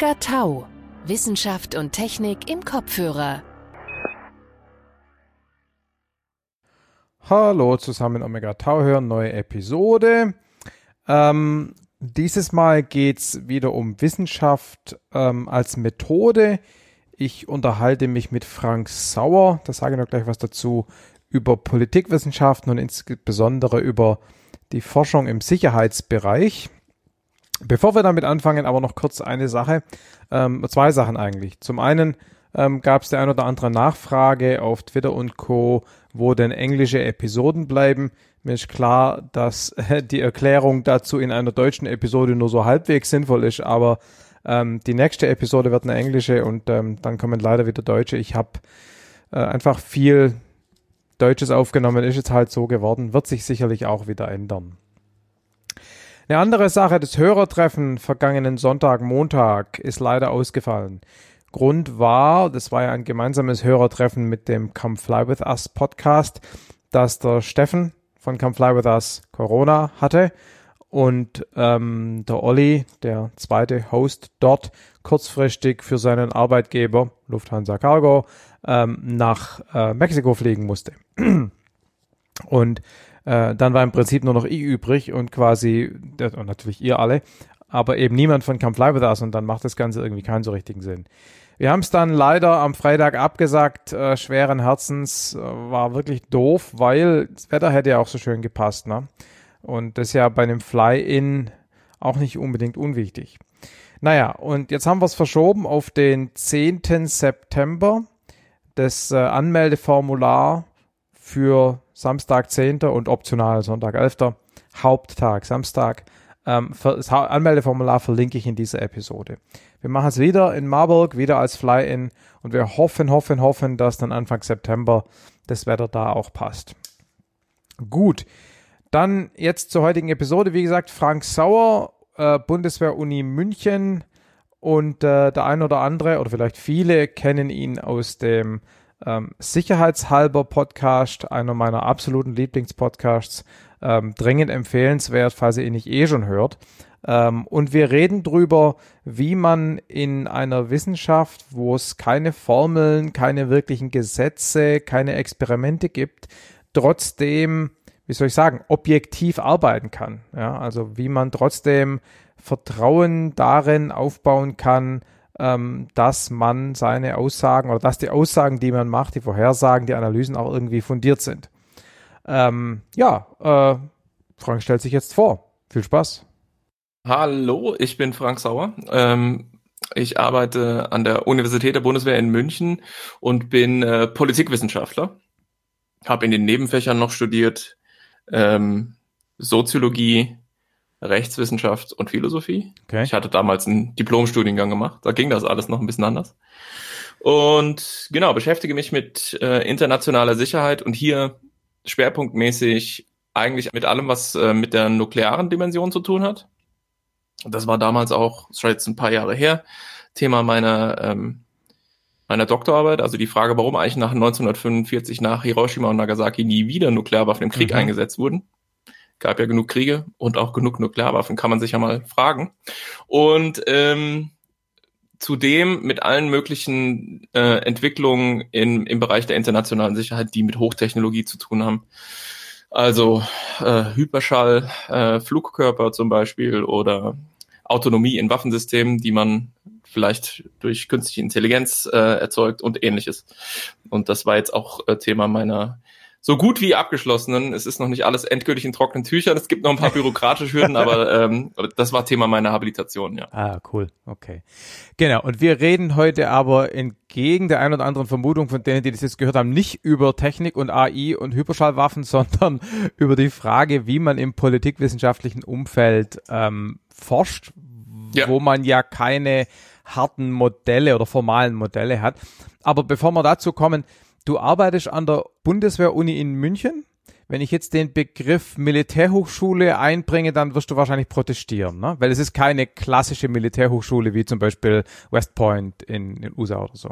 Omega Tau. Wissenschaft und Technik im Kopfhörer. Hallo zusammen Omega Tau hören, neue Episode. Ähm, dieses Mal geht es wieder um Wissenschaft ähm, als Methode. Ich unterhalte mich mit Frank Sauer, da sage ich noch gleich was dazu, über Politikwissenschaften und insbesondere über die Forschung im Sicherheitsbereich. Bevor wir damit anfangen, aber noch kurz eine Sache, ähm, zwei Sachen eigentlich. Zum einen ähm, gab es die ein oder andere Nachfrage auf Twitter und Co., wo denn englische Episoden bleiben. Mir ist klar, dass die Erklärung dazu in einer deutschen Episode nur so halbwegs sinnvoll ist, aber ähm, die nächste Episode wird eine englische und ähm, dann kommen leider wieder deutsche. Ich habe äh, einfach viel Deutsches aufgenommen, ist jetzt halt so geworden, wird sich sicherlich auch wieder ändern. Eine andere Sache, das Hörertreffen vergangenen Sonntag, Montag ist leider ausgefallen. Grund war, das war ja ein gemeinsames Hörertreffen mit dem Come Fly With Us Podcast, dass der Steffen von Come Fly With Us Corona hatte und ähm, der Olli, der zweite Host dort, kurzfristig für seinen Arbeitgeber Lufthansa Cargo ähm, nach äh, Mexiko fliegen musste. und äh, dann war im Prinzip nur noch ich übrig und quasi, und natürlich ihr alle, aber eben niemand von Come Fly With Us und dann macht das Ganze irgendwie keinen so richtigen Sinn. Wir haben es dann leider am Freitag abgesagt, äh, schweren Herzens, äh, war wirklich doof, weil das Wetter hätte ja auch so schön gepasst, ne? Und das ist ja bei einem Fly-In auch nicht unbedingt unwichtig. Naja, und jetzt haben wir es verschoben auf den 10. September. Das äh, Anmeldeformular für Samstag 10. und optional Sonntag 11. Haupttag Samstag. Ähm, das Anmeldeformular verlinke ich in dieser Episode. Wir machen es wieder in Marburg, wieder als Fly-In und wir hoffen, hoffen, hoffen, dass dann Anfang September das Wetter da auch passt. Gut, dann jetzt zur heutigen Episode. Wie gesagt, Frank Sauer, äh, Bundeswehr-Uni München und äh, der ein oder andere oder vielleicht viele kennen ihn aus dem ähm, Sicherheitshalber Podcast, einer meiner absoluten Lieblingspodcasts, ähm, dringend empfehlenswert, falls ihr ihn nicht eh schon hört. Ähm, und wir reden drüber, wie man in einer Wissenschaft, wo es keine Formeln, keine wirklichen Gesetze, keine Experimente gibt, trotzdem, wie soll ich sagen, objektiv arbeiten kann. Ja, also wie man trotzdem Vertrauen darin aufbauen kann, ähm, dass man seine Aussagen oder dass die Aussagen, die man macht, die Vorhersagen, die Analysen auch irgendwie fundiert sind. Ähm, ja, äh, Frank stellt sich jetzt vor. Viel Spaß. Hallo, ich bin Frank Sauer. Ähm, ich arbeite an der Universität der Bundeswehr in München und bin äh, Politikwissenschaftler. Habe in den Nebenfächern noch studiert ähm, Soziologie, Rechtswissenschaft und Philosophie. Okay. Ich hatte damals einen Diplomstudiengang gemacht. Da ging das alles noch ein bisschen anders. Und genau, beschäftige mich mit äh, internationaler Sicherheit und hier schwerpunktmäßig eigentlich mit allem, was äh, mit der nuklearen Dimension zu tun hat. Das war damals auch, das ist jetzt ein paar Jahre her, Thema meiner, ähm, meiner Doktorarbeit. Also die Frage, warum eigentlich nach 1945 nach Hiroshima und Nagasaki nie wieder Nuklearwaffen im Krieg mhm. eingesetzt wurden gab ja genug Kriege und auch genug Nuklearwaffen, kann man sich ja mal fragen. Und ähm, zudem mit allen möglichen äh, Entwicklungen in, im Bereich der internationalen Sicherheit, die mit Hochtechnologie zu tun haben. Also äh, Hyperschall, äh, Flugkörper zum Beispiel oder Autonomie in Waffensystemen, die man vielleicht durch künstliche Intelligenz äh, erzeugt und ähnliches. Und das war jetzt auch äh, Thema meiner so gut wie abgeschlossenen. Es ist noch nicht alles endgültig in trockenen Tüchern. Es gibt noch ein paar bürokratische Hürden, aber ähm, das war Thema meiner Habilitation, ja. Ah, cool. Okay. Genau. Und wir reden heute aber entgegen der ein oder anderen Vermutung von denen, die das jetzt gehört haben, nicht über Technik und AI und Hyperschallwaffen, sondern über die Frage, wie man im politikwissenschaftlichen Umfeld ähm, forscht, ja. wo man ja keine harten Modelle oder formalen Modelle hat. Aber bevor wir dazu kommen, Du arbeitest an der Bundeswehr-Uni in München. Wenn ich jetzt den Begriff Militärhochschule einbringe, dann wirst du wahrscheinlich protestieren, ne? weil es ist keine klassische Militärhochschule wie zum Beispiel West Point in den USA oder so.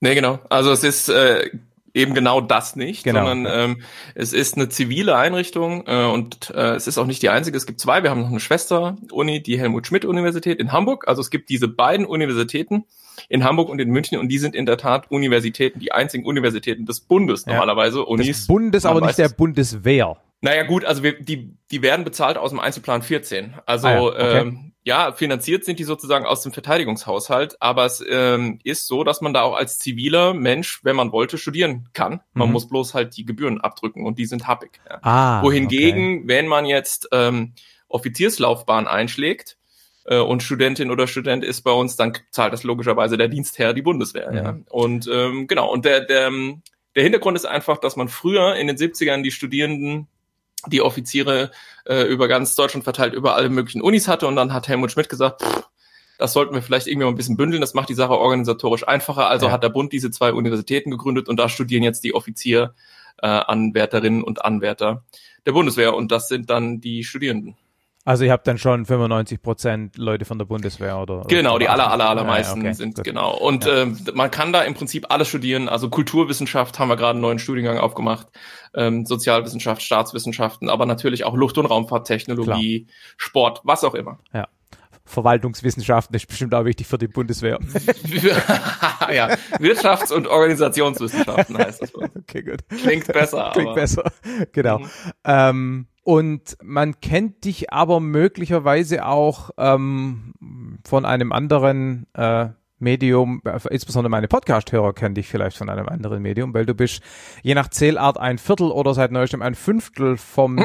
Nee, genau. Also es ist äh, eben genau das nicht, Genau. sondern ähm, es ist eine zivile Einrichtung äh, und äh, es ist auch nicht die einzige. Es gibt zwei. Wir haben noch eine Schwester-Uni, die Helmut-Schmidt-Universität in Hamburg. Also es gibt diese beiden Universitäten in Hamburg und in München und die sind in der Tat Universitäten, die einzigen Universitäten des Bundes Ja. normalerweise. Des Unis. Bundes, man aber nicht der es. Bundeswehr. Naja gut, also wir, die, die werden bezahlt aus dem Einzelplan 14. Also Ah ja, okay. ähm, ja, finanziert sind die sozusagen aus dem Verteidigungshaushalt, aber es ähm, ist so, dass man da auch als ziviler Mensch, wenn man wollte, studieren kann. Man Mhm. muss bloß halt die Gebühren abdrücken und die sind happig. Ja. Ah. Wohingegen, wenn man jetzt ähm, Offizierslaufbahn einschlägt äh, und Studentin oder Student ist bei uns, dann zahlt das logischerweise der Dienstherr, die Bundeswehr. Ja. Mhm. Und ähm, genau, und der, der, der Hintergrund ist einfach, dass man früher in den 70ern die Studierenden die Offiziere äh, über ganz Deutschland verteilt über alle möglichen Unis hatte und dann hat Helmut Schmidt gesagt, pff, das sollten wir vielleicht irgendwie mal ein bisschen bündeln, das macht die Sache organisatorisch einfacher. Also Ja. hat der Bund diese zwei Universitäten gegründet und da studieren jetzt die Offizier äh, Anwärterinnen und Anwärter der Bundeswehr und das sind dann die Studierenden. Also ihr habt dann schon 95 Prozent Leute von der Bundeswehr oder? Genau, die oder aller, aller, 80? allermeisten ja, okay, sind gut. genau. Und Ja. ähm, man kann da im Prinzip alles studieren. Also Kulturwissenschaft haben wir gerade einen neuen Studiengang aufgemacht, ähm, Sozialwissenschaft, Staatswissenschaften, aber natürlich auch Luft- und Raumfahrttechnologie, Sport, was auch immer. Verwaltungswissenschaften ist bestimmt auch wichtig für die Bundeswehr. ja, Wirtschafts- und Organisationswissenschaften heißt das. wohl. okay, gut. Klingt besser. Klingt aber, besser. Genau. Mhm. Ähm, und man kennt dich aber möglicherweise auch ähm, von einem anderen äh, Medium, äh, insbesondere meine Podcast-Hörer kennen dich vielleicht von einem anderen Medium, weil du bist je nach Zählart ein Viertel oder seit neuestem ein Fünftel vom,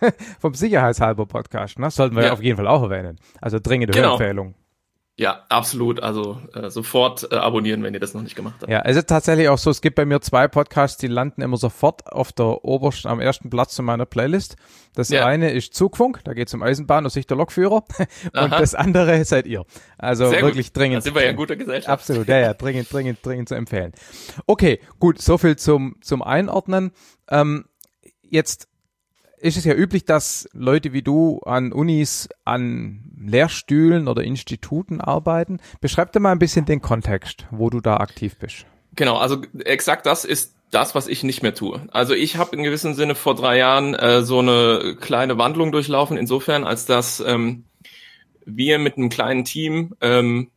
vom Sicherheitshalber Podcast. Ne? Sollten wir Ja. auf jeden Fall auch erwähnen. Also dringende Genau. Hörempfehlung. Ja, absolut. Also äh, sofort äh, abonnieren, wenn ihr das noch nicht gemacht habt. Ja, es ist tatsächlich auch so, es gibt bei mir zwei Podcasts, die landen immer sofort auf der obersten, am ersten Platz zu meiner Playlist. Das Ja. eine ist Zugfunk, da geht es um Eisenbahn und sich der Lokführer. Und Aha. das andere seid ihr. Also Sehr wirklich gut. Da dringend. sind wir ja in guter Gesellschaft. Absolut, ja, ja, dringend, dringend, dringend zu empfehlen. Okay, gut, so viel zum, zum Einordnen. Ähm, jetzt ist es ja üblich, dass Leute wie du an Unis, an Lehrstühlen oder Instituten arbeiten. Beschreib dir mal ein bisschen den Kontext, wo du da aktiv bist. Genau, also exakt das ist das, was ich nicht mehr tue. Also ich habe in gewissem Sinne vor drei Jahren äh, so eine kleine Wandlung durchlaufen, insofern, als dass ähm, wir mit einem kleinen Team ähm,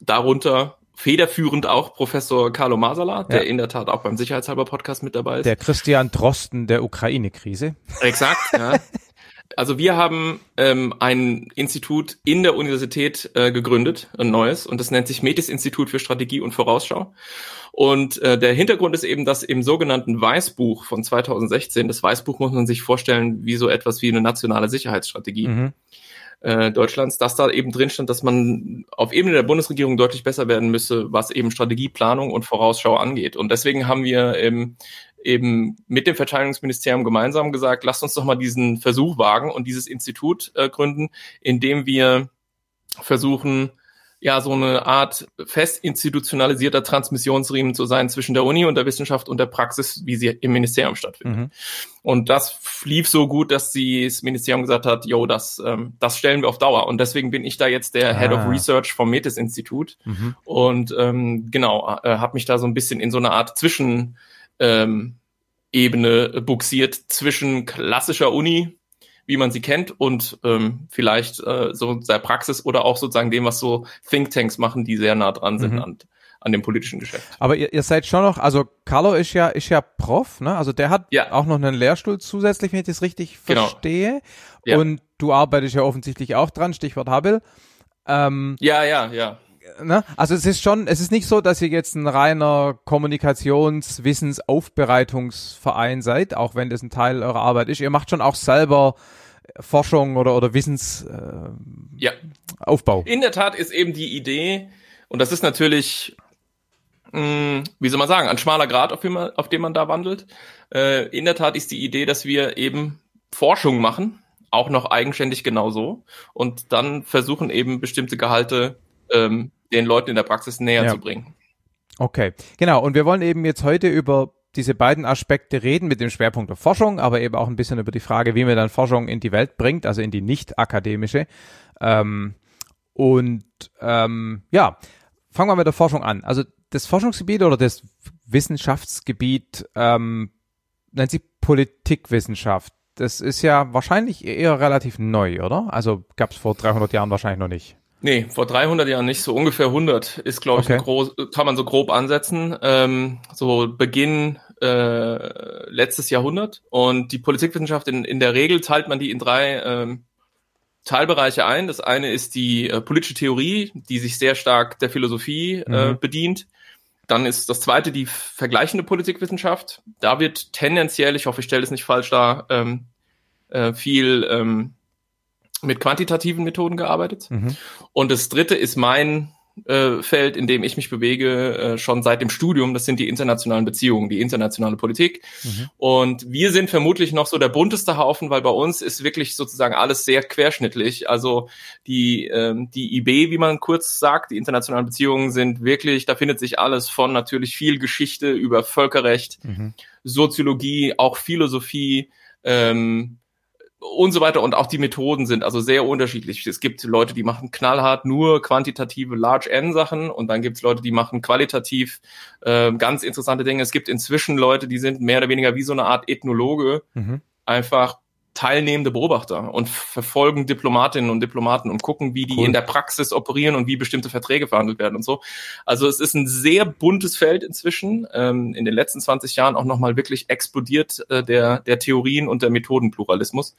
darunter federführend auch Professor Carlo Masala, der Ja. in der Tat auch beim Sicherheitshalber Podcast mit dabei ist. Der Christian Drosten der Ukraine-Krise. Exakt, ja. Also wir haben ähm, ein Institut in der Universität äh, gegründet, ein neues, und das nennt sich Metis Institut für Strategie und Vorausschau. Und äh, der Hintergrund ist eben, dass im sogenannten Weißbuch von 2016, das Weißbuch muss man sich vorstellen wie so etwas wie eine nationale Sicherheitsstrategie Mhm. Äh, Deutschlands, dass da eben drin stand, dass man auf Ebene der Bundesregierung deutlich besser werden müsse, was eben Strategieplanung und Vorausschau angeht. Und deswegen haben wir ähm, eben mit dem Verteidigungsministerium gemeinsam gesagt, lasst uns doch mal diesen Versuch wagen und dieses Institut äh, gründen, indem wir versuchen, ja, so eine Art fest institutionalisierter Transmissionsriemen zu sein zwischen der Uni und der Wissenschaft und der Praxis, wie sie im Ministerium stattfindet. Mhm. Und das lief so gut, dass sie das Ministerium gesagt hat, yo, das, ähm, das stellen wir auf Dauer. Und deswegen bin ich da jetzt der Head of Ah. Research vom Metis-Institut Mhm. und ähm, genau, äh, habe mich da so ein bisschen in so eine Art Zwischen ähm, Ebene buxiert zwischen klassischer Uni, wie man sie kennt, und ähm, vielleicht äh, so der Praxis oder auch sozusagen dem, was so Thinktanks machen, die sehr nah dran sind Mhm. an, an dem politischen Geschäft. Aber ihr, ihr seid schon noch, also Carlo ist ja, ist ja Prof, ne? Also der hat Ja. auch noch einen Lehrstuhl zusätzlich, wenn ich das richtig Genau. verstehe. Ja. Und du arbeitest ja offensichtlich auch dran, Stichwort Hubble. Ähm, Ja, ja, ja. ne? Also es ist schon, es ist nicht so, dass ihr jetzt ein reiner Kommunikations-, Wissensaufbereitungsverein seid, auch wenn das ein Teil eurer Arbeit ist. Ihr macht schon auch selber Forschung oder, oder Wissensaufbau. Äh, Ja, Aufbau. In der Tat ist eben die Idee, und das ist natürlich, mh, wie soll man sagen, ein schmaler Grad, auf dem man, auf dem man da wandelt. Äh, in der Tat ist die Idee, dass wir eben Forschung machen, auch noch eigenständig genauso, und dann versuchen eben bestimmte Gehalte ähm, den Leuten in der Praxis näher Ja. zu bringen. Okay, genau. Und wir wollen eben jetzt heute über diese beiden Aspekte reden mit dem Schwerpunkt auf Forschung, aber eben auch ein bisschen über die Frage, wie man dann Forschung in die Welt bringt, also in die nicht akademische. Ähm, und ähm, ja, fangen wir mit der Forschung an. Also das Forschungsgebiet oder das Wissenschaftsgebiet ähm, nennt sich Politikwissenschaft. Das ist ja wahrscheinlich eher relativ neu, oder? Also gab es vor 300 Jahren wahrscheinlich noch nicht. Nee, vor 300 Jahren nicht, so ungefähr 100 ist, glaube ich, okay. groß, kann man so grob ansetzen. Ähm, so Beginn äh, letztes Jahrhundert. Und die Politikwissenschaft, in, in der Regel teilt man die in drei ähm, Teilbereiche ein. Das eine ist die äh, politische Theorie, die sich sehr stark der Philosophie äh, mhm. bedient. Dann ist das zweite die vergleichende Politikwissenschaft. Da wird tendenziell, ich hoffe, ich stelle es nicht falsch dar, ähm, äh, viel ähm, mit quantitativen Methoden gearbeitet. Mhm. Und das dritte ist mein äh, Feld, in dem ich mich bewege, äh, schon seit dem Studium. Das sind die internationalen Beziehungen, die internationale Politik. Mhm. Und wir sind vermutlich noch so der bunteste Haufen, weil bei uns ist wirklich sozusagen alles sehr querschnittlich. Also die, ähm, die IB, wie man kurz sagt, die internationalen Beziehungen sind wirklich, da findet sich alles von natürlich viel Geschichte über Völkerrecht, mhm. Soziologie, auch Philosophie, ähm, und so weiter und auch die Methoden sind also sehr unterschiedlich. Es gibt Leute, die machen knallhart nur quantitative Large N Sachen und dann gibt es Leute, die machen qualitativ äh, ganz interessante Dinge. Es gibt inzwischen Leute, die sind mehr oder weniger wie so eine Art Ethnologe, mhm. einfach teilnehmende Beobachter und verfolgen Diplomatinnen und Diplomaten und gucken, wie die cool. in der Praxis operieren und wie bestimmte Verträge verhandelt werden und so. Also es ist ein sehr buntes Feld inzwischen. Ähm, in den letzten 20 Jahren auch nochmal wirklich explodiert äh, der, der Theorien und der Methodenpluralismus.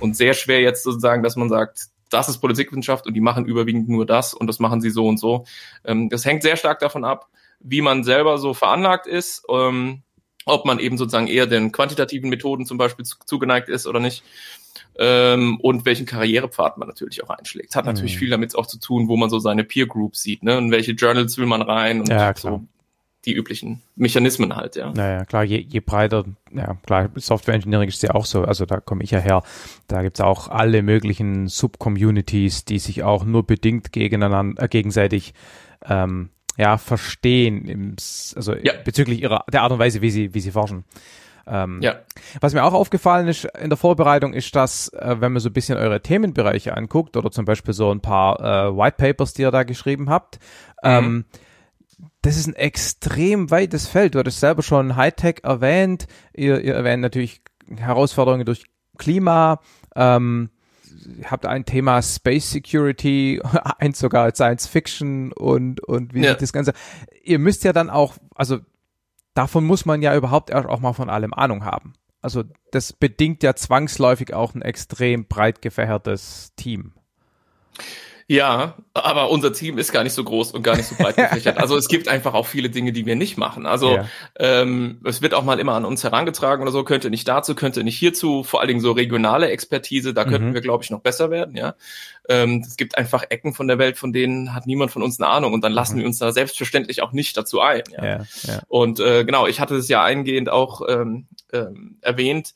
Und sehr schwer jetzt sozusagen, dass man sagt, das ist Politikwissenschaft und die machen überwiegend nur das und das machen sie so und so. Ähm, das hängt sehr stark davon ab, wie man selber so veranlagt ist. Ähm, ob man eben sozusagen eher den quantitativen Methoden zum Beispiel zugeneigt ist oder nicht. Ähm, und welchen Karrierepfad man natürlich auch einschlägt. Hat natürlich mhm. viel damit auch zu tun, wo man so seine Peer Groups sieht, ne? Und welche Journals will man rein und ja, so die üblichen Mechanismen halt, ja. Naja, klar, je, je breiter, ja klar, Software Engineering ist ja auch so, also da komme ich ja her, da gibt's auch alle möglichen Subcommunities, die sich auch nur bedingt gegeneinander, äh, gegenseitig ähm, ja, verstehen, im, also ja. bezüglich ihrer der Art und Weise, wie sie, wie sie forschen. Ähm, ja. Was mir auch aufgefallen ist in der Vorbereitung, ist, dass, äh, wenn man so ein bisschen eure Themenbereiche anguckt oder zum Beispiel so ein paar äh, White Papers, die ihr da geschrieben habt, mhm. ähm, das ist ein extrem weites Feld. Du hattest selber schon Hightech erwähnt. Ihr, ihr erwähnt natürlich Herausforderungen durch Klima. Ähm, habt ein Thema Space Security, eins sogar Science Fiction und, und wie ja. das Ganze. Ihr müsst ja dann auch, also davon muss man ja überhaupt auch mal von allem Ahnung haben. Also das bedingt ja zwangsläufig auch ein extrem breit gefächertes Team. Ja, aber unser Team ist gar nicht so groß und gar nicht so breit gefächert. Also es gibt einfach auch viele Dinge, die wir nicht machen. Also ja. ähm, es wird auch mal immer an uns herangetragen oder so, könnte nicht dazu, könnte nicht hierzu, vor allen Dingen so regionale Expertise, da könnten mhm. wir, glaube ich, noch besser werden, ja. Ähm, es gibt einfach Ecken von der Welt, von denen hat niemand von uns eine Ahnung und dann lassen mhm. wir uns da selbstverständlich auch nicht dazu ein. Ja? ja, ja. Und äh, genau, ich hatte es ja eingehend auch ähm, ähm, erwähnt,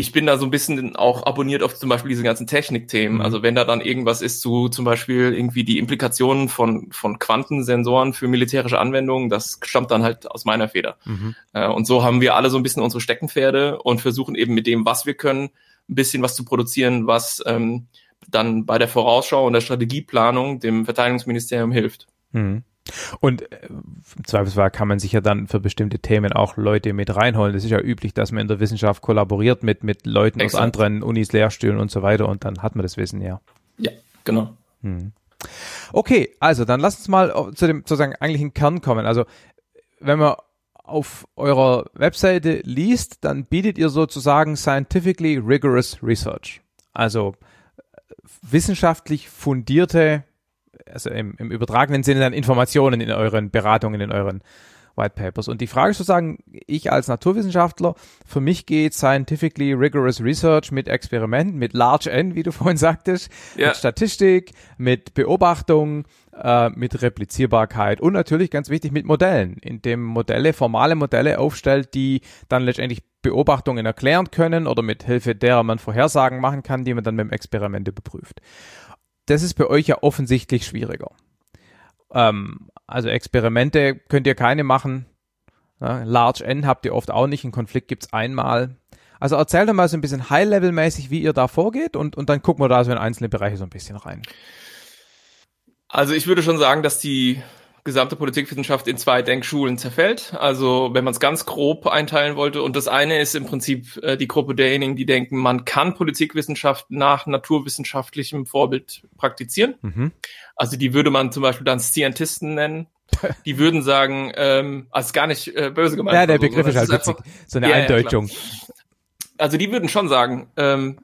ich bin da so ein bisschen auch abonniert auf zum Beispiel diese ganzen Technikthemen. Mhm. Also wenn da dann irgendwas ist zu zum Beispiel irgendwie die Implikationen von, von Quantensensoren für militärische Anwendungen, das stammt dann halt aus meiner Feder. Mhm. Äh, und so haben wir alle so ein bisschen unsere Steckenpferde und versuchen eben mit dem, was wir können, ein bisschen was zu produzieren, was ähm, dann bei der Vorausschau und der Strategieplanung dem Verteidigungsministerium hilft. Mhm. Und äh, im Zweifelsfall kann man sich ja dann für bestimmte Themen auch Leute mit reinholen. Das ist ja üblich, dass man in der Wissenschaft kollaboriert mit, mit Leuten Exakt. aus anderen Unis, Lehrstühlen und so weiter und dann hat man das Wissen, ja. Ja, genau. Hm. Okay, also dann lasst uns mal zu dem sozusagen eigentlichen Kern kommen. Also wenn man auf eurer Webseite liest, dann bietet ihr sozusagen scientifically rigorous research. Also äh, wissenschaftlich fundierte also im, im übertragenen Sinne dann Informationen in euren Beratungen, in euren White Papers. Und die Frage ist sozusagen, ich als Naturwissenschaftler, für mich geht Scientifically Rigorous Research mit Experimenten, mit Large N, wie du vorhin sagtest, ja. mit Statistik, mit Beobachtung, äh, mit Replizierbarkeit und natürlich ganz wichtig mit Modellen, indem Modelle, formale Modelle aufstellt, die dann letztendlich Beobachtungen erklären können oder mit Hilfe derer man Vorhersagen machen kann, die man dann mit dem Experiment überprüft das ist bei euch ja offensichtlich schwieriger. Ähm, also Experimente könnt ihr keine machen. Ja, Large N habt ihr oft auch nicht. Ein Konflikt gibt's einmal. Also erzählt doch mal so ein bisschen High-Level-mäßig, wie ihr da vorgeht und, und dann gucken wir da so in einzelne Bereiche so ein bisschen rein. Also ich würde schon sagen, dass die gesamte Politikwissenschaft in zwei Denkschulen zerfällt. Also wenn man es ganz grob einteilen wollte. Und das eine ist im Prinzip äh, die Gruppe derjenigen, die denken, man kann Politikwissenschaft nach naturwissenschaftlichem Vorbild praktizieren. Mhm. Also die würde man zum Beispiel dann Scientisten nennen. Die würden sagen, ähm, also gar nicht äh, böse gemeint. Ja, der Begriff so, ist halt witzig. so eine ja, Eindeutung. Ja, also die würden schon sagen, ähm,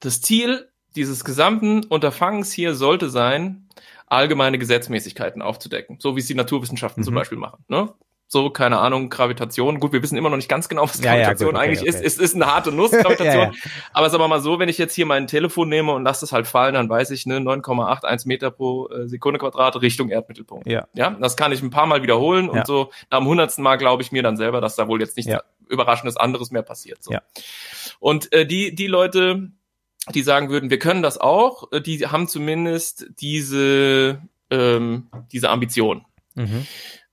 das Ziel dieses gesamten Unterfangens hier sollte sein, allgemeine Gesetzmäßigkeiten aufzudecken, so wie es die Naturwissenschaften mhm. zum Beispiel machen. Ne? So, keine Ahnung, Gravitation. Gut, wir wissen immer noch nicht ganz genau, was Gravitation ja, gut, eigentlich okay, okay. ist. Es ist eine harte Nuss, Gravitation. ja, Aber sagen wir mal so, wenn ich jetzt hier mein Telefon nehme und lasse es halt fallen, dann weiß ich, ne, 9,81 Meter pro äh, Sekunde Quadrat Richtung Erdmittelpunkt. Ja. ja. Das kann ich ein paar Mal wiederholen und so dem hundertsten Mal glaube ich mir dann selber, dass da wohl jetzt nichts Überraschendes anderes mehr passiert. So. Ja. Und äh, die, die Leute, die sagen würden, wir können das auch, äh, die haben zumindest diese, ähm, diese Ambition. Mhm.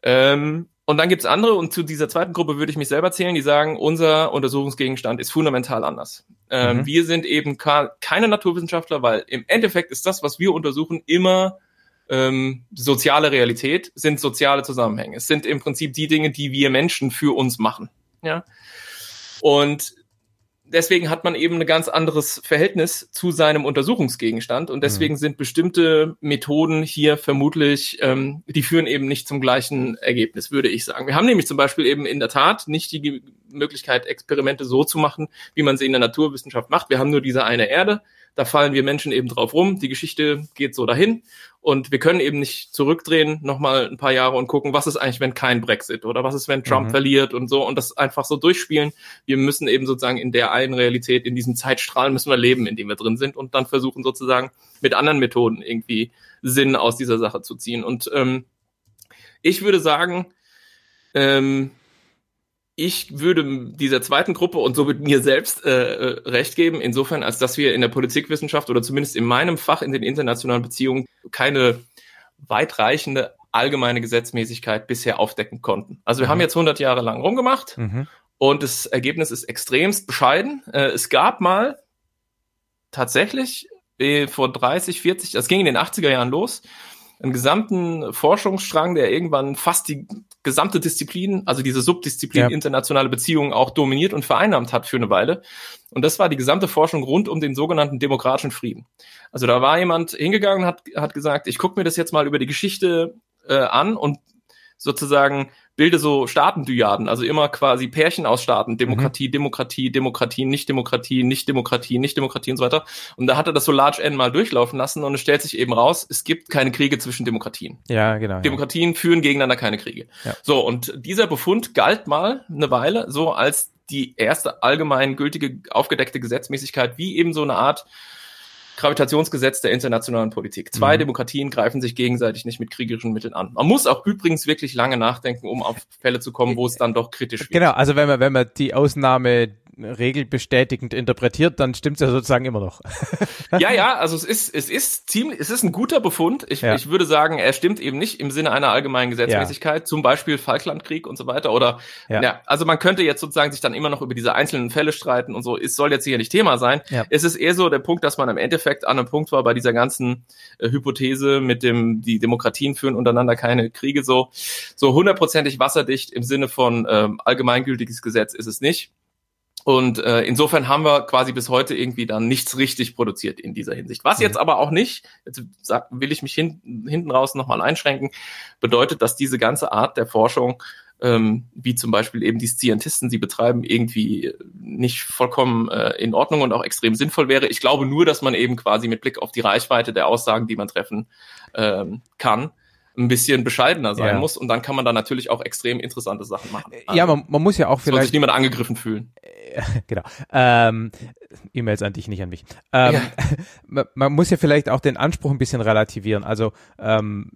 Ähm, und dann gibt's andere, und zu dieser zweiten Gruppe würde ich mich selber zählen, die sagen, unser Untersuchungsgegenstand ist fundamental anders. Ähm, mhm. Wir sind eben keine Naturwissenschaftler, weil im Endeffekt ist das, was wir untersuchen, immer ähm, soziale Realität, sind soziale Zusammenhänge. Es sind im Prinzip die Dinge, die wir Menschen für uns machen. Ja. Und deswegen hat man eben ein ganz anderes Verhältnis zu seinem Untersuchungsgegenstand und deswegen mhm. sind bestimmte Methoden hier vermutlich, ähm, die führen eben nicht zum gleichen Ergebnis, würde ich sagen. Wir haben nämlich zum Beispiel eben in der Tat nicht die Möglichkeit, Experimente so zu machen, wie man sie in der Naturwissenschaft macht. Wir haben nur diese eine Erde da fallen wir Menschen eben drauf rum. Die Geschichte geht so dahin. Und wir können eben nicht zurückdrehen, nochmal ein paar Jahre und gucken, was ist eigentlich, wenn kein Brexit oder was ist, wenn Trump mhm. verliert und so und das einfach so durchspielen. Wir müssen eben sozusagen in der einen Realität, in diesem Zeitstrahl müssen wir leben, in dem wir drin sind und dann versuchen sozusagen mit anderen Methoden irgendwie Sinn aus dieser Sache zu ziehen. Und ähm, ich würde sagen, ähm, ich würde dieser zweiten Gruppe und somit mir selbst äh, äh, recht geben, insofern, als dass wir in der Politikwissenschaft oder zumindest in meinem Fach in den internationalen Beziehungen keine weitreichende allgemeine Gesetzmäßigkeit bisher aufdecken konnten. Also wir mhm. haben jetzt 100 Jahre lang rumgemacht mhm. und das Ergebnis ist extremst bescheiden. Äh, es gab mal tatsächlich äh, vor 30, 40, das ging in den 80er Jahren los, einen gesamten Forschungsstrang, der irgendwann fast die gesamte Disziplin, also diese Subdisziplin ja. internationale Beziehungen auch dominiert und vereinnahmt hat für eine Weile. Und das war die gesamte Forschung rund um den sogenannten demokratischen Frieden. Also da war jemand hingegangen und hat, hat gesagt, ich gucke mir das jetzt mal über die Geschichte äh, an und sozusagen bilde so Staatendyaden, also immer quasi Pärchen aus Staaten, Demokratie, mhm. Demokratie, Demokratie, Nicht-Demokratie, Nicht-Demokratie, Nicht-Demokratie und so weiter. Und da hat er das so Large N mal durchlaufen lassen und es stellt sich eben raus, es gibt keine Kriege zwischen Demokratien. Ja, genau. Demokratien ja. führen gegeneinander keine Kriege. Ja. So, und dieser Befund galt mal eine Weile so als die erste allgemein gültige aufgedeckte Gesetzmäßigkeit, wie eben so eine Art Gravitationsgesetz der internationalen Politik. Zwei mhm. Demokratien greifen sich gegenseitig nicht mit kriegerischen Mitteln an. Man muss auch übrigens wirklich lange nachdenken, um auf Fälle zu kommen, wo es dann doch kritisch wird. Genau, also wenn man, wenn man die Ausnahme regelbestätigend interpretiert, dann stimmt es ja sozusagen immer noch. ja, ja, also es ist, es ist ziemlich, es ist ein guter Befund. Ich, ja. ich würde sagen, er stimmt eben nicht im Sinne einer allgemeinen Gesetzmäßigkeit, ja. zum Beispiel Falklandkrieg und so weiter. Oder ja. ja. also man könnte jetzt sozusagen sich dann immer noch über diese einzelnen Fälle streiten und so. Es soll jetzt hier nicht Thema sein. Es ist eher so der Punkt, dass man im Endeffekt an einem Punkt war bei dieser ganzen äh, Hypothese mit dem, die Demokratien führen untereinander keine Kriege so, so hundertprozentig wasserdicht im Sinne von ähm, allgemeingültiges Gesetz ist es nicht. Und äh, insofern haben wir quasi bis heute irgendwie dann nichts richtig produziert in dieser Hinsicht. Was jetzt mhm. aber auch nicht, jetzt will ich mich hin, hinten raus nochmal einschränken, bedeutet, dass diese ganze Art der Forschung, ähm, wie zum Beispiel eben die Scientisten sie betreiben, irgendwie nicht vollkommen äh, in Ordnung und auch extrem sinnvoll wäre. Ich glaube nur, dass man eben quasi mit Blick auf die Reichweite der Aussagen, die man treffen ähm, kann, ein bisschen bescheidener sein ja. muss und dann kann man da natürlich auch extrem interessante Sachen machen. Ja, man, man muss ja auch vielleicht. Soll sich niemand angegriffen fühlen. genau. Ähm, E-Mails an dich, nicht an mich. Ähm, ja. man, muss ja vielleicht auch den Anspruch ein bisschen relativieren. Also ähm,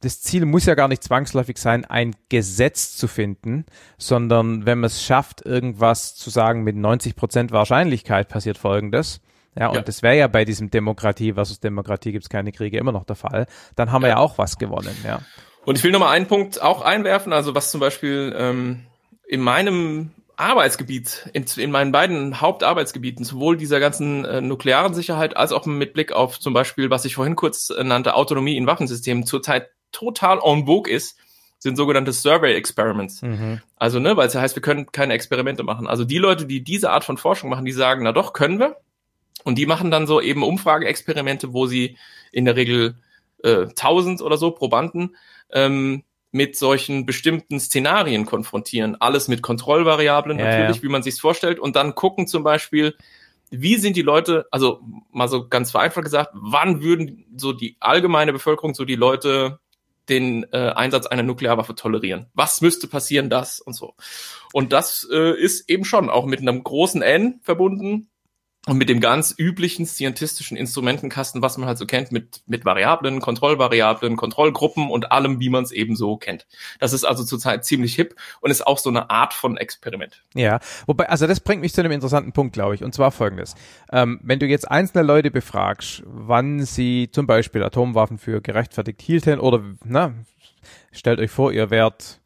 das Ziel muss ja gar nicht zwangsläufig sein, ein Gesetz zu finden, sondern wenn man es schafft, irgendwas zu sagen mit 90 Prozent Wahrscheinlichkeit passiert Folgendes, ja, und ja. das wäre ja bei diesem Demokratie versus Demokratie gibt es keine Kriege immer noch der Fall. Dann haben wir ja, ja auch was gewonnen, ja. Und ich will nochmal einen Punkt auch einwerfen, also was zum Beispiel ähm, in meinem Arbeitsgebiet, in, in meinen beiden Hauptarbeitsgebieten, sowohl dieser ganzen äh, nuklearen Sicherheit als auch mit Blick auf zum Beispiel, was ich vorhin kurz äh, nannte, Autonomie in Waffensystemen, zurzeit total en vogue ist, sind sogenannte Survey Experiments. Mhm. Also, ne, weil es ja heißt, wir können keine Experimente machen. Also die Leute, die diese Art von Forschung machen, die sagen, na doch, können wir. Und die machen dann so eben Umfrageexperimente, wo sie in der Regel äh, 1000 oder so Probanden ähm, mit solchen bestimmten Szenarien konfrontieren. Alles mit Kontrollvariablen Ja, natürlich, ja. wie man sich vorstellt. Und dann gucken zum Beispiel, wie sind die Leute, also mal so ganz vereinfacht gesagt, wann würden so die allgemeine Bevölkerung, so die Leute den äh, Einsatz einer Nuklearwaffe tolerieren? Was müsste passieren, das und so? Und das äh, ist eben schon auch mit einem großen N verbunden und mit dem ganz üblichen scientistischen Instrumentenkasten, was man halt so kennt, mit, mit Variablen, Kontrollvariablen, Kontrollgruppen und allem, wie man es eben so kennt. Das ist also zurzeit ziemlich hip und ist auch so eine Art von Experiment. Ja, wobei, also das bringt mich zu einem interessanten Punkt, glaube ich, und zwar folgendes. Ähm, wenn du jetzt einzelne Leute befragst, wann sie zum Beispiel Atomwaffen für gerechtfertigt hielten oder, na, stellt euch vor, ihr wärt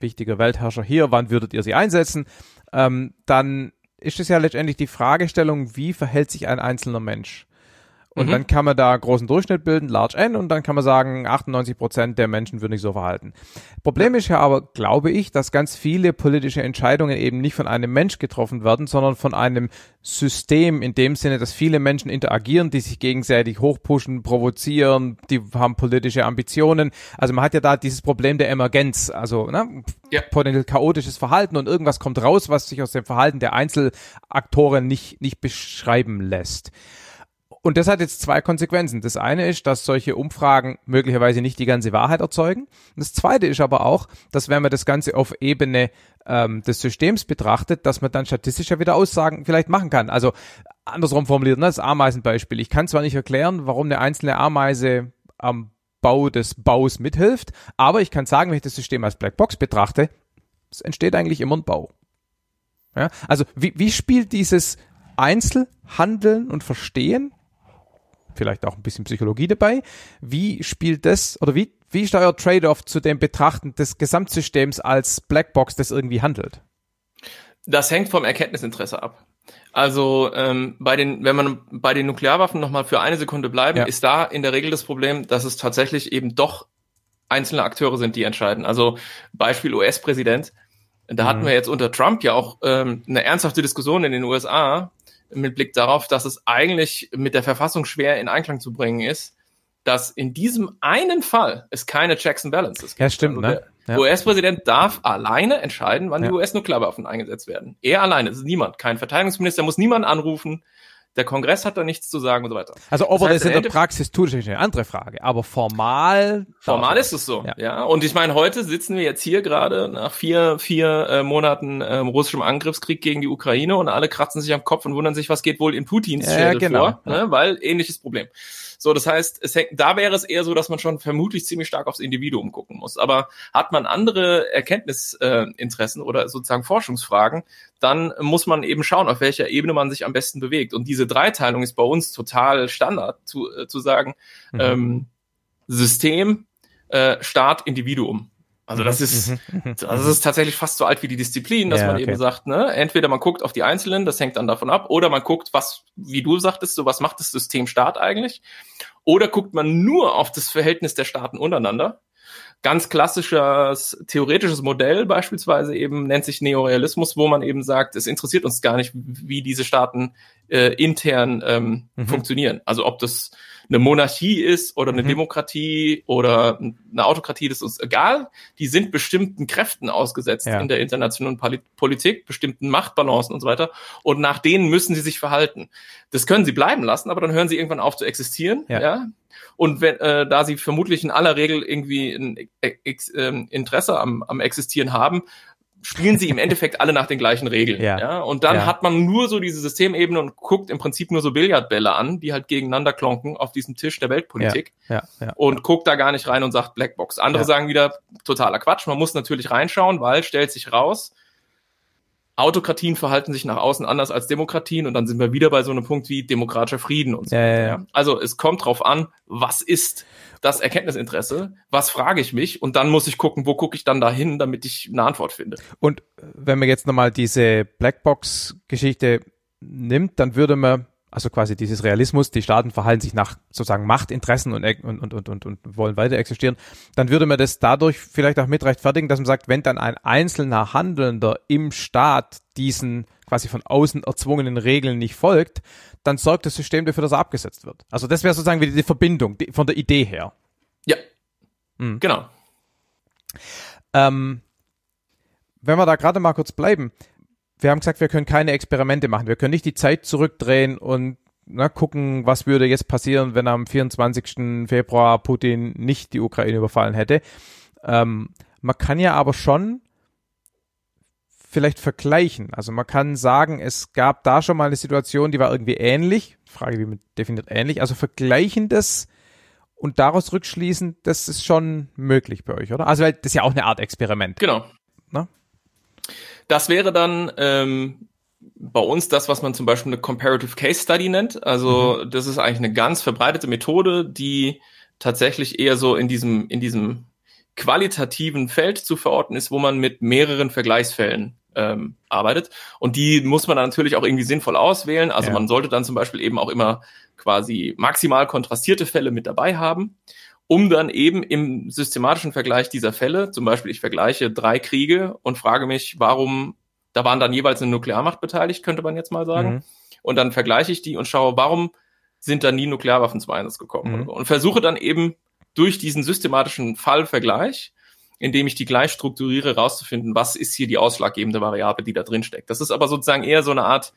wichtiger Weltherrscher hier, wann würdet ihr sie einsetzen, ähm, dann ist es ja letztendlich die Fragestellung, wie verhält sich ein einzelner Mensch? Und Mhm. dann kann man da großen Durchschnitt bilden, Large N, und dann kann man sagen, 98 Prozent der Menschen würden sich so verhalten. Problem ist ja aber, glaube ich, dass ganz viele politische Entscheidungen eben nicht von einem Mensch getroffen werden, sondern von einem System in dem Sinne, dass viele Menschen interagieren, die sich gegenseitig hochpushen, provozieren, die haben politische Ambitionen. Also man hat ja da dieses Problem der Emergenz, also ne, Ja. potenziell chaotisches Verhalten und irgendwas kommt raus, was sich aus dem Verhalten der Einzelaktoren nicht, nicht beschreiben lässt. Und das hat jetzt zwei Konsequenzen. Das eine ist, dass solche Umfragen möglicherweise nicht die ganze Wahrheit erzeugen. Und das zweite ist aber auch, dass wenn man das Ganze auf Ebene ähm, des Systems betrachtet, dass man dann statistisch ja wieder Aussagen vielleicht machen kann. Also andersrum formuliert, ne, das Ameisenbeispiel. Ich kann zwar nicht erklären, warum eine einzelne Ameise am Bau des Baus mithilft, aber ich kann sagen, wenn ich das System als Blackbox betrachte, es entsteht eigentlich immer ein Bau. Ja? Also wie, wie spielt dieses Einzelhandeln und Verstehen vielleicht auch ein bisschen Psychologie dabei. Wie spielt das oder wie, wie ist da euer Trade-off zu dem Betrachten des Gesamtsystems als Blackbox, das irgendwie handelt? Das hängt vom Erkenntnisinteresse ab. Also ähm, bei den, wenn man bei den Nuklearwaffen nochmal für eine Sekunde bleiben, Ja. ist da in der Regel das Problem, dass es tatsächlich eben doch einzelne Akteure sind, die entscheiden. Also Beispiel US-Präsident. Da hatten Mhm. wir jetzt unter Trump ja auch ähm, eine ernsthafte Diskussion in den USA mit Blick darauf, dass es eigentlich mit der Verfassung schwer in Einklang zu bringen ist, dass in diesem einen Fall es keine Checks and Balances gibt. Ja, stimmt, Also ne? der Ja. US-Präsident darf alleine entscheiden, wann Ja. die US-Nuklearwaffen eingesetzt werden. Er alleine, es ist niemand, kein Verteidigungsminister, muss niemanden anrufen, der Kongress hat da nichts zu sagen und so weiter. Also ob Das er heißt, das in der Praxis tut, ist eine andere Frage. Aber formal. Formal ist es so, Ja. ja. Und ich meine, heute sitzen wir jetzt hier gerade nach vier, vier äh, Monaten ähm, russischem Angriffskrieg gegen die Ukraine und alle kratzen sich am Kopf und wundern sich, was geht wohl in Putins Ja, Schädel genau, vor, ne? weil ähnliches Problem. So, das heißt, es hängt, da wäre es eher so, dass man schon vermutlich ziemlich stark aufs Individuum gucken muss. Aber hat man andere Erkenntnisinteressen äh, oder sozusagen Forschungsfragen, dann muss man eben schauen, auf welcher Ebene man sich am besten bewegt. Und diese Dreiteilung ist bei uns total Standard, zu, äh, zu sagen, Mhm. ähm, System, äh, Staat, Individuum. Also das ist, Mhm, mhm, das ist tatsächlich fast so alt wie die Disziplin, dass Ja, man okay. eben sagt, ne, entweder man guckt auf die Einzelnen, das hängt dann davon ab, oder man guckt, was, wie du sagtest, so was macht das System Staat eigentlich? Oder guckt man nur auf das Verhältnis der Staaten untereinander? Ganz klassisches theoretisches Modell beispielsweise eben nennt sich Neorealismus, wo man eben sagt, es interessiert uns gar nicht, wie diese Staaten äh, intern ähm, Mhm. funktionieren. Also ob das eine Monarchie ist oder eine Mhm. Demokratie oder eine Autokratie, das ist uns egal. Die sind bestimmten Kräften ausgesetzt Ja. in der internationalen Poli Politik, bestimmten Machtbalancen und so weiter. Und nach denen müssen sie sich verhalten. Das können sie bleiben lassen, aber dann hören sie irgendwann auf zu existieren. Ja. Ja. Und wenn, äh, da sie vermutlich in aller Regel irgendwie ein Ex ähm, Interesse am, am Existieren haben, spielen sie im Endeffekt alle nach den gleichen Regeln. Ja. Ja. Und dann Ja. hat man nur so diese Systemebene und guckt im Prinzip nur so Billardbälle an, die halt gegeneinander klonken auf diesem Tisch der Weltpolitik Ja, ja. und guckt da gar nicht rein und sagt Blackbox. Andere Ja. sagen wieder totaler Quatsch. Man muss natürlich reinschauen, weil stellt sich raus, Autokratien verhalten sich nach außen anders als Demokratien und dann sind wir wieder bei so einem Punkt wie demokratischer Frieden und so. Ja, ja, weiter, ja. Also es kommt drauf an, was ist das Erkenntnisinteresse? Was frage ich mich? Und dann muss ich gucken, wo gucke ich dann dahin, damit ich eine Antwort finde. Und wenn man jetzt nochmal diese Blackbox-Geschichte nimmt, dann würde man also quasi dieses Realismus, die Staaten verhalten sich nach sozusagen Machtinteressen und, und, und, und, und wollen weiter existieren, dann würde man das dadurch vielleicht auch mit rechtfertigen, dass man sagt, wenn dann ein einzelner Handelnder im Staat diesen quasi von außen erzwungenen Regeln nicht folgt, dann sorgt das System dafür, dass er abgesetzt wird. Also das wäre sozusagen wieder die Verbindung die, von der Idee her. Ja, mhm. genau. Ähm, wenn wir da gerade mal kurz bleiben, wir haben gesagt, wir können keine Experimente machen. Wir können nicht die Zeit zurückdrehen und na, gucken, was würde jetzt passieren, wenn am 24. Februar Putin nicht die Ukraine überfallen hätte. Ähm, man kann ja aber schon vielleicht vergleichen. Also man kann sagen, es gab da schon mal eine Situation, die war irgendwie ähnlich. Frage, wie man definiert ähnlich. Also vergleichen das und daraus rückschließen, das ist schon möglich bei euch, oder? Also weil das ist ja auch eine Art Experiment. Genau. Na? Das wäre dann ähm, bei uns das, was man zum Beispiel eine Comparative Case Study nennt. Also mhm. das ist eigentlich eine ganz verbreitete Methode, die tatsächlich eher so in diesem, in diesem qualitativen Feld zu verorten ist, wo man mit mehreren Vergleichsfällen ähm, arbeitet. Und die muss man dann natürlich auch irgendwie sinnvoll auswählen. Also ja. man sollte dann zum Beispiel eben auch immer quasi maximal kontrastierte Fälle mit dabei haben um dann eben im systematischen Vergleich dieser Fälle, zum Beispiel ich vergleiche drei Kriege und frage mich, warum, da waren dann jeweils eine Nuklearmacht beteiligt, könnte man jetzt mal sagen. Mhm. Und dann vergleiche ich die und schaue, warum sind da nie Nuklearwaffen zum Einsatz gekommen. Mhm. Und versuche dann eben durch diesen systematischen Fallvergleich, indem ich die gleich strukturiere, rauszufinden, was ist hier die ausschlaggebende Variable, die da drin steckt. Das ist aber sozusagen eher so eine Art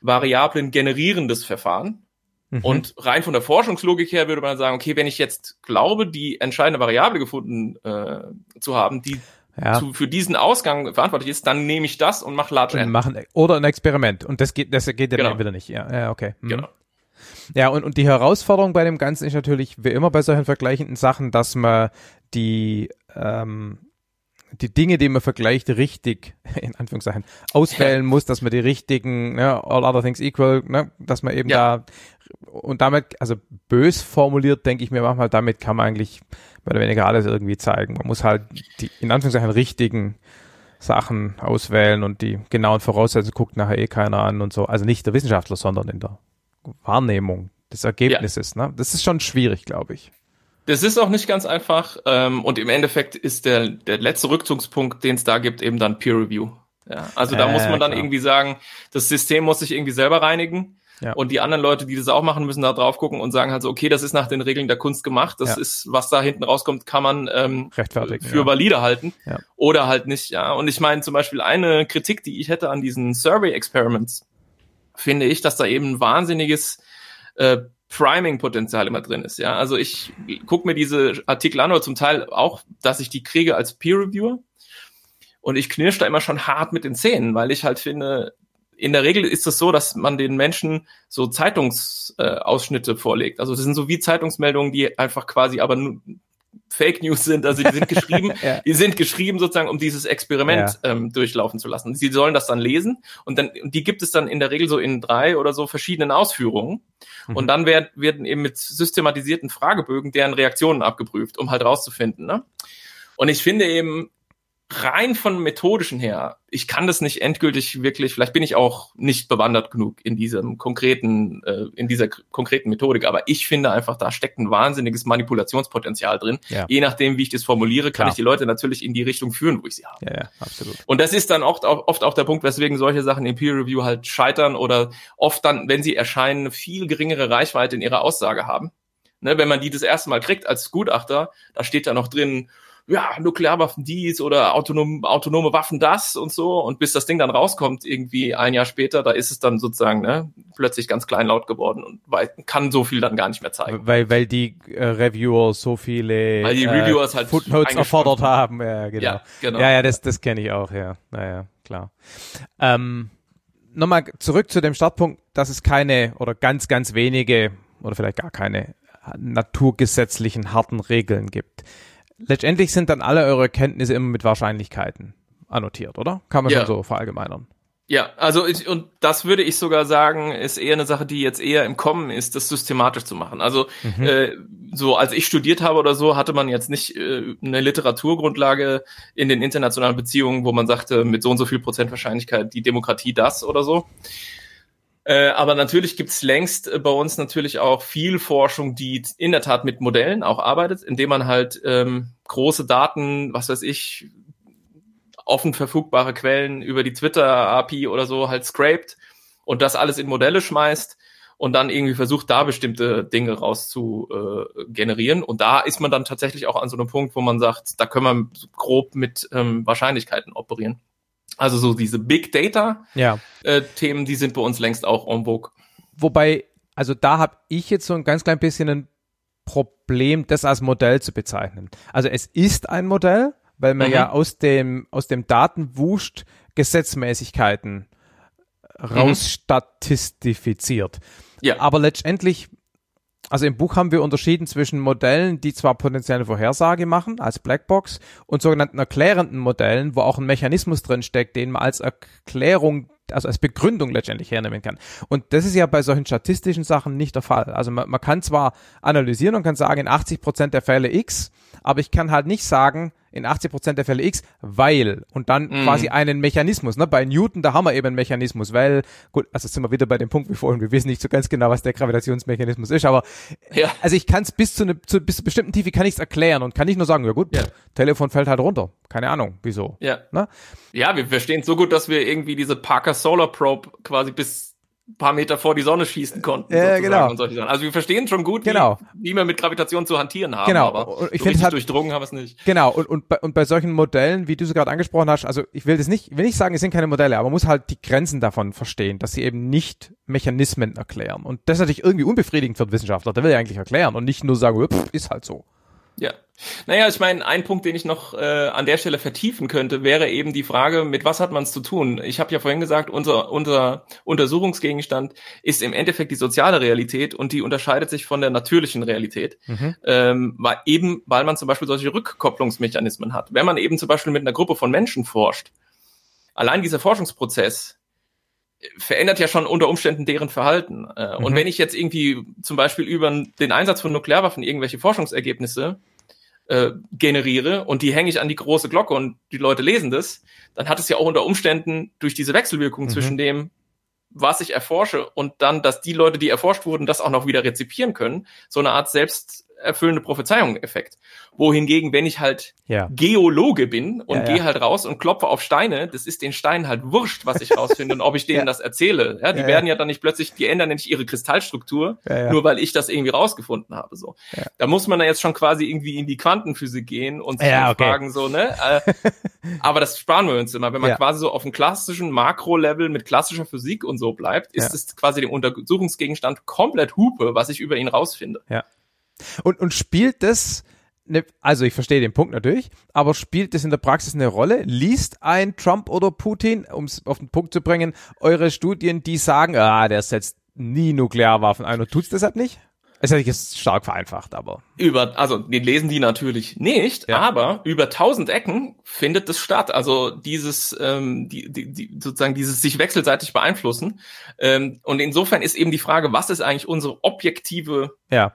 Variablen generierendes Verfahren. Mhm. Und rein von der Forschungslogik her würde man sagen, okay, wenn ich jetzt glaube, die entscheidende Variable gefunden äh, zu haben, die ja. zu, für diesen Ausgang verantwortlich ist, dann nehme ich das und mache Large N. Machen, oder ein Experiment. Und das geht, das geht ja genau. dann wieder nicht. Ja, ja okay. Mhm. Genau. Ja, und, und die Herausforderung bei dem Ganzen ist natürlich, wie immer bei solchen vergleichenden Sachen, dass man die, ähm, die Dinge, die man vergleicht, richtig, in Anführungszeichen, auswählen muss, dass man die richtigen, ne, all other things equal, ne, dass man eben ja. da und damit, also bös formuliert, denke ich mir manchmal, damit kann man eigentlich mehr oder weniger alles irgendwie zeigen. Man muss halt die, in Anführungszeichen, richtigen Sachen auswählen und die genauen Voraussetzungen guckt nachher eh keiner an und so. Also nicht der Wissenschaftler, sondern in der Wahrnehmung des Ergebnisses. Ja. Ne? Das ist schon schwierig, glaube ich. Das ist auch nicht ganz einfach. Ähm, und im Endeffekt ist der, der letzte Rückzugspunkt, den es da gibt, eben dann Peer Review. Ja, also da äh, muss man dann klar. irgendwie sagen, das System muss sich irgendwie selber reinigen. Ja. Und die anderen Leute, die das auch machen, müssen da drauf gucken und sagen halt so, okay, das ist nach den Regeln der Kunst gemacht. Das ja. ist, was da hinten rauskommt, kann man ähm, Rechtfertigen, für ja. valide halten ja. oder halt nicht. Ja. Und ich meine zum Beispiel eine Kritik, die ich hätte an diesen Survey-Experiments, finde ich, dass da eben ein wahnsinniges äh, Priming-Potenzial immer drin ist. Ja, also ich gucke mir diese Artikel an oder zum Teil auch, dass ich die kriege als Peer-Reviewer. Und ich knirsch da immer schon hart mit den Zähnen, weil ich halt finde, in der Regel ist es so, dass man den Menschen so Zeitungsausschnitte äh, vorlegt. Also das sind so wie Zeitungsmeldungen, die einfach quasi aber Fake News sind. Also die sind geschrieben, ja. die sind geschrieben sozusagen, um dieses Experiment ja. ähm, durchlaufen zu lassen. Sie sollen das dann lesen und dann und die gibt es dann in der Regel so in drei oder so verschiedenen Ausführungen. Mhm. Und dann werd, werden eben mit systematisierten Fragebögen deren Reaktionen abgeprüft, um halt rauszufinden. Ne? Und ich finde eben, rein von methodischen her, ich kann das nicht endgültig wirklich, vielleicht bin ich auch nicht bewandert genug in diesem konkreten, äh, in dieser konkreten Methodik, aber ich finde einfach, da steckt ein wahnsinniges Manipulationspotenzial drin. Ja. Je nachdem, wie ich das formuliere, kann Klar. ich die Leute natürlich in die Richtung führen, wo ich sie habe. Ja, ja, absolut. Und das ist dann oft auch, oft auch der Punkt, weswegen solche Sachen im Peer Review halt scheitern oder oft dann, wenn sie erscheinen, eine viel geringere Reichweite in ihrer Aussage haben. Ne, wenn man die das erste Mal kriegt als Gutachter, da steht da noch drin, ja, Nuklearwaffen dies oder autonom, autonome Waffen das und so. Und bis das Ding dann rauskommt, irgendwie ein Jahr später, da ist es dann sozusagen ne, plötzlich ganz kleinlaut geworden und weil, kann so viel dann gar nicht mehr zeigen. Weil, weil die äh, Reviewer so viele weil die Reviewers äh, halt Footnotes erfordert haben. Ja, genau. Ja, genau. ja, ja das, das kenne ich auch, ja. Naja, klar. Ähm, Nochmal zurück zu dem Startpunkt, dass es keine oder ganz, ganz wenige oder vielleicht gar keine naturgesetzlichen harten Regeln gibt letztendlich sind dann alle eure Kenntnisse immer mit Wahrscheinlichkeiten annotiert, oder? Kann man ja. schon so verallgemeinern. Ja, also ich, und das würde ich sogar sagen, ist eher eine Sache, die jetzt eher im Kommen ist, das systematisch zu machen. Also mhm. äh, so als ich studiert habe oder so, hatte man jetzt nicht äh, eine Literaturgrundlage in den internationalen Beziehungen, wo man sagte, mit so und so viel Prozent Wahrscheinlichkeit die Demokratie das oder so. Äh, aber natürlich gibt's längst äh, bei uns natürlich auch viel Forschung, die in der Tat mit Modellen auch arbeitet, indem man halt ähm, große Daten, was weiß ich, offen verfügbare Quellen über die Twitter-API oder so halt scraped und das alles in Modelle schmeißt und dann irgendwie versucht, da bestimmte Dinge raus zu äh, generieren. Und da ist man dann tatsächlich auch an so einem Punkt, wo man sagt, da können wir grob mit ähm, Wahrscheinlichkeiten operieren. Also so diese Big Data Ja. äh, Themen, die sind bei uns längst auch en vogue. Wobei, also da habe ich jetzt so ein ganz klein bisschen ein Problem, das als Modell zu bezeichnen. Also es ist ein Modell, weil man Mhm. ja aus dem, aus dem Datenwust Gesetzmäßigkeiten rausstatistifiziert. Ja. Aber letztendlich, also im Buch haben wir unterschieden zwischen Modellen, die zwar potenzielle Vorhersage machen, als Blackbox, und sogenannten erklärenden Modellen, wo auch ein Mechanismus drin steckt, den man als Erklärung, also als Begründung letztendlich hernehmen kann. Und das ist ja bei solchen statistischen Sachen nicht der Fall. Also man, man kann zwar analysieren und kann sagen, in 80 Prozent der Fälle X, aber ich kann halt nicht sagen, in 80 Prozent der Fälle X, weil und dann Mhm. quasi einen Mechanismus. Ne? Bei Newton, da haben wir eben einen Mechanismus, weil, gut, also sind wir wieder bei dem Punkt wie vorhin, wir wissen nicht so ganz genau, was der Gravitationsmechanismus ist, aber Ja. also ich kann es bis zu, ne, zu bis zu bestimmten Tiefe kann ich es erklären und kann nicht nur sagen, ja gut, Ja. pff, Telefon fällt halt runter. Keine Ahnung, wieso. Ja. Ne? Ja, wir verstehen so gut, dass wir irgendwie diese Parker Solar Probe quasi bis paar Meter vor die Sonne schießen konnten. Ja, genau. Und solche Sachen. Also wir verstehen schon gut, Genau. wie, wie wir mit Gravitation zu hantieren haben. Genau. Aber Und ich so finde, hat- durchdrungen haben wir es nicht. Genau, und, und, bei, und bei solchen Modellen, wie du sie gerade angesprochen hast, also ich will das nicht, ich will nicht sagen, es sind keine Modelle, aber man muss halt die Grenzen davon verstehen, dass sie eben nicht Mechanismen erklären. Und das ist natürlich irgendwie unbefriedigend für den Wissenschaftler, der will ja eigentlich erklären und nicht nur sagen, "Ja, pff, ist halt so. Ja. Naja, ich meine, ein Punkt, den ich noch äh, an der Stelle vertiefen könnte, wäre eben die Frage, mit was hat man es zu tun? Ich habe ja vorhin gesagt, unser, unser Untersuchungsgegenstand ist im Endeffekt die soziale Realität und die unterscheidet sich von der natürlichen Realität. Mhm. Ähm, weil eben, weil man zum Beispiel solche Rückkopplungsmechanismen hat. Wenn man eben zum Beispiel mit einer Gruppe von Menschen forscht, allein dieser Forschungsprozess verändert ja schon unter Umständen deren Verhalten. Äh, Und Mhm. wenn ich jetzt irgendwie zum Beispiel über den Einsatz von Nuklearwaffen irgendwelche Forschungsergebnisse äh, generiere und die hänge ich an die große Glocke und die Leute lesen das, dann hat es ja auch unter Umständen durch diese Wechselwirkung Mhm. zwischen dem, was ich erforsche und dann, dass die Leute, die erforscht wurden, das auch noch wieder rezipieren können, so eine Art selbsterfüllende Prophezeiung-Effekt. Wohingegen, wenn ich halt Ja. Geologe bin und Ja, ja. gehe halt raus und klopfe auf Steine, das ist den Steinen halt wurscht, was ich rausfinde und ob ich denen Ja. das erzähle. Ja, die Ja, ja. werden ja dann nicht plötzlich, die ändern ja nicht ihre Kristallstruktur, Ja, ja. nur weil ich das irgendwie rausgefunden habe. So, Ja. da muss man ja jetzt schon quasi irgendwie in die Quantenphysik gehen und sich Ja, okay. fragen so, ne? Äh, aber das sparen wir uns immer, wenn man Ja. quasi so auf dem klassischen Makro-Level mit klassischer Physik und so bleibt, ist Ja. es quasi dem Untersuchungsgegenstand komplett Hupe, was ich über ihn rausfinde. Und, und spielt das, ne, also ich verstehe den Punkt natürlich, aber spielt das in der Praxis eine Rolle? Liest ein Trump oder Putin, um es auf den Punkt zu bringen, eure Studien, die sagen, ah, der setzt nie Nuklearwaffen ein und tut's deshalb nicht? Das hätte ich jetzt stark vereinfacht, aber. Über, also die lesen die natürlich nicht, Ja. aber über tausend Ecken findet es statt. Also dieses, ähm, die, die, die, sozusagen dieses sich wechselseitig beeinflussen. Ähm, und insofern ist eben die Frage, was ist eigentlich unsere objektive Ja.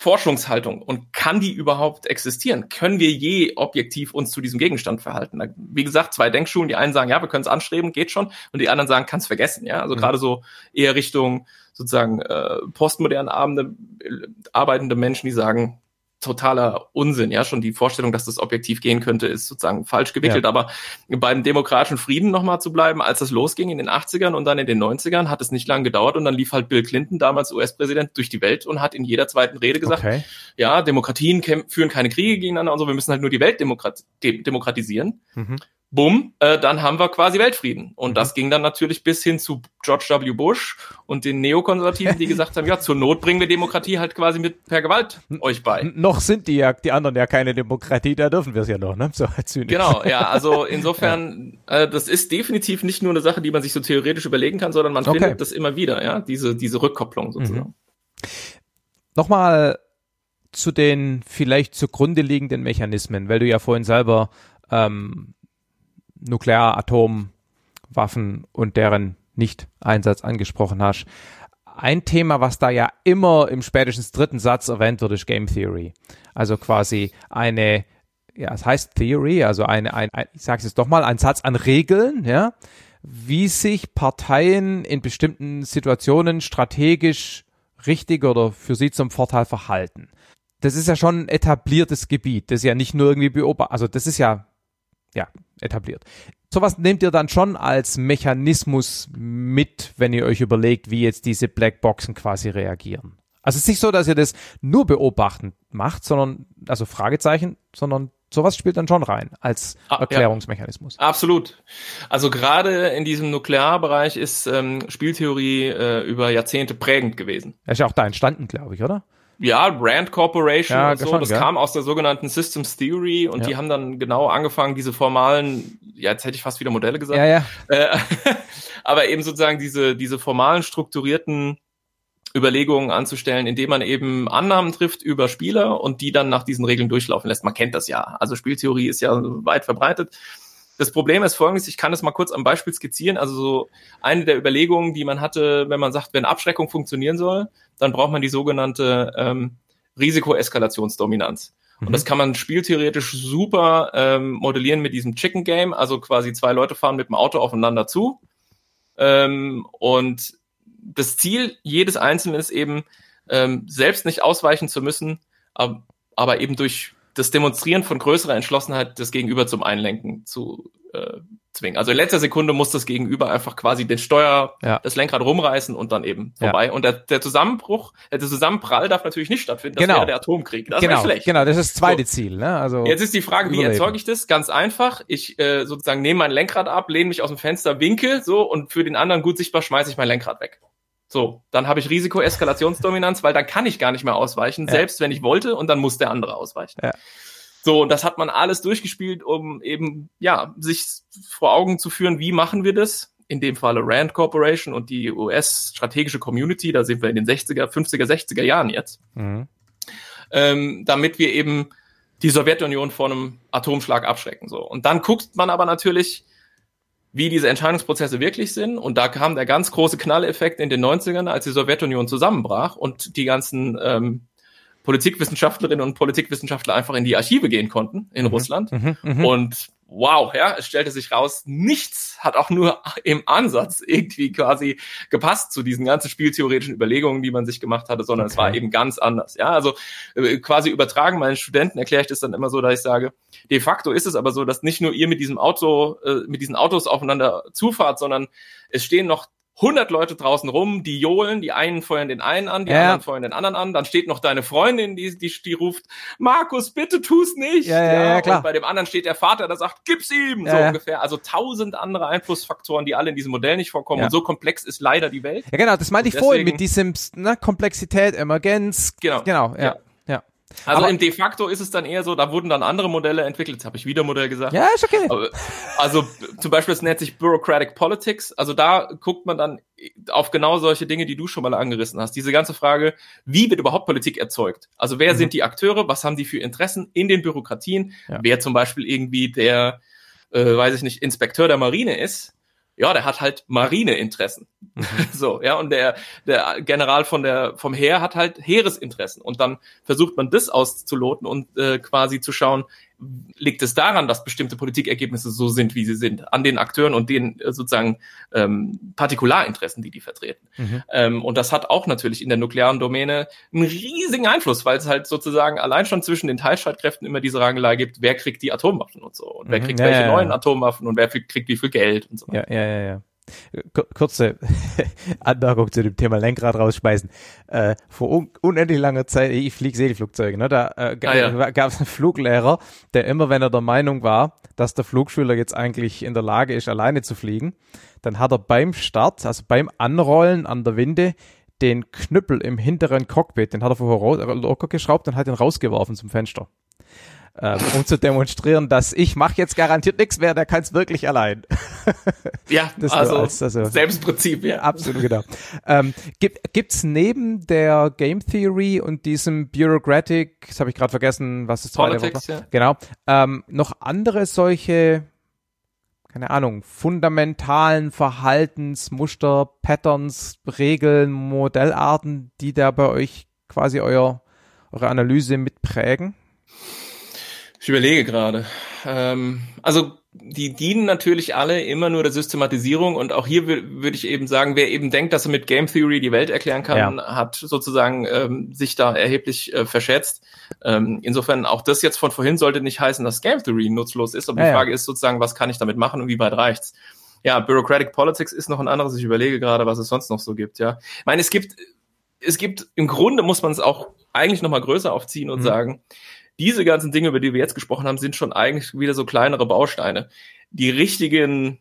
Forschungshaltung und kann die überhaupt existieren? Können wir je objektiv uns zu diesem Gegenstand verhalten? Wie gesagt, zwei Denkschulen, die einen sagen, ja, wir können es anstreben, geht schon, und die anderen sagen, kann's vergessen, ja. Also Mhm. gerade so eher Richtung sozusagen äh, postmodern abende, äh, arbeitende Menschen, die sagen, totaler Unsinn, ja, schon die Vorstellung, dass das objektiv gehen könnte, ist sozusagen falsch gewickelt. Aber beim demokratischen Frieden nochmal zu bleiben, als es losging in den 80ern und dann in den 90ern, hat es nicht lange gedauert und dann lief halt Bill Clinton, damals US-Präsident, durch die Welt und hat in jeder zweiten Rede gesagt, Okay. ja, Demokratien führen keine Kriege gegeneinander und so, wir müssen halt nur die Welt demokrat de demokratisieren. Mhm. Bumm, äh, dann haben wir quasi Weltfrieden. Und Mhm. das ging dann natürlich bis hin zu George W. Bush und den Neokonservativen, die gesagt haben, ja, zur Not bringen wir Demokratie halt quasi mit per Gewalt euch bei. N- Noch sind die ja, die anderen ja keine Demokratie, da dürfen wir es ja noch, ne? So zynisch. Genau, ja, also insofern, äh, das ist definitiv nicht nur eine Sache, die man sich so theoretisch überlegen kann, sondern man Okay. findet das immer wieder, ja, diese, diese Rückkopplung sozusagen. Nochmal zu den vielleicht zugrunde liegenden Mechanismen, weil du ja vorhin selber ähm, Nuklear, Atomwaffen und deren Nicht-Einsatz angesprochen hast. Ein Thema, was da ja immer im spätestens dritten Satz erwähnt wird, ist Game Theory. Also quasi eine, ja, es heißt Theory, also eine, ein, ein ich sage es jetzt doch mal, ein Satz an Regeln, ja, wie sich Parteien in bestimmten Situationen strategisch richtig oder für sie zum Vorteil verhalten. Das ist ja schon ein etabliertes Gebiet. Das ist ja nicht nur irgendwie beobachtet, also das ist ja, ja, etabliert. Sowas nehmt ihr dann schon als Mechanismus mit, wenn ihr euch überlegt, wie jetzt diese Blackboxen quasi reagieren. Also es ist nicht so, dass ihr das nur beobachtend macht, sondern, also Fragezeichen, sondern sowas spielt dann schon rein als ah, Erklärungsmechanismus. Ja, absolut. Also gerade in diesem Nuklearbereich ist ähm, Spieltheorie äh, über Jahrzehnte prägend gewesen. Er ist ja auch da entstanden, glaube ich, oder? Ja, Rand Corporation ja, und so, schon, das ja. kam aus der sogenannten Systems Theory und ja. die haben dann genau angefangen, diese formalen, ja, jetzt hätte ich fast wieder Modelle gesagt, ja, ja. Äh, aber eben sozusagen diese, diese formalen, strukturierten Überlegungen anzustellen, indem man eben Annahmen trifft über Spieler und die dann nach diesen Regeln durchlaufen lässt. Man kennt das ja. Also Spieltheorie ist ja weit verbreitet. Das Problem ist folgendes, ich kann es mal kurz am Beispiel skizzieren. Also so eine der Überlegungen, die man hatte, wenn man sagt, wenn Abschreckung funktionieren soll, dann braucht man die sogenannte ähm, Risikoeskalationsdominanz. Mhm. Und das kann man spieltheoretisch super ähm, modellieren mit diesem Chicken Game. Also quasi zwei Leute fahren mit dem Auto aufeinander zu. Ähm, und das Ziel jedes Einzelnen ist eben, ähm, selbst nicht ausweichen zu müssen, aber, aber eben durch das Demonstrieren von größerer Entschlossenheit das Gegenüber zum Einlenken zu äh, zwingen. Also in letzter Sekunde muss das Gegenüber einfach quasi den Steuer, ja. das Lenkrad rumreißen und dann eben vorbei. Ja. Und der, der Zusammenbruch, äh, der Zusammenprall darf natürlich nicht stattfinden. Das genau. wäre der Atomkrieg. Das genau. schlecht. Genau, das ist das zweite so. Ziel. Ne? Also Jetzt ist die Frage, wie erzeuge ich das? Ganz einfach. Ich äh, sozusagen nehme mein Lenkrad ab, lehne mich aus dem Fenster, winke so und für den anderen gut sichtbar schmeiße ich mein Lenkrad weg. So, dann habe ich Risiko-Eskalationsdominanz, weil dann kann ich gar nicht mehr ausweichen, ja. selbst wenn ich wollte, und dann muss der andere ausweichen. Ja. So, und das hat man alles durchgespielt, um eben, ja, sich vor Augen zu führen, wie machen wir das? In dem Falle Rand Corporation und die US-strategische Community, da sind wir in den 60er, 50er, 60er Jahren jetzt. Mhm. Ähm, damit wir eben die Sowjetunion vor einem Atomschlag abschrecken. So. Und dann guckt man aber natürlich, wie diese Entscheidungsprozesse wirklich sind. Und da kam der ganz große Knalleffekt in den 90ern, als die Sowjetunion zusammenbrach und die ganzen ähm, Politikwissenschaftlerinnen und Politikwissenschaftler einfach in die Archive gehen konnten in mhm. Russland. Mhm, mh. Und wow, ja, es stellte sich raus, nichts hat auch nur im Ansatz irgendwie quasi gepasst zu diesen ganzen spieltheoretischen Überlegungen, die man sich gemacht hatte, sondern okay. es war eben ganz anders. Ja, also äh, quasi übertragen meinen Studenten erkläre ich das dann immer so, dass ich sage, de facto ist es aber so, dass nicht nur ihr mit diesem Auto, äh, mit diesen Autos aufeinander zufahrt, sondern es stehen noch 100 Leute draußen rum, die johlen, die einen feuern den einen an, die ja. anderen feuern den anderen an, dann steht noch deine Freundin, die, die, die ruft, Markus, bitte tu's nicht. Ja, ja, ja, klar. Und bei dem anderen steht der Vater, der sagt, gib's ihm, so ungefähr. Also tausend andere Einflussfaktoren, die alle in diesem Modell nicht vorkommen. Und so komplex ist leider die Welt. Ja, genau, das meinte ich vorhin mit diesem ne, Komplexität, Emergenz. Genau. Genau, ja. Also aber im de facto ist es dann eher so, da wurden dann andere Modelle entwickelt. Jetzt habe ich wieder Modell gesagt. Ja, ist okay. Aber, also zum Beispiel, es nennt sich Bureaucratic Politics. Also da guckt man dann auf genau solche Dinge, die du schon mal angerissen hast. Diese ganze Frage, wie wird überhaupt Politik erzeugt? Also wer mhm. sind die Akteure? Was haben die für Interessen in den Bürokratien? Ja. Wer zum Beispiel irgendwie der, äh, weiß ich nicht, Inspekteur der Marine ist, ja, der hat halt Marineinteressen. Mhm. So, ja, und der, der General von der, vom Heer hat halt Heeresinteressen. Und dann versucht man das auszuloten und äh, quasi zu schauen, liegt es daran, dass bestimmte Politikergebnisse so sind, wie sie sind, an den Akteuren und den äh, sozusagen ähm, Partikularinteressen, die die vertreten. Mhm. Ähm, und das hat auch natürlich in der nuklearen Domäne einen riesigen Einfluss, weil es halt sozusagen allein schon zwischen den Teilstreitkräften immer diese Rangelei gibt, wer kriegt die Atomwaffen und so und mhm. wer kriegt ja, welche ja, ja. neuen Atomwaffen und wer kriegt wie viel Geld und so. Ja, ja, ja, ja kurze Anmerkung zu dem Thema Lenkrad rausschmeißen. Äh, vor un unendlich langer Zeit, ich fliege Segelflugzeuge, ne? da äh, ah, ja. gab es einen Fluglehrer, der immer, wenn er der Meinung war, dass der Flugschüler jetzt eigentlich in der Lage ist, alleine zu fliegen, dann hat er beim Start, also beim Anrollen an der Winde, den Knüppel im hinteren Cockpit, den hat er vorher locker geschraubt und hat ihn rausgeworfen zum Fenster ähm, um zu demonstrieren, dass ich mache jetzt garantiert nichts mehr, der kann es wirklich allein. ja, das also, als, also Selbstprinzip, ja. Absolut, genau. Ähm, gibt gibt's neben der Game Theory und diesem Bureaucratic, das habe ich gerade vergessen, was das zweite Politics? Ja. Genau, ähm, noch andere solche keine Ahnung, fundamentalen Verhaltensmuster, Patterns, Regeln, Modellarten, die da bei euch quasi euer, eure Analyse mitprägen? Ich überlege gerade. Ähm, also die dienen natürlich alle immer nur der Systematisierung und auch hier würde ich eben sagen, wer eben denkt, dass er mit Game Theory die Welt erklären kann, ja. hat sozusagen ähm, sich da erheblich äh, verschätzt. Ähm, insofern auch das jetzt von vorhin sollte nicht heißen, dass Game Theory nutzlos ist, aber ja, die Frage ja. ist sozusagen, was kann ich damit machen und wie weit reicht's? Ja, Bureaucratic Politics ist noch ein anderes. Ich überlege gerade, was es sonst noch so gibt. Ja, ich meine, es gibt es gibt im Grunde muss man es auch eigentlich noch mal größer aufziehen und mhm. sagen, diese ganzen Dinge, über die wir jetzt gesprochen haben, sind schon eigentlich wieder so kleinere Bausteine. Die richtigen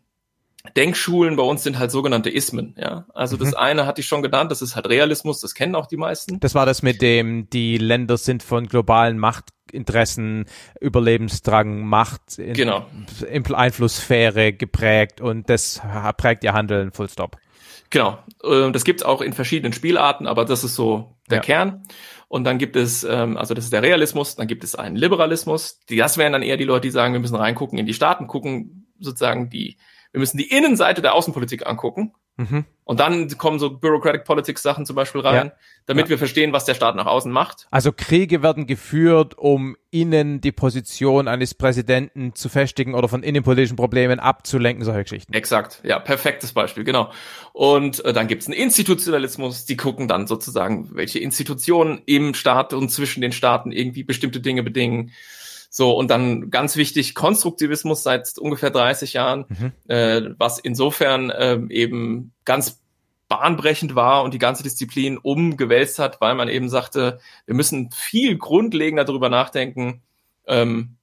Denkschulen bei uns sind halt sogenannte Ismen, ja. Also mhm. das eine hatte ich schon genannt, das ist halt Realismus, das kennen auch die meisten. Das war das mit dem, die Länder sind von globalen Machtinteressen, Überlebensdrang, Macht, genau. Einflusssphäre geprägt und das prägt ihr Handeln, full stop. Genau. Ähm, das gibt's auch in verschiedenen Spielarten, aber das ist so der ja. Kern. Und dann gibt es, ähm, also das ist der Realismus, dann gibt es einen Liberalismus. Das wären dann eher die Leute, die sagen, wir müssen reingucken in die Staaten, gucken sozusagen die, wir müssen die Innenseite der Außenpolitik angucken Mhm. Und dann kommen so Bureaucratic Politics Sachen zum Beispiel rein, ja. damit ja. wir verstehen, was der Staat nach außen macht. Also Kriege werden geführt, um innen die Position eines Präsidenten zu festigen oder von innenpolitischen Problemen abzulenken, solche Geschichten. Exakt, ja, perfektes Beispiel, genau. Und äh, dann gibt's einen Institutionalismus, die gucken dann sozusagen, welche Institutionen im Staat und zwischen den Staaten irgendwie bestimmte Dinge bedingen. So, und dann ganz wichtig, Konstruktivismus seit ungefähr 30 Jahren, mhm. äh, was insofern äh, eben ganz bahnbrechend war und die ganze Disziplin umgewälzt hat, weil man eben sagte, wir müssen viel grundlegender darüber nachdenken, ähm,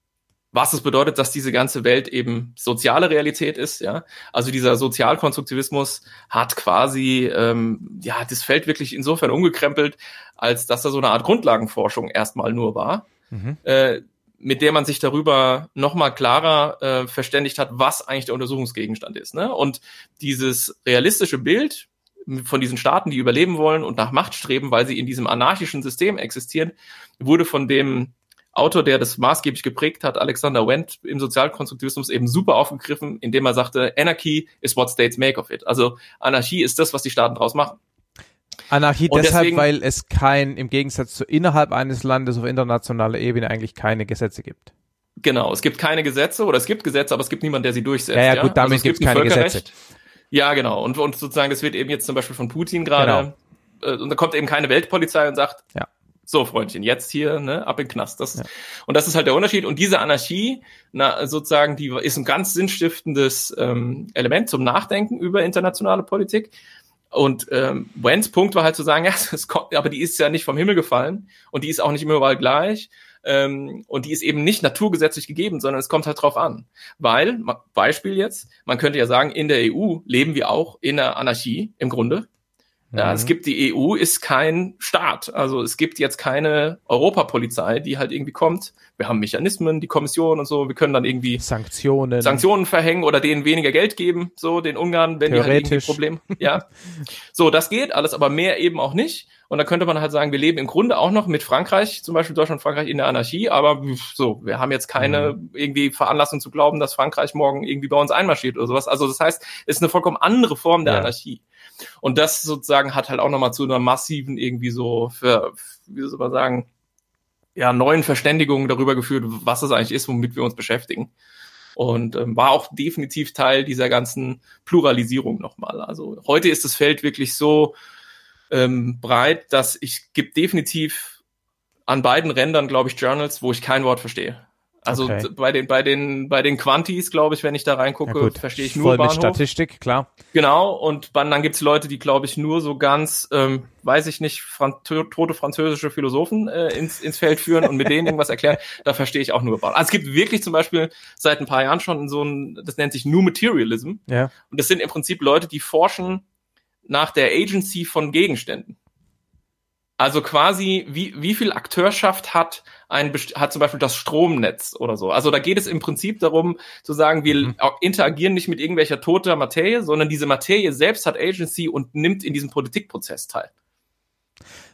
was es bedeutet, dass diese ganze Welt eben soziale Realität ist, ja. Also dieser Sozialkonstruktivismus hat quasi, ähm, ja, das Feld wirklich insofern umgekrempelt, als dass er so eine Art Grundlagenforschung erstmal nur war. Mhm. Äh, mit der man sich darüber nochmal klarer äh, verständigt hat, was eigentlich der Untersuchungsgegenstand ist. Ne? Und dieses realistische Bild von diesen Staaten, die überleben wollen und nach Macht streben, weil sie in diesem anarchischen System existieren, wurde von dem Autor, der das maßgeblich geprägt hat, Alexander Wendt im Sozialkonstruktivismus eben super aufgegriffen, indem er sagte, Anarchy is what states make of it. Also Anarchie ist das, was die Staaten daraus machen. Anarchie und deshalb, deswegen, weil es kein, im Gegensatz zu innerhalb eines Landes auf internationaler Ebene eigentlich keine Gesetze gibt. Genau, es gibt keine Gesetze oder es gibt Gesetze, aber es gibt niemanden, der sie durchsetzt. Ja, ja, gut, damit also gibt es keine Gesetze. Ja, genau. Und, und sozusagen, das wird eben jetzt zum Beispiel von Putin gerade, genau. äh, und da kommt eben keine Weltpolizei und sagt, ja. so Freundchen, jetzt hier, ne, ab in den Knast. Das, ja. Und das ist halt der Unterschied. Und diese Anarchie, na, sozusagen, die ist ein ganz sinnstiftendes ähm, Element zum Nachdenken über internationale Politik. Und ähm, Wens Punkt war halt zu sagen, ja, es kommt, aber die ist ja nicht vom Himmel gefallen und die ist auch nicht immer überall gleich ähm, und die ist eben nicht naturgesetzlich gegeben, sondern es kommt halt drauf an. Weil, Beispiel jetzt, man könnte ja sagen, in der EU leben wir auch in der Anarchie im Grunde. Ja, es mhm. gibt die EU ist kein Staat. Also es gibt jetzt keine Europapolizei, die halt irgendwie kommt. Wir haben Mechanismen, die Kommission und so. Wir können dann irgendwie Sanktionen, Sanktionen verhängen oder denen weniger Geld geben, so den Ungarn, wenn die halt irgendwie Problem. Ja, so das geht alles, aber mehr eben auch nicht. Und da könnte man halt sagen, wir leben im Grunde auch noch mit Frankreich, zum Beispiel Deutschland, Frankreich in der Anarchie, aber so, wir haben jetzt keine mhm. irgendwie Veranlassung zu glauben, dass Frankreich morgen irgendwie bei uns einmarschiert oder sowas. Also das heißt, es ist eine vollkommen andere Form der ja. Anarchie. Und das sozusagen hat halt auch nochmal zu einer massiven irgendwie so, für, wie soll man sagen, ja, neuen Verständigungen darüber geführt, was es eigentlich ist, womit wir uns beschäftigen. Und ähm, war auch definitiv Teil dieser ganzen Pluralisierung nochmal. Also heute ist das Feld wirklich so ähm, breit, dass ich gibt definitiv an beiden Rändern, glaube ich, Journals, wo ich kein Wort verstehe. Also okay. bei den bei den bei den Quantis, glaube ich, wenn ich da reingucke, ja verstehe ich nur Voll Bahnhof. mit Statistik, klar. Genau. Und dann, dann gibt's Leute, die glaube ich nur so ganz, ähm, weiß ich nicht, Fran tote französische Philosophen äh, ins ins Feld führen und mit denen irgendwas erklären. Da verstehe ich auch nur Bahnhof. Also es gibt wirklich zum Beispiel seit ein paar Jahren schon so ein, das nennt sich New Materialism. Ja. Und das sind im Prinzip Leute, die forschen nach der Agency von Gegenständen. Also quasi, wie, wie viel Akteurschaft hat ein, hat zum Beispiel das Stromnetz oder so. Also da geht es im Prinzip darum zu sagen, wir mhm. interagieren nicht mit irgendwelcher toter Materie, sondern diese Materie selbst hat Agency und nimmt in diesem Politikprozess teil.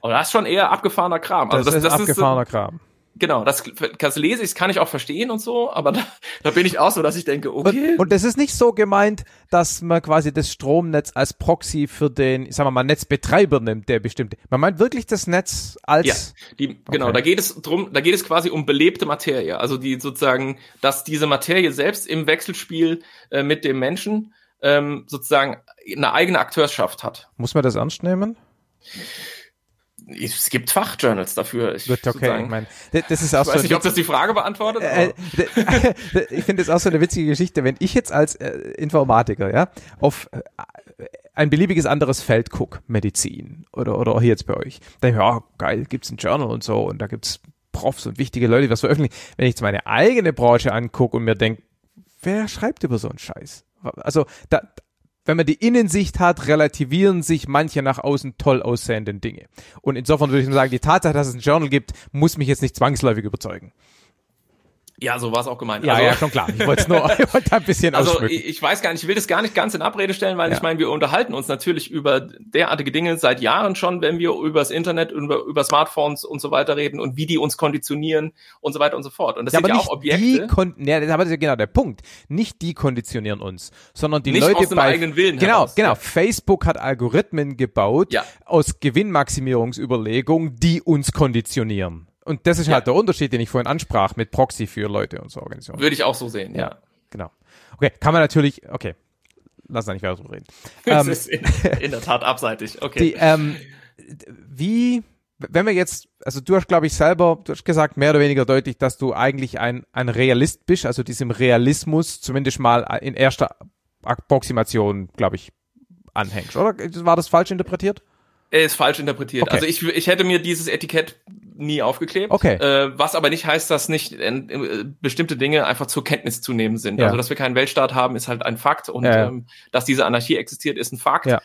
Und das ist schon eher abgefahrener Kram. Also das, das ist abgefahrener ist, Kram. Genau, das, das lese ich, das kann ich auch verstehen und so, aber da, da bin ich auch so, dass ich denke, okay. Und, und das ist nicht so gemeint, dass man quasi das Stromnetz als Proxy für den, sagen wir mal, Netzbetreiber nimmt, der bestimmte. Man meint wirklich das Netz als. Ja, die, genau, okay. da geht es drum, da geht es quasi um belebte Materie, also die sozusagen, dass diese Materie selbst im Wechselspiel äh, mit dem Menschen ähm, sozusagen eine eigene Akteurschaft hat. Muss man das ernst nehmen? Es gibt Fachjournals dafür. Ich, Gut, okay, ich meine, das ist auch ich weiß so nicht, ob das die Frage beantwortet. Äh, ich finde das auch so eine witzige Geschichte, wenn ich jetzt als äh, Informatiker ja auf äh, ein beliebiges anderes Feld gucke, Medizin oder oder hier jetzt bei euch, dann ja geil, gibt's ein Journal und so und da gibt's Profs und wichtige Leute, die was veröffentlichen. Wenn ich jetzt meine eigene Branche angucke und mir denke, wer schreibt über so einen Scheiß? Also da, wenn man die Innensicht hat, relativieren sich manche nach außen toll aussehenden Dinge. Und insofern würde ich nur sagen, die Tatsache, dass es ein Journal gibt, muss mich jetzt nicht zwangsläufig überzeugen. Ja, so war es auch gemeint. Ja, also, ja, schon klar. Ich wollte es nur ich wollte ein bisschen Also ich, ich weiß gar nicht, ich will das gar nicht ganz in Abrede stellen, weil ja. ich meine, wir unterhalten uns natürlich über derartige Dinge seit Jahren schon, wenn wir über das Internet, über, über Smartphones und so weiter reden und wie die uns konditionieren und so weiter und so fort. Und das ja, sind ja auch Objekte. Die kon ja, das ist ja genau der Punkt. Nicht die konditionieren uns, sondern die nicht Leute aus dem bei eigenen Willen Genau, heraus, genau. Ja. Facebook hat Algorithmen gebaut Ja. aus Gewinnmaximierungsüberlegungen, die uns konditionieren. Und das ist Ja. halt der Unterschied, den ich vorhin ansprach mit Proxy für Leute und so Organisationen. Würde ich auch so sehen, ja. Ja, genau. Okay, kann man natürlich, okay, lass da nicht weiter drüber reden. Das Ähm, ist in, in der Tat abseitig. Okay. die, ähm, wie, wenn wir jetzt, also du hast, glaube ich, selber, du hast gesagt, mehr oder weniger deutlich, dass du eigentlich ein, ein Realist bist, also diesem Realismus zumindest mal in erster Approximation, glaube ich, anhängst, oder? War das falsch interpretiert? Er ist falsch interpretiert. Okay. Also ich, ich hätte mir dieses Etikett nie aufgeklebt. Okay. Äh, was aber nicht heißt, dass nicht äh, bestimmte Dinge einfach zur Kenntnis zu nehmen sind. Ja. Also dass wir keinen Weltstaat haben, ist halt ein Fakt und Ja. Ähm, dass diese Anarchie existiert, ist ein Fakt. Ja.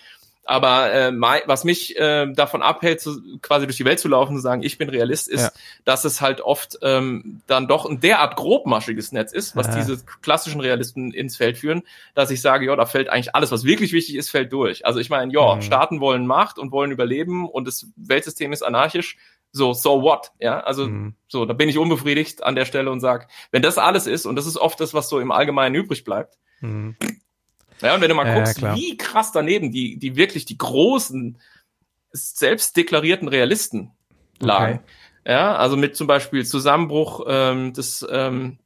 Aber äh, mei- was mich äh, davon abhält, zu, quasi durch die Welt zu laufen und zu sagen, ich bin Realist, ist, Ja. dass es halt oft ähm, dann doch ein derart grobmaschiges Netz ist, was Ja. diese klassischen Realisten ins Feld führen, dass ich sage, ja, da fällt eigentlich alles, was wirklich wichtig ist, fällt durch. Also ich meine, ja, Mhm. Staaten wollen Macht und wollen überleben und das Weltsystem ist anarchisch. So, so what? Ja, also Mhm. so, da bin ich unbefriedigt an der Stelle und sag, wenn das alles ist, und das ist oft das, was so im Allgemeinen übrig bleibt, Mhm. Ja, und wenn du mal Ja, guckst, klar. wie krass daneben die, die wirklich die großen, selbst deklarierten Realisten lagen. Ja, also mit zum Beispiel Zusammenbruch ähm, des, ähm,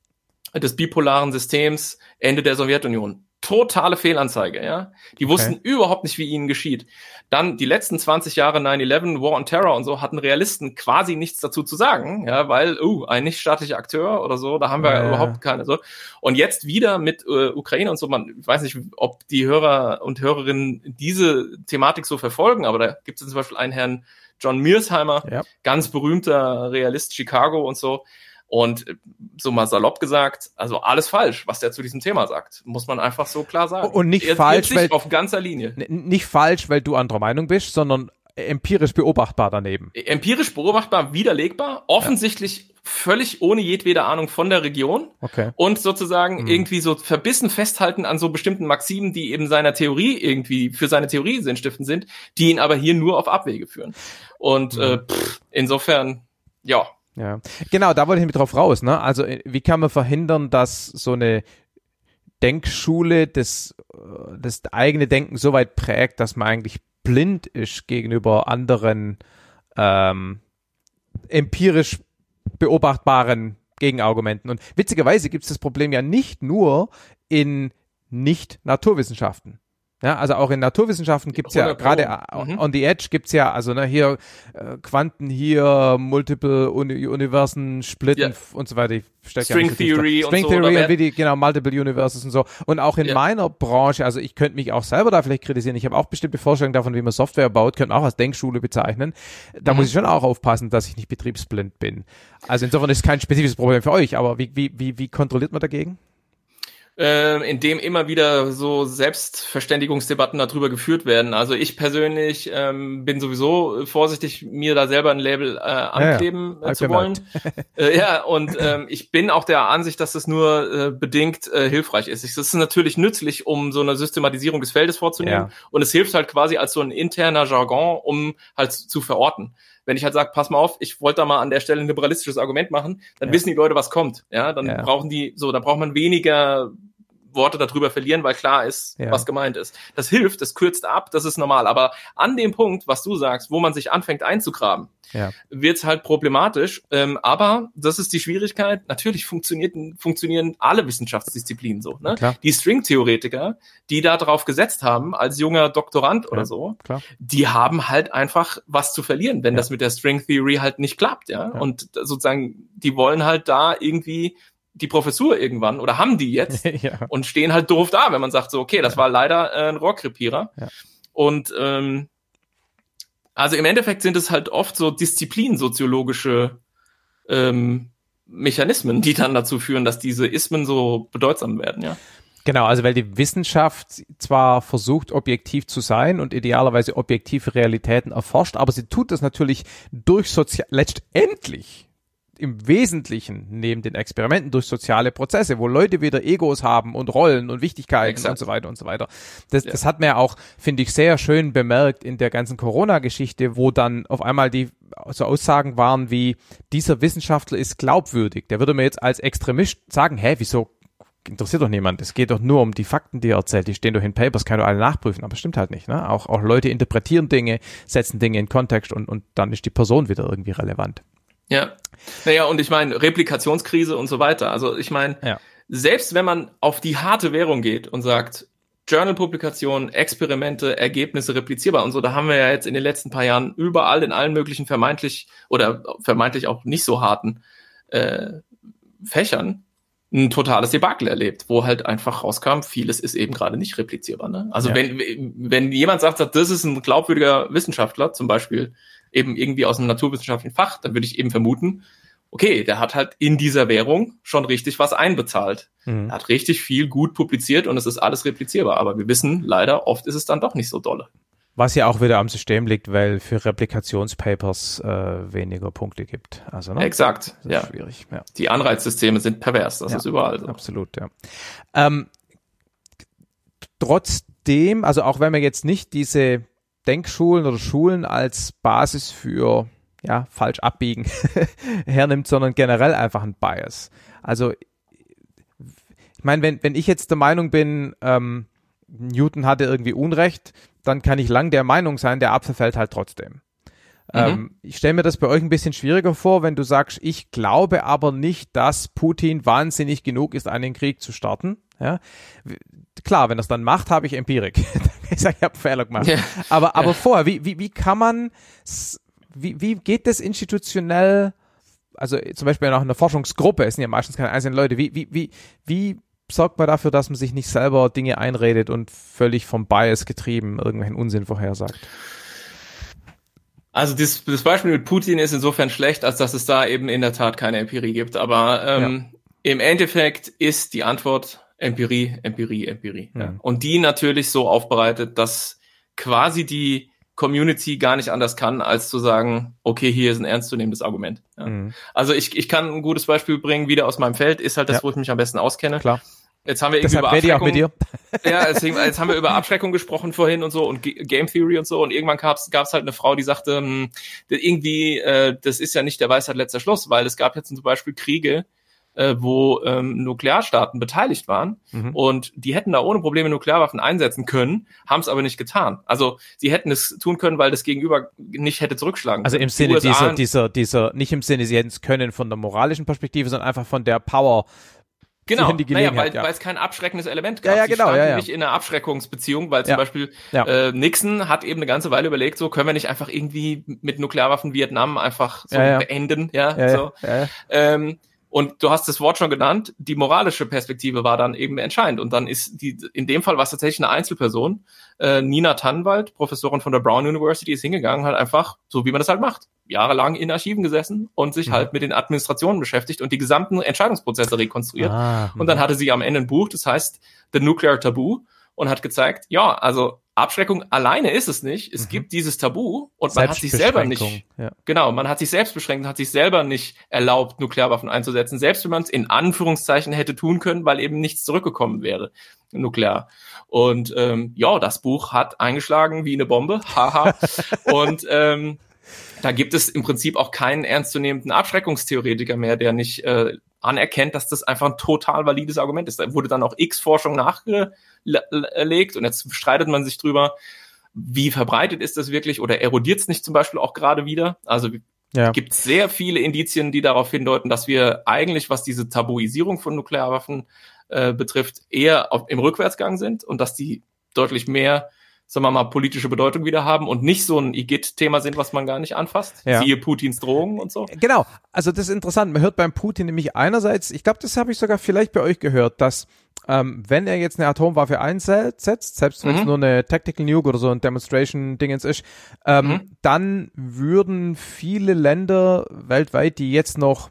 des bipolaren Systems, Ende der Sowjetunion. Totale Fehlanzeige, ja. Die wussten überhaupt nicht, wie ihnen geschieht. Dann die letzten 20 Jahre 9-11, War on Terror und so hatten Realisten quasi nichts dazu zu sagen, ja, weil, uh, ein nichtstaatlicher Akteur oder so, da haben wir ja. überhaupt keine so. Und jetzt wieder mit äh, Ukraine und so, man ich weiß nicht, ob die Hörer und Hörerinnen diese Thematik so verfolgen, aber da gibt es zum Beispiel einen Herrn John Mearsheimer, Ja. ganz berühmter Realist Chicago und so. Und äh, so mal salopp gesagt, also alles falsch, was der zu diesem Thema sagt, muss man einfach so klar sagen. Und nicht Er- falsch, weil- auf ganzer Linie. Nicht falsch, weil du anderer Meinung bist, sondern empirisch beobachtbar daneben. Empirisch beobachtbar, widerlegbar, offensichtlich völlig ohne jedwede Ahnung von der Region Okay. und sozusagen Mhm. irgendwie so verbissen festhalten an so bestimmten Maximen, die eben seiner Theorie irgendwie für seine Theorie sinnstiftend sind, die ihn aber hier nur auf Abwege führen. Und Mhm. äh, pff, insofern, ja, Ja, genau, da wollte ich mit drauf raus. Ne? Also äh, wie kann man verhindern, dass so eine Denkschule das, äh, das eigene Denken so weit prägt, dass man eigentlich blind ist gegenüber anderen ähm, empirisch beobachtbaren Gegenargumenten. Und witzigerweise gibt es das Problem ja nicht nur in Nicht-Naturwissenschaften. Ja, also auch in Naturwissenschaften gibt's ja 100 Pro. gerade äh, Mhm. on the edge gibt's ja, also ne, hier äh, Quanten hier, Multiple Uni Universen splitten Ja. f- und so weiter. Ja String tief Theory drin. und String so, Theory da und wie die, genau, Multiple Universes und so. Und auch in Ja. meiner Branche, also ich könnte mich auch selber da vielleicht kritisieren. Ich habe auch bestimmte Vorstellungen davon, wie man Software baut, könnte auch als Denkschule bezeichnen. Da Mhm. muss ich schon auch aufpassen, dass ich nicht betriebsblind bin. Also insofern ist es kein spezifisches Problem für euch, aber wie, wie, wie, wie kontrolliert man dagegen? Äh, in dem immer wieder so Selbstverständigungsdebatten darüber geführt werden. Also ich persönlich ähm, bin sowieso vorsichtig, mir da selber ein Label äh, ankleben Hab äh, ich zu wollen. äh, ja, und ähm, ich bin auch der Ansicht, dass das nur äh, bedingt äh, hilfreich ist. Es ist natürlich nützlich, um so eine Systematisierung des Feldes vorzunehmen. Ja. Und es hilft halt quasi als so ein interner Jargon, um halt zu verorten. wenn ich halt sage, pass mal auf, ich wollte da mal an der Stelle ein liberalistisches Argument machen, dann ja. wissen die Leute, was kommt. Ja, dann ja. brauchen die, so, dann braucht man weniger Worte darüber verlieren, weil klar ist, ja. was gemeint ist. Das hilft, das kürzt ab, das ist normal. Aber an dem Punkt, was du sagst, wo man sich anfängt einzugraben, ja. wird es halt problematisch. Ähm, aber das ist die Schwierigkeit. Natürlich funktioniert, funktionieren alle Wissenschaftsdisziplinen so. Ne? Die String-Theoretiker, die da drauf gesetzt haben, als junger Doktorand ja, oder so, klar. die haben halt einfach was zu verlieren, wenn das mit der String Theory halt nicht klappt. Ja? Und sozusagen, die wollen halt da irgendwie die Professur irgendwann oder haben die jetzt ja. und stehen halt doof da, wenn man sagt so, okay, das ja. war leider äh, ein Rohrkrepierer. Ja. Und ähm, also im Endeffekt sind es halt oft so disziplinsoziologische ähm, Mechanismen, die dann dazu führen, dass diese Ismen so bedeutsam werden, ja. Genau, also weil die Wissenschaft zwar versucht, objektiv zu sein und idealerweise objektive Realitäten erforscht, aber sie tut das natürlich durch sozial, letztendlich im Wesentlichen neben den Experimenten durch soziale Prozesse, wo Leute wieder Egos haben und Rollen und Wichtigkeiten Exakt. und so weiter und so weiter. Das, ja. das hat man ja auch, finde ich, sehr schön bemerkt in der ganzen Corona-Geschichte, wo dann auf einmal die so Aussagen waren wie, dieser Wissenschaftler ist glaubwürdig. Der würde mir jetzt als Extremist sagen, hä, wieso interessiert doch niemand. Es geht doch nur um die Fakten, die er erzählt. Die stehen doch in Papers, kann doch alle nachprüfen, aber stimmt halt nicht. Ne? Auch, auch Leute interpretieren Dinge, setzen Dinge in Kontext und, und dann ist die Person wieder irgendwie relevant. Ja. Naja, und ich meine, Replikationskrise und so weiter. Also ich meine, ja. selbst wenn man auf die harte Währung geht und sagt, Journal-Publikationen, Experimente, Ergebnisse replizierbar und so, da haben wir ja jetzt in den letzten paar Jahren überall in allen möglichen vermeintlich oder vermeintlich auch nicht so harten äh, Fächern ein totales Debakel erlebt, wo halt einfach rauskam, vieles ist eben gerade nicht replizierbar. Ne? Also ja. wenn, wenn jemand sagt, das ist ein glaubwürdiger Wissenschaftler, zum Beispiel eben irgendwie aus einem naturwissenschaftlichen Fach, dann würde ich eben vermuten, okay, der hat halt in dieser Währung schon richtig was einbezahlt. Mhm. Er hat richtig viel gut publiziert und es ist alles replizierbar. Aber wir wissen leider, oft ist es dann doch nicht so dolle. Was ja auch wieder am System liegt, weil für Replikationspapers äh, weniger Punkte gibt. Also, ne? Exakt, ja. Schwierig, ja. Die Anreizsysteme sind pervers, das ja, ist überall so. Absolut, ja. Ähm, trotzdem, also auch wenn wir jetzt nicht diese Denkschulen oder Schulen als Basis für ja, falsch abbiegen hernimmt, sondern generell einfach ein Bias. Also ich meine, wenn, wenn ich jetzt der Meinung bin, ähm, Newton hatte irgendwie Unrecht, dann kann ich lang der Meinung sein, der Apfel fällt halt trotzdem. Mhm. Ähm, ich stelle mir das bei euch ein bisschen schwieriger vor, wenn du sagst, ich glaube aber nicht, dass Putin wahnsinnig genug ist, einen Krieg zu starten. Ja? Klar, wenn er es dann macht, habe ich Empirik. ich sage, ich habe Fehler gemacht. Ja. Aber, aber ja. vorher, wie, wie, wie kann man, wie, wie geht das institutionell, also zum Beispiel nach einer Forschungsgruppe, es sind ja meistens keine einzelnen Leute, wie, wie, wie, wie sorgt man dafür, dass man sich nicht selber Dinge einredet und völlig vom Bias getrieben irgendwelchen Unsinn vorhersagt? Also das, das Beispiel mit Putin ist insofern schlecht, als dass es da eben in der Tat keine Empirie gibt. Aber ähm, ja. im Endeffekt ist die Antwort Empirie, Empirie, Empirie. Ja. Und die natürlich so aufbereitet, dass quasi die Community gar nicht anders kann, als zu sagen, okay, hier ist ein ernstzunehmendes Argument. Ja. Mhm. Also ich, ich kann ein gutes Beispiel bringen, wieder aus meinem Feld, ist halt das, ja. wo ich mich am besten auskenne. Klar. Jetzt haben wir irgendwie Deshalb über Abschreckung, ja, deswegen, jetzt haben wir über Abschreckung gesprochen vorhin und so und G Game Theory und so und irgendwann gab es halt eine Frau, die sagte, hm, irgendwie, äh, das ist ja nicht der Weisheit letzter Schluss, weil es gab jetzt zum Beispiel Kriege, äh, wo ähm, Nuklearstaaten beteiligt waren mhm. und die hätten da ohne Probleme Nuklearwaffen einsetzen können, haben es aber nicht getan. Also sie hätten es tun können, weil das Gegenüber nicht hätte zurückschlagen Also im Sinne dieser, dieser, dieser, nicht im Sinne, sie hätten es können von der moralischen Perspektive, sondern einfach von der Power Genau, naja, weil, ja. weil es kein abschreckendes Element gab. Ja, ja, genau, Sie ja, ja. nicht in einer Abschreckungsbeziehung, weil zum. Beispiel. Äh, Nixon hat eben eine ganze Weile überlegt, so können wir nicht einfach irgendwie mit Nuklearwaffen Vietnam einfach so beenden, ja, so. Ähm, und du hast das Wort schon genannt, die moralische Perspektive war dann eben entscheidend. Und dann ist die, in dem Fall war es tatsächlich eine Einzelperson. Äh, Nina Tannwald, Professorin von der Brown University, ist hingegangen, halt einfach, so wie man das halt macht, jahrelang in Archiven gesessen und sich mhm. halt mit den Administrationen beschäftigt und die gesamten Entscheidungsprozesse rekonstruiert. Ah, und dann mhm. hatte sie am Ende ein Buch, das heißt The Nuclear Taboo und hat gezeigt, ja, also Abschreckung alleine ist es nicht. Es mhm. gibt dieses Tabu und man hat sich selber nicht, ja. genau, man hat sich selbst beschränkt, hat sich selber nicht erlaubt, Nuklearwaffen einzusetzen, selbst wenn man es in Anführungszeichen hätte tun können, weil eben nichts zurückgekommen wäre, nuklear. Und ähm, ja, das Buch hat eingeschlagen wie eine Bombe, haha. und ähm, da gibt es im Prinzip auch keinen ernstzunehmenden Abschreckungstheoretiker mehr, der nicht äh, anerkennt, dass das einfach ein total valides Argument ist. Da wurde dann auch X-Forschung nachgelegt und jetzt streitet man sich drüber, wie verbreitet ist das wirklich oder erodiert es nicht zum Beispiel auch gerade wieder? Also ja. gibt sehr viele Indizien, die darauf hindeuten, dass wir eigentlich, was diese Tabuisierung von Nuklearwaffen äh, betrifft, eher auf, im Rückwärtsgang sind und dass die deutlich mehr sagen wir mal, politische Bedeutung wieder haben und nicht so ein IGIT-Thema sind, was man gar nicht anfasst. Ja. Siehe Putins Drohungen und so. Genau. Also das ist interessant. Man hört beim Putin nämlich einerseits, ich glaube, das habe ich sogar vielleicht bei euch gehört, dass ähm, wenn er jetzt eine Atomwaffe einsetzt, selbst wenn es mhm. nur eine Tactical Nuke oder so ein Demonstration-Dingens ist, ähm, mhm. dann würden viele Länder weltweit, die jetzt noch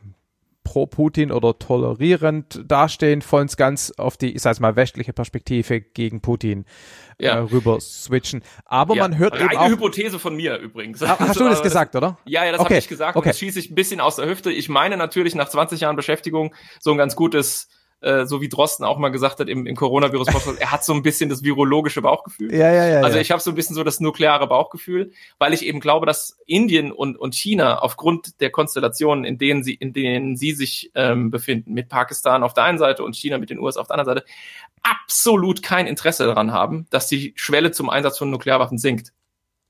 pro Putin oder tolerierend dastehen, vollends ganz auf die, ich sag mal, westliche Perspektive gegen Putin ja. äh, rüber switchen. Aber ja. man hört Eine eben auch... Hypothese von mir übrigens. Hast, du das gesagt, oder? Ja, ja, das okay. habe ich gesagt. Okay. Und das schieße ich ein bisschen aus der Hüfte. Ich meine natürlich nach 20 Jahren Beschäftigung so ein ganz gutes äh, so wie Drosten auch mal gesagt hat im, im Coronavirus, er hat so ein bisschen das virologische Bauchgefühl. Ja, ja, ja. Also ich habe so ein bisschen so das nukleare Bauchgefühl, weil ich eben glaube, dass Indien und, und China aufgrund der Konstellationen, in denen sie, in denen sie sich ähm, befinden, mit Pakistan auf der einen Seite und China mit den USA auf der anderen Seite, absolut kein Interesse daran haben, dass die Schwelle zum Einsatz von Nuklearwaffen sinkt.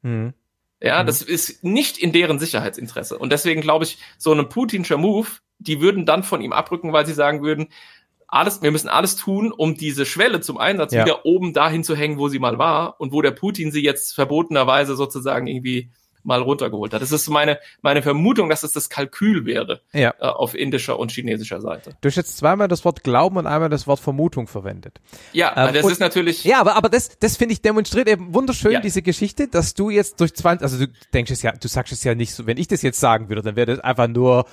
Mhm. Ja, mhm. das ist nicht in deren Sicherheitsinteresse. Und deswegen glaube ich, so ein Putinscher Move, die würden dann von ihm abrücken, weil sie sagen würden, alles, wir müssen alles tun, um diese Schwelle zum Einsatz ja. wieder oben dahin zu hängen, wo sie mal war und wo der Putin sie jetzt verbotenerweise sozusagen irgendwie mal runtergeholt hat. Das ist meine, meine Vermutung, dass es das Kalkül wäre ja. äh, auf indischer und chinesischer Seite. Du hast jetzt zweimal das Wort Glauben und einmal das Wort Vermutung verwendet. Ja, ähm, das und, ist natürlich. Ja, aber, aber das, das finde ich demonstriert eben wunderschön, ja. diese Geschichte, dass du jetzt durch 20, also du denkst es ja, du sagst es ja nicht so, wenn ich das jetzt sagen würde, dann wäre das einfach nur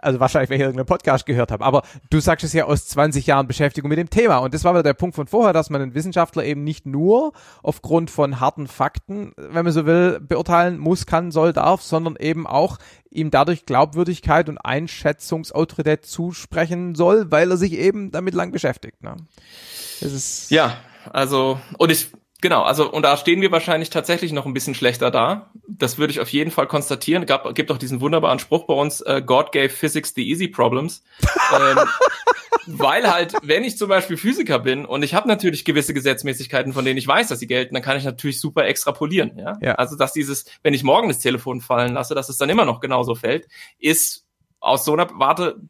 also wahrscheinlich, wenn ich irgendeinen Podcast gehört habe, aber du sagst es ja aus 20 Jahren Beschäftigung mit dem Thema. Und das war wieder der Punkt von vorher, dass man einen Wissenschaftler eben nicht nur aufgrund von harten Fakten, wenn man so will, beurteilen muss, kann, soll, darf, sondern eben auch ihm dadurch Glaubwürdigkeit und Einschätzungsautorität zusprechen soll, weil er sich eben damit lang beschäftigt. Ne? Das ist ja, also, und ich Genau, also und da stehen wir wahrscheinlich tatsächlich noch ein bisschen schlechter da. Das würde ich auf jeden Fall konstatieren. Gab, gibt auch diesen wunderbaren Spruch bei uns, uh, God gave physics the easy problems. ähm, weil halt, wenn ich zum Beispiel Physiker bin und ich habe natürlich gewisse Gesetzmäßigkeiten, von denen ich weiß, dass sie gelten, dann kann ich natürlich super extrapolieren. Ja? ja. Also dass dieses, wenn ich morgen das Telefon fallen lasse, dass es dann immer noch genauso fällt, ist aus so einer Warte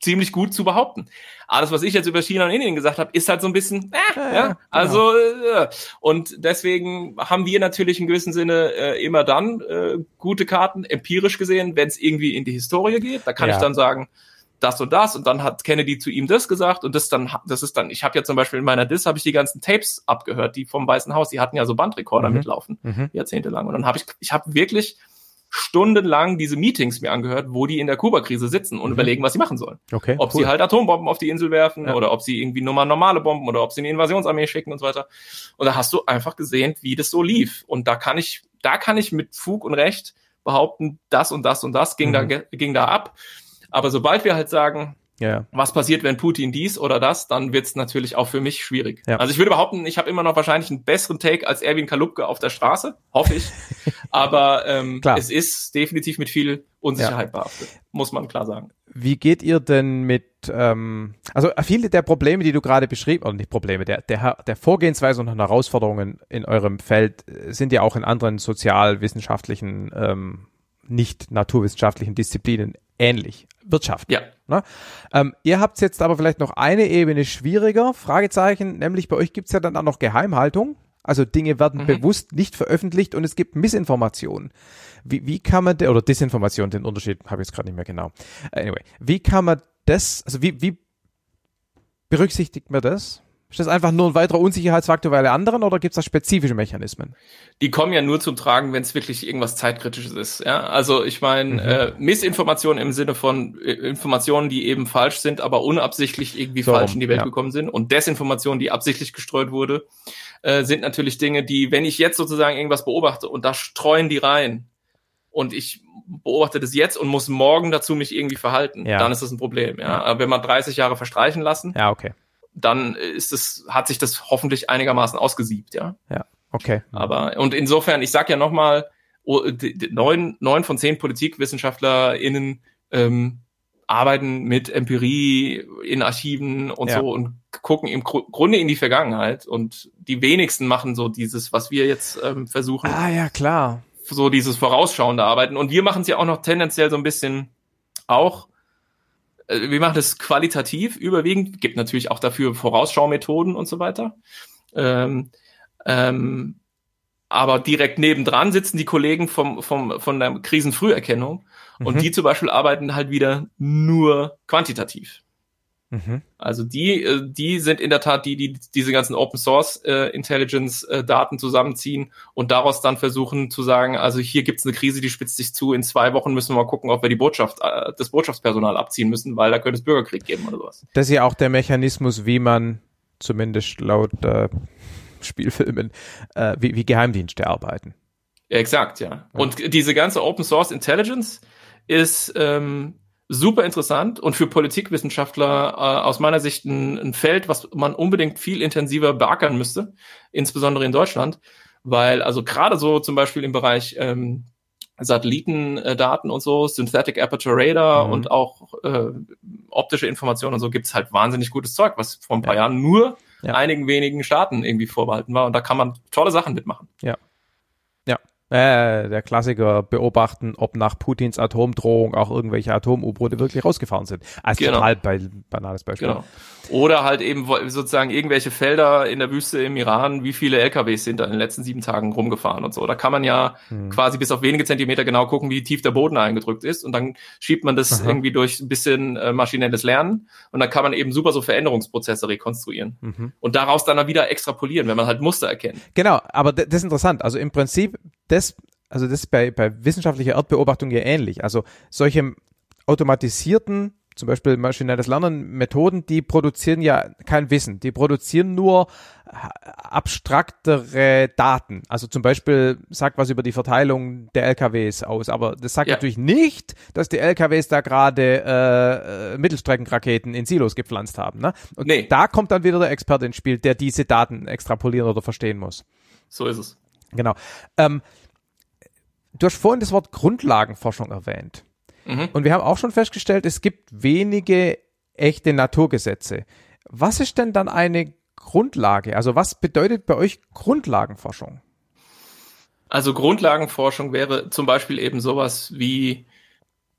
ziemlich gut zu behaupten. Alles, was ich jetzt über China und Indien gesagt habe, ist halt so ein bisschen, äh, ja, ja, genau. also äh, und deswegen haben wir natürlich in gewissem Sinne äh, immer dann äh, gute Karten, empirisch gesehen, wenn es irgendwie in die Historie geht. Da kann ja. ich dann sagen, das und das und dann hat Kennedy zu ihm das gesagt und das dann das ist dann ich habe ja zum Beispiel in meiner Dis habe ich die ganzen Tapes abgehört die vom Weißen Haus die hatten ja so Bandrekorder mhm. mitlaufen mhm. jahrzehntelang und dann habe ich ich habe wirklich stundenlang diese Meetings mir angehört, wo die in der Kuba-Krise sitzen und mhm. überlegen, was sie machen sollen. Okay, ob cool. sie halt Atombomben auf die Insel werfen ja. oder ob sie irgendwie nur mal normale Bomben oder ob sie eine Invasionsarmee schicken und so weiter. Und da hast du einfach gesehen, wie das so lief. Und da kann ich, da kann ich mit Fug und Recht behaupten, das und das und das ging mhm. da, ging da ab. Aber sobald wir halt sagen, ja. Was passiert, wenn Putin dies oder das, dann wird es natürlich auch für mich schwierig. Ja. Also ich würde behaupten, ich habe immer noch wahrscheinlich einen besseren Take als Erwin Kalupke auf der Straße, hoffe ich. Aber ähm, es ist definitiv mit viel Unsicherheit ja. behaftet, muss man klar sagen. Wie geht ihr denn mit, ähm, also viele der Probleme, die du gerade beschrieben, oder nicht Probleme, der, der, der Vorgehensweise und Herausforderungen in eurem Feld äh, sind ja auch in anderen sozialwissenschaftlichen, ähm, nicht naturwissenschaftlichen Disziplinen ähnlich. Wirtschaft. Ja. Ne? Ähm, ihr habt jetzt aber vielleicht noch eine Ebene schwieriger, Fragezeichen, nämlich bei euch gibt's ja dann auch noch Geheimhaltung. Also Dinge werden mhm. bewusst nicht veröffentlicht und es gibt Missinformationen. Wie, wie kann man, oder Desinformation, den Unterschied habe ich jetzt gerade nicht mehr genau. Anyway, wie kann man das, also wie, wie berücksichtigt man das? Ist das einfach nur ein weiterer Unsicherheitsfaktor bei alle anderen oder gibt es da spezifische Mechanismen? Die kommen ja nur zum Tragen, wenn es wirklich irgendwas zeitkritisches ist. Ja, also ich meine mhm. äh, Missinformationen im Sinne von äh, Informationen, die eben falsch sind, aber unabsichtlich irgendwie so, falsch in die Welt ja. gekommen sind und Desinformationen, die absichtlich gestreut wurde, äh, sind natürlich Dinge, die, wenn ich jetzt sozusagen irgendwas beobachte und da streuen die rein und ich beobachte das jetzt und muss morgen dazu mich irgendwie verhalten, ja. dann ist das ein Problem. Ja, ja. aber wenn man 30 Jahre verstreichen lassen, ja okay dann ist es, hat sich das hoffentlich einigermaßen ausgesiebt, ja. Ja, okay. Aber, und insofern, ich sag ja nochmal, neun, neun von zehn PolitikwissenschaftlerInnen ähm, arbeiten mit Empirie in Archiven und ja. so und gucken im Grunde in die Vergangenheit und die wenigsten machen so dieses, was wir jetzt ähm, versuchen. Ah ja, klar. So dieses vorausschauende Arbeiten und wir machen es ja auch noch tendenziell so ein bisschen auch wir machen das qualitativ überwiegend, gibt natürlich auch dafür Vorausschaumethoden und so weiter. Ähm, ähm, aber direkt nebendran sitzen die Kollegen vom, vom, von der Krisenfrüherkennung und mhm. die zum Beispiel arbeiten halt wieder nur quantitativ. Mhm. Also die, äh, die sind in der Tat die, die diese ganzen Open Source äh, Intelligence äh, Daten zusammenziehen und daraus dann versuchen zu sagen, also hier gibt's eine Krise, die spitzt sich zu. In zwei Wochen müssen wir mal gucken, ob wir die Botschaft, das Botschaftspersonal abziehen müssen, weil da könnte es Bürgerkrieg geben oder sowas. Das ist ja auch der Mechanismus, wie man zumindest laut äh, Spielfilmen, äh, wie, wie Geheimdienste arbeiten. Exakt, ja. ja. Und diese ganze Open Source Intelligence ist ähm, super interessant und für Politikwissenschaftler äh, aus meiner Sicht ein, ein, Feld, was man unbedingt viel intensiver beackern müsste, insbesondere in Deutschland, weil also gerade so zum Beispiel im Bereich ähm, Satellitendaten und so, Synthetic Aperture Radar mhm. und auch äh, optische Informationen und so gibt's halt wahnsinnig gutes Zeug, was vor ein paar ja. Jahren nur ja. einigen wenigen Staaten irgendwie vorbehalten war und da kann man tolle Sachen mitmachen. Ja. Äh, der Klassiker beobachten, ob nach Putins Atomdrohung auch irgendwelche Atom-U-Boote wirklich rausgefahren sind. Also genau. total bei, banales Beispiel. Genau. Oder halt eben sozusagen irgendwelche Felder in der Wüste im Iran, wie viele LKWs sind da in den letzten sieben Tagen rumgefahren und so. Da kann man ja hm. quasi bis auf wenige Zentimeter genau gucken, wie tief der Boden eingedrückt ist. Und dann schiebt man das Aha. irgendwie durch ein bisschen äh, maschinelles Lernen. Und dann kann man eben super so Veränderungsprozesse rekonstruieren. Mhm. Und daraus dann wieder extrapolieren, wenn man halt Muster erkennt. Genau, aber das ist interessant. Also im Prinzip, das, also das ist bei, bei wissenschaftlicher Erdbeobachtung ja ähnlich. Also solche automatisierten zum Beispiel maschinelles Lernen, Methoden, die produzieren ja kein Wissen, die produzieren nur abstraktere Daten. Also zum Beispiel sagt was über die Verteilung der LKWs aus, aber das sagt ja. natürlich nicht, dass die LKWs da gerade äh, Mittelstreckenraketen in Silos gepflanzt haben. Ne? Und nee. da kommt dann wieder der Experte ins Spiel, der diese Daten extrapolieren oder verstehen muss. So ist es. Genau. Ähm, du hast vorhin das Wort Grundlagenforschung erwähnt. Mhm. Und wir haben auch schon festgestellt, es gibt wenige echte Naturgesetze. Was ist denn dann eine Grundlage? Also was bedeutet bei euch Grundlagenforschung? Also Grundlagenforschung wäre zum Beispiel eben sowas wie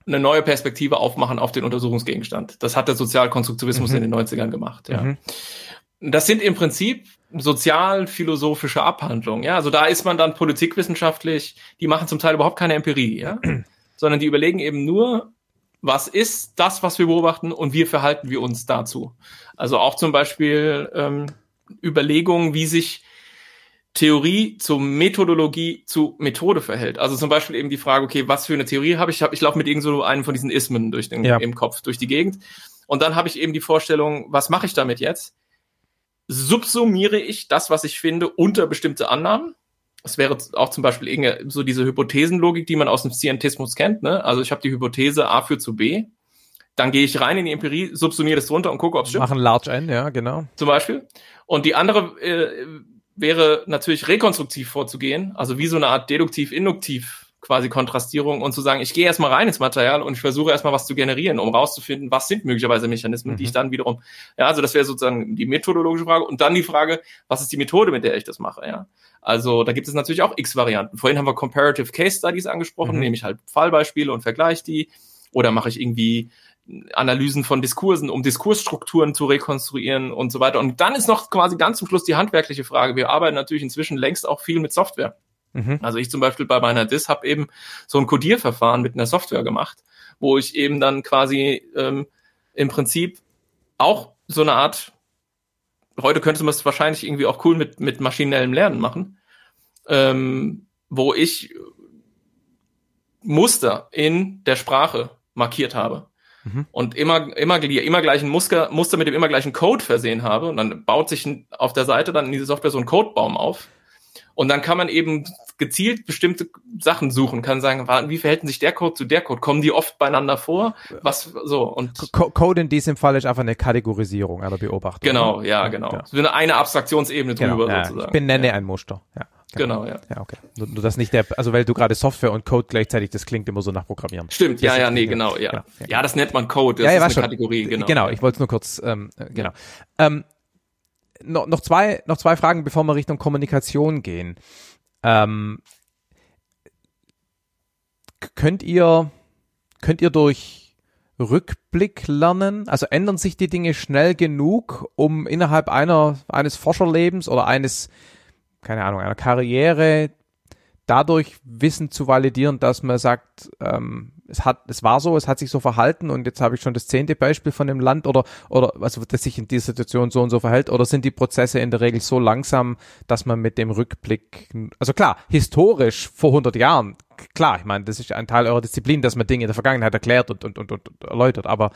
eine neue Perspektive aufmachen auf den Untersuchungsgegenstand. Das hat der Sozialkonstruktivismus mhm. in den 90ern gemacht. Ja. Mhm. Das sind im Prinzip sozialphilosophische Abhandlungen. Ja, also da ist man dann politikwissenschaftlich. Die machen zum Teil überhaupt keine Empirie. Ja, sondern die überlegen eben nur, was ist das, was wir beobachten und wie verhalten wir uns dazu. Also auch zum Beispiel ähm, Überlegungen, wie sich Theorie zu Methodologie zu Methode verhält. Also zum Beispiel eben die Frage, okay, was für eine Theorie habe ich? Ich, ich laufe mit irgend so einem von diesen Ismen durch den, ja. im Kopf, durch die Gegend. Und dann habe ich eben die Vorstellung, was mache ich damit jetzt? Subsumiere ich das, was ich finde, unter bestimmte Annahmen es wäre auch zum Beispiel irgendwie so diese Hypothesenlogik, die man aus dem Scientismus kennt. Ne? Also ich habe die Hypothese A führt zu B. Dann gehe ich rein in die Empirie, subsumiere das drunter und gucke, ob es stimmt. Machen Large N, ja, genau. Zum Beispiel. Und die andere äh, wäre natürlich rekonstruktiv vorzugehen, also wie so eine Art deduktiv-induktiv quasi Kontrastierung und zu sagen, ich gehe erstmal rein ins Material und ich versuche erstmal was zu generieren, um rauszufinden, was sind möglicherweise Mechanismen, mhm. die ich dann wiederum, ja, also das wäre sozusagen die methodologische Frage und dann die Frage, was ist die Methode, mit der ich das mache, ja. Also da gibt es natürlich auch x Varianten. Vorhin haben wir Comparative Case Studies angesprochen, mhm. nehme ich halt Fallbeispiele und vergleiche die oder mache ich irgendwie Analysen von Diskursen, um Diskursstrukturen zu rekonstruieren und so weiter. Und dann ist noch quasi ganz zum Schluss die handwerkliche Frage. Wir arbeiten natürlich inzwischen längst auch viel mit Software. Mhm. Also ich zum Beispiel bei meiner DIS habe eben so ein Codierverfahren mit einer Software gemacht, wo ich eben dann quasi ähm, im Prinzip auch so eine Art, heute könnte man es wahrscheinlich irgendwie auch cool mit, mit maschinellem Lernen machen, ähm, wo ich Muster in der Sprache markiert habe. Mhm. Und immer, immer, immer gleichen Muster, Muster mit dem immer gleichen Code versehen habe. Und dann baut sich auf der Seite dann in diese Software so ein Codebaum auf. Und dann kann man eben gezielt bestimmte Sachen suchen, kann sagen, wie verhält sich der Code zu der Code? Kommen die oft beieinander vor? Was so und Code in diesem Fall ist einfach eine Kategorisierung einer Beobachtung. Genau, ja, genau. Ja. So eine, Abstraktionsebene genau, drüber ja, sozusagen. Ich benenne ja. ein Muster. Ja. Genau, ja. Ja, okay. Nur, nur das nicht der, also weil du gerade Software und Code gleichzeitig, das klingt immer so nach Programmieren. Stimmt, ja, ja, nee, genau, ja. genau, Ja, das nennt man Code, das ja, ja, ist eine schon. Kategorie, genau. Genau, ich wollte es nur kurz, ähm, äh, genau. Ähm, noch, noch zwei, noch zwei Fragen, bevor wir Richtung Kommunikation gehen. Ähm, könnt ihr, könnt ihr durch Rückblick lernen? Also ändern sich die Dinge schnell genug, um innerhalb einer, eines Forscherlebens oder eines, keine Ahnung, einer Karriere dadurch Wissen zu validieren, dass man sagt, ähm, es hat, es war so, es hat sich so verhalten und jetzt habe ich schon das zehnte Beispiel von dem Land oder oder also das sich in dieser Situation so und so verhält oder sind die Prozesse in der Regel so langsam, dass man mit dem Rückblick, also klar, historisch vor 100 Jahren, klar, ich meine, das ist ein Teil eurer Disziplin, dass man Dinge in der Vergangenheit erklärt und und und, und erläutert, aber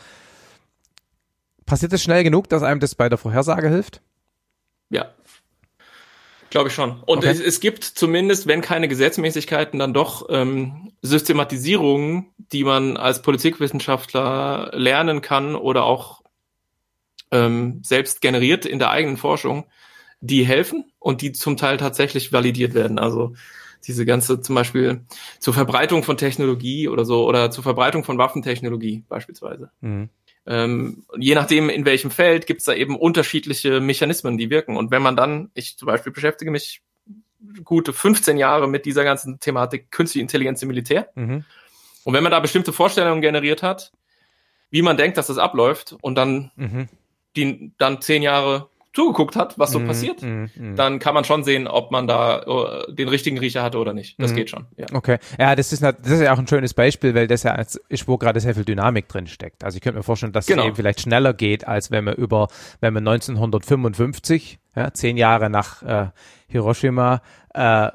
passiert es schnell genug, dass einem das bei der Vorhersage hilft? Ja. Glaube ich schon. Und Okay. es, es gibt zumindest, wenn keine Gesetzmäßigkeiten, dann doch ähm, Systematisierungen, die man als Politikwissenschaftler lernen kann oder auch ähm, selbst generiert in der eigenen Forschung, die helfen und die zum Teil tatsächlich validiert werden. Also diese ganze zum Beispiel zur Verbreitung von Technologie oder so oder zur Verbreitung von Waffentechnologie beispielsweise. Mhm. Ähm, je nachdem, in welchem Feld, gibt es da eben unterschiedliche Mechanismen, die wirken. Und wenn man dann, ich zum Beispiel beschäftige mich gute 15 Jahre mit dieser ganzen Thematik künstliche Intelligenz im Militär. Mhm. Und wenn man da bestimmte Vorstellungen generiert hat, wie man denkt, dass das abläuft und dann Mhm. die dann zehn Jahre zugeguckt hat, was so Mhm. passiert, Mhm. Mhm. dann kann man schon sehen, ob man da äh, den richtigen Riecher hatte oder nicht. Das Mhm. geht schon. Ja. Okay, ja, das ist, das ist ja auch ein schönes Beispiel, weil das ja als, ist, wo gerade sehr viel Dynamik drin steckt. Also ich könnte mir vorstellen, dass Genau. es eben vielleicht schneller geht, als wenn man über, wenn man 1955, ja, zehn Jahre nach äh, Hiroshima, äh,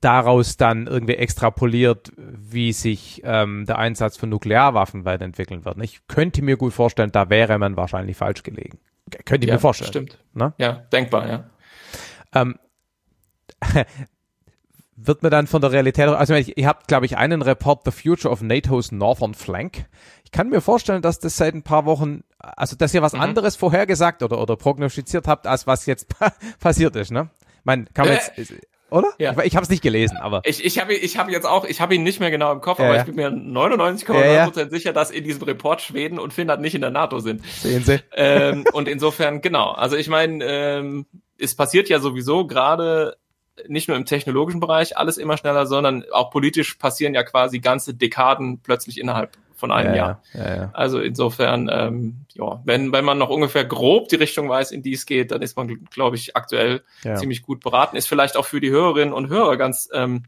daraus dann irgendwie extrapoliert, wie sich ähm, der Einsatz von Nuklearwaffen weiterentwickeln wird. Ich könnte mir gut vorstellen, da wäre man wahrscheinlich falsch gelegen. Könnte ich ja, mir vorstellen. Stimmt. Ne? Ja, denkbar, ja. Ähm, wird mir dann von der Realität, also ich, ihr habt, glaube ich, einen Report, The Future of NATO's Northern Flank. Ich kann mir vorstellen, dass das seit ein paar Wochen, also dass ihr was Mhm. anderes vorhergesagt oder, oder prognostiziert habt, als was jetzt passiert ist, ne? Man kann man Äh, jetzt, oder? ja. Ich, ich habe es nicht gelesen, aber Ich, ich habe ich hab jetzt auch, ich habe ihn nicht mehr genau im Kopf, Ja, aber ich bin mir 99,9% Ja, ja. sicher, dass in diesem Report Schweden und Finnland nicht in der NATO sind. sehen Sie. ähm, und insofern, genau. Also ich meine, ähm, es passiert ja sowieso gerade nicht nur im technologischen Bereich alles immer schneller, sondern auch politisch passieren ja quasi ganze Dekaden plötzlich innerhalb von einem ja, Jahr. Ja, ja. Also insofern, ähm, ja, wenn, wenn man noch ungefähr grob die Richtung weiß, in die es geht, dann ist man, glaube ich, aktuell ziemlich gut beraten. Ist vielleicht auch für die Hörerinnen und Hörer ganz, ähm,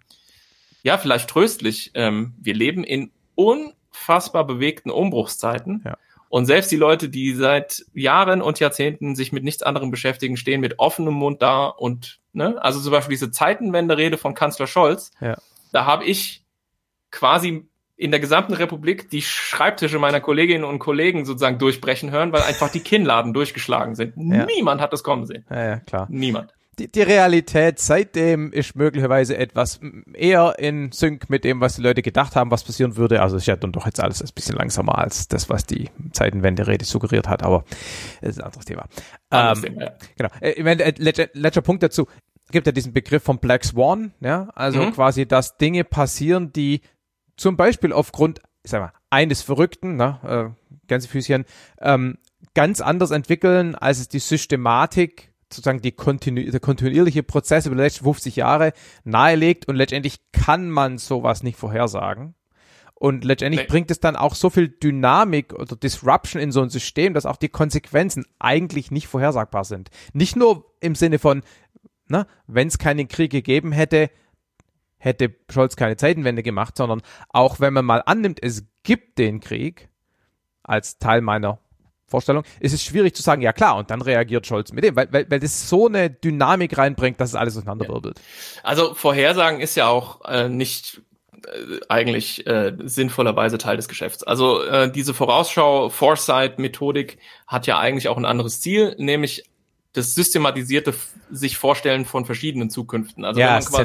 ja, vielleicht tröstlich. Ähm, wir leben in unfassbar bewegten Umbruchszeiten. Und selbst die Leute, die seit Jahren und Jahrzehnten sich mit nichts anderem beschäftigen, stehen mit offenem Mund da und, ne, also zum Beispiel diese Zeitenwende-Rede von Kanzler Scholz, da habe ich quasi in der gesamten Republik die Schreibtische meiner Kolleginnen und Kollegen sozusagen durchbrechen hören, weil einfach die Kinnladen durchgeschlagen sind. Ja. Niemand hat das kommen sehen. ja, ja klar. Niemand. die, die Realität seitdem ist möglicherweise etwas eher in Sync mit dem, was die Leute gedacht haben, was passieren würde. Also ist ja dann doch jetzt alles ein bisschen langsamer als das, was die Zeitenwende-Rede suggeriert hat, aber das ist ein anderes Thema. Anderes Ähm, Thema, ja. Genau. Äh, Ich meine, äh, letzter, letzter Punkt dazu. Gibt ja diesen Begriff vom Black Swan, ja, also Mhm. quasi, dass Dinge passieren, die zum Beispiel aufgrund, ich sag mal, eines Verrückten, ne, äh, Gänsefüßchen, ähm, ganz anders entwickeln, als es die Systematik sozusagen die kontinu der kontinuierliche Prozess über die letzten 50 Jahre nahelegt und letztendlich kann man sowas nicht vorhersagen. Und letztendlich Nee. bringt es dann auch so viel Dynamik oder Disruption in so ein System, dass auch die Konsequenzen eigentlich nicht vorhersagbar sind. Nicht nur im Sinne von, ne, wenn es keinen Krieg gegeben hätte, hätte Scholz keine Zeitenwende gemacht, sondern auch wenn man mal annimmt, es gibt den Krieg als Teil meiner Vorstellung, ist es schwierig zu sagen, ja klar, und dann reagiert Scholz mit dem, weil, weil, weil das so eine Dynamik reinbringt, dass es alles auseinanderwirbelt. Also Vorhersagen ist ja auch äh, nicht äh, eigentlich äh, sinnvollerweise Teil des Geschäfts. Also äh, diese Vorausschau, Foresight-Methodik hat ja eigentlich auch ein anderes Ziel, nämlich das systematisierte sich Vorstellen von verschiedenen Zukünften. Also ja, man quasi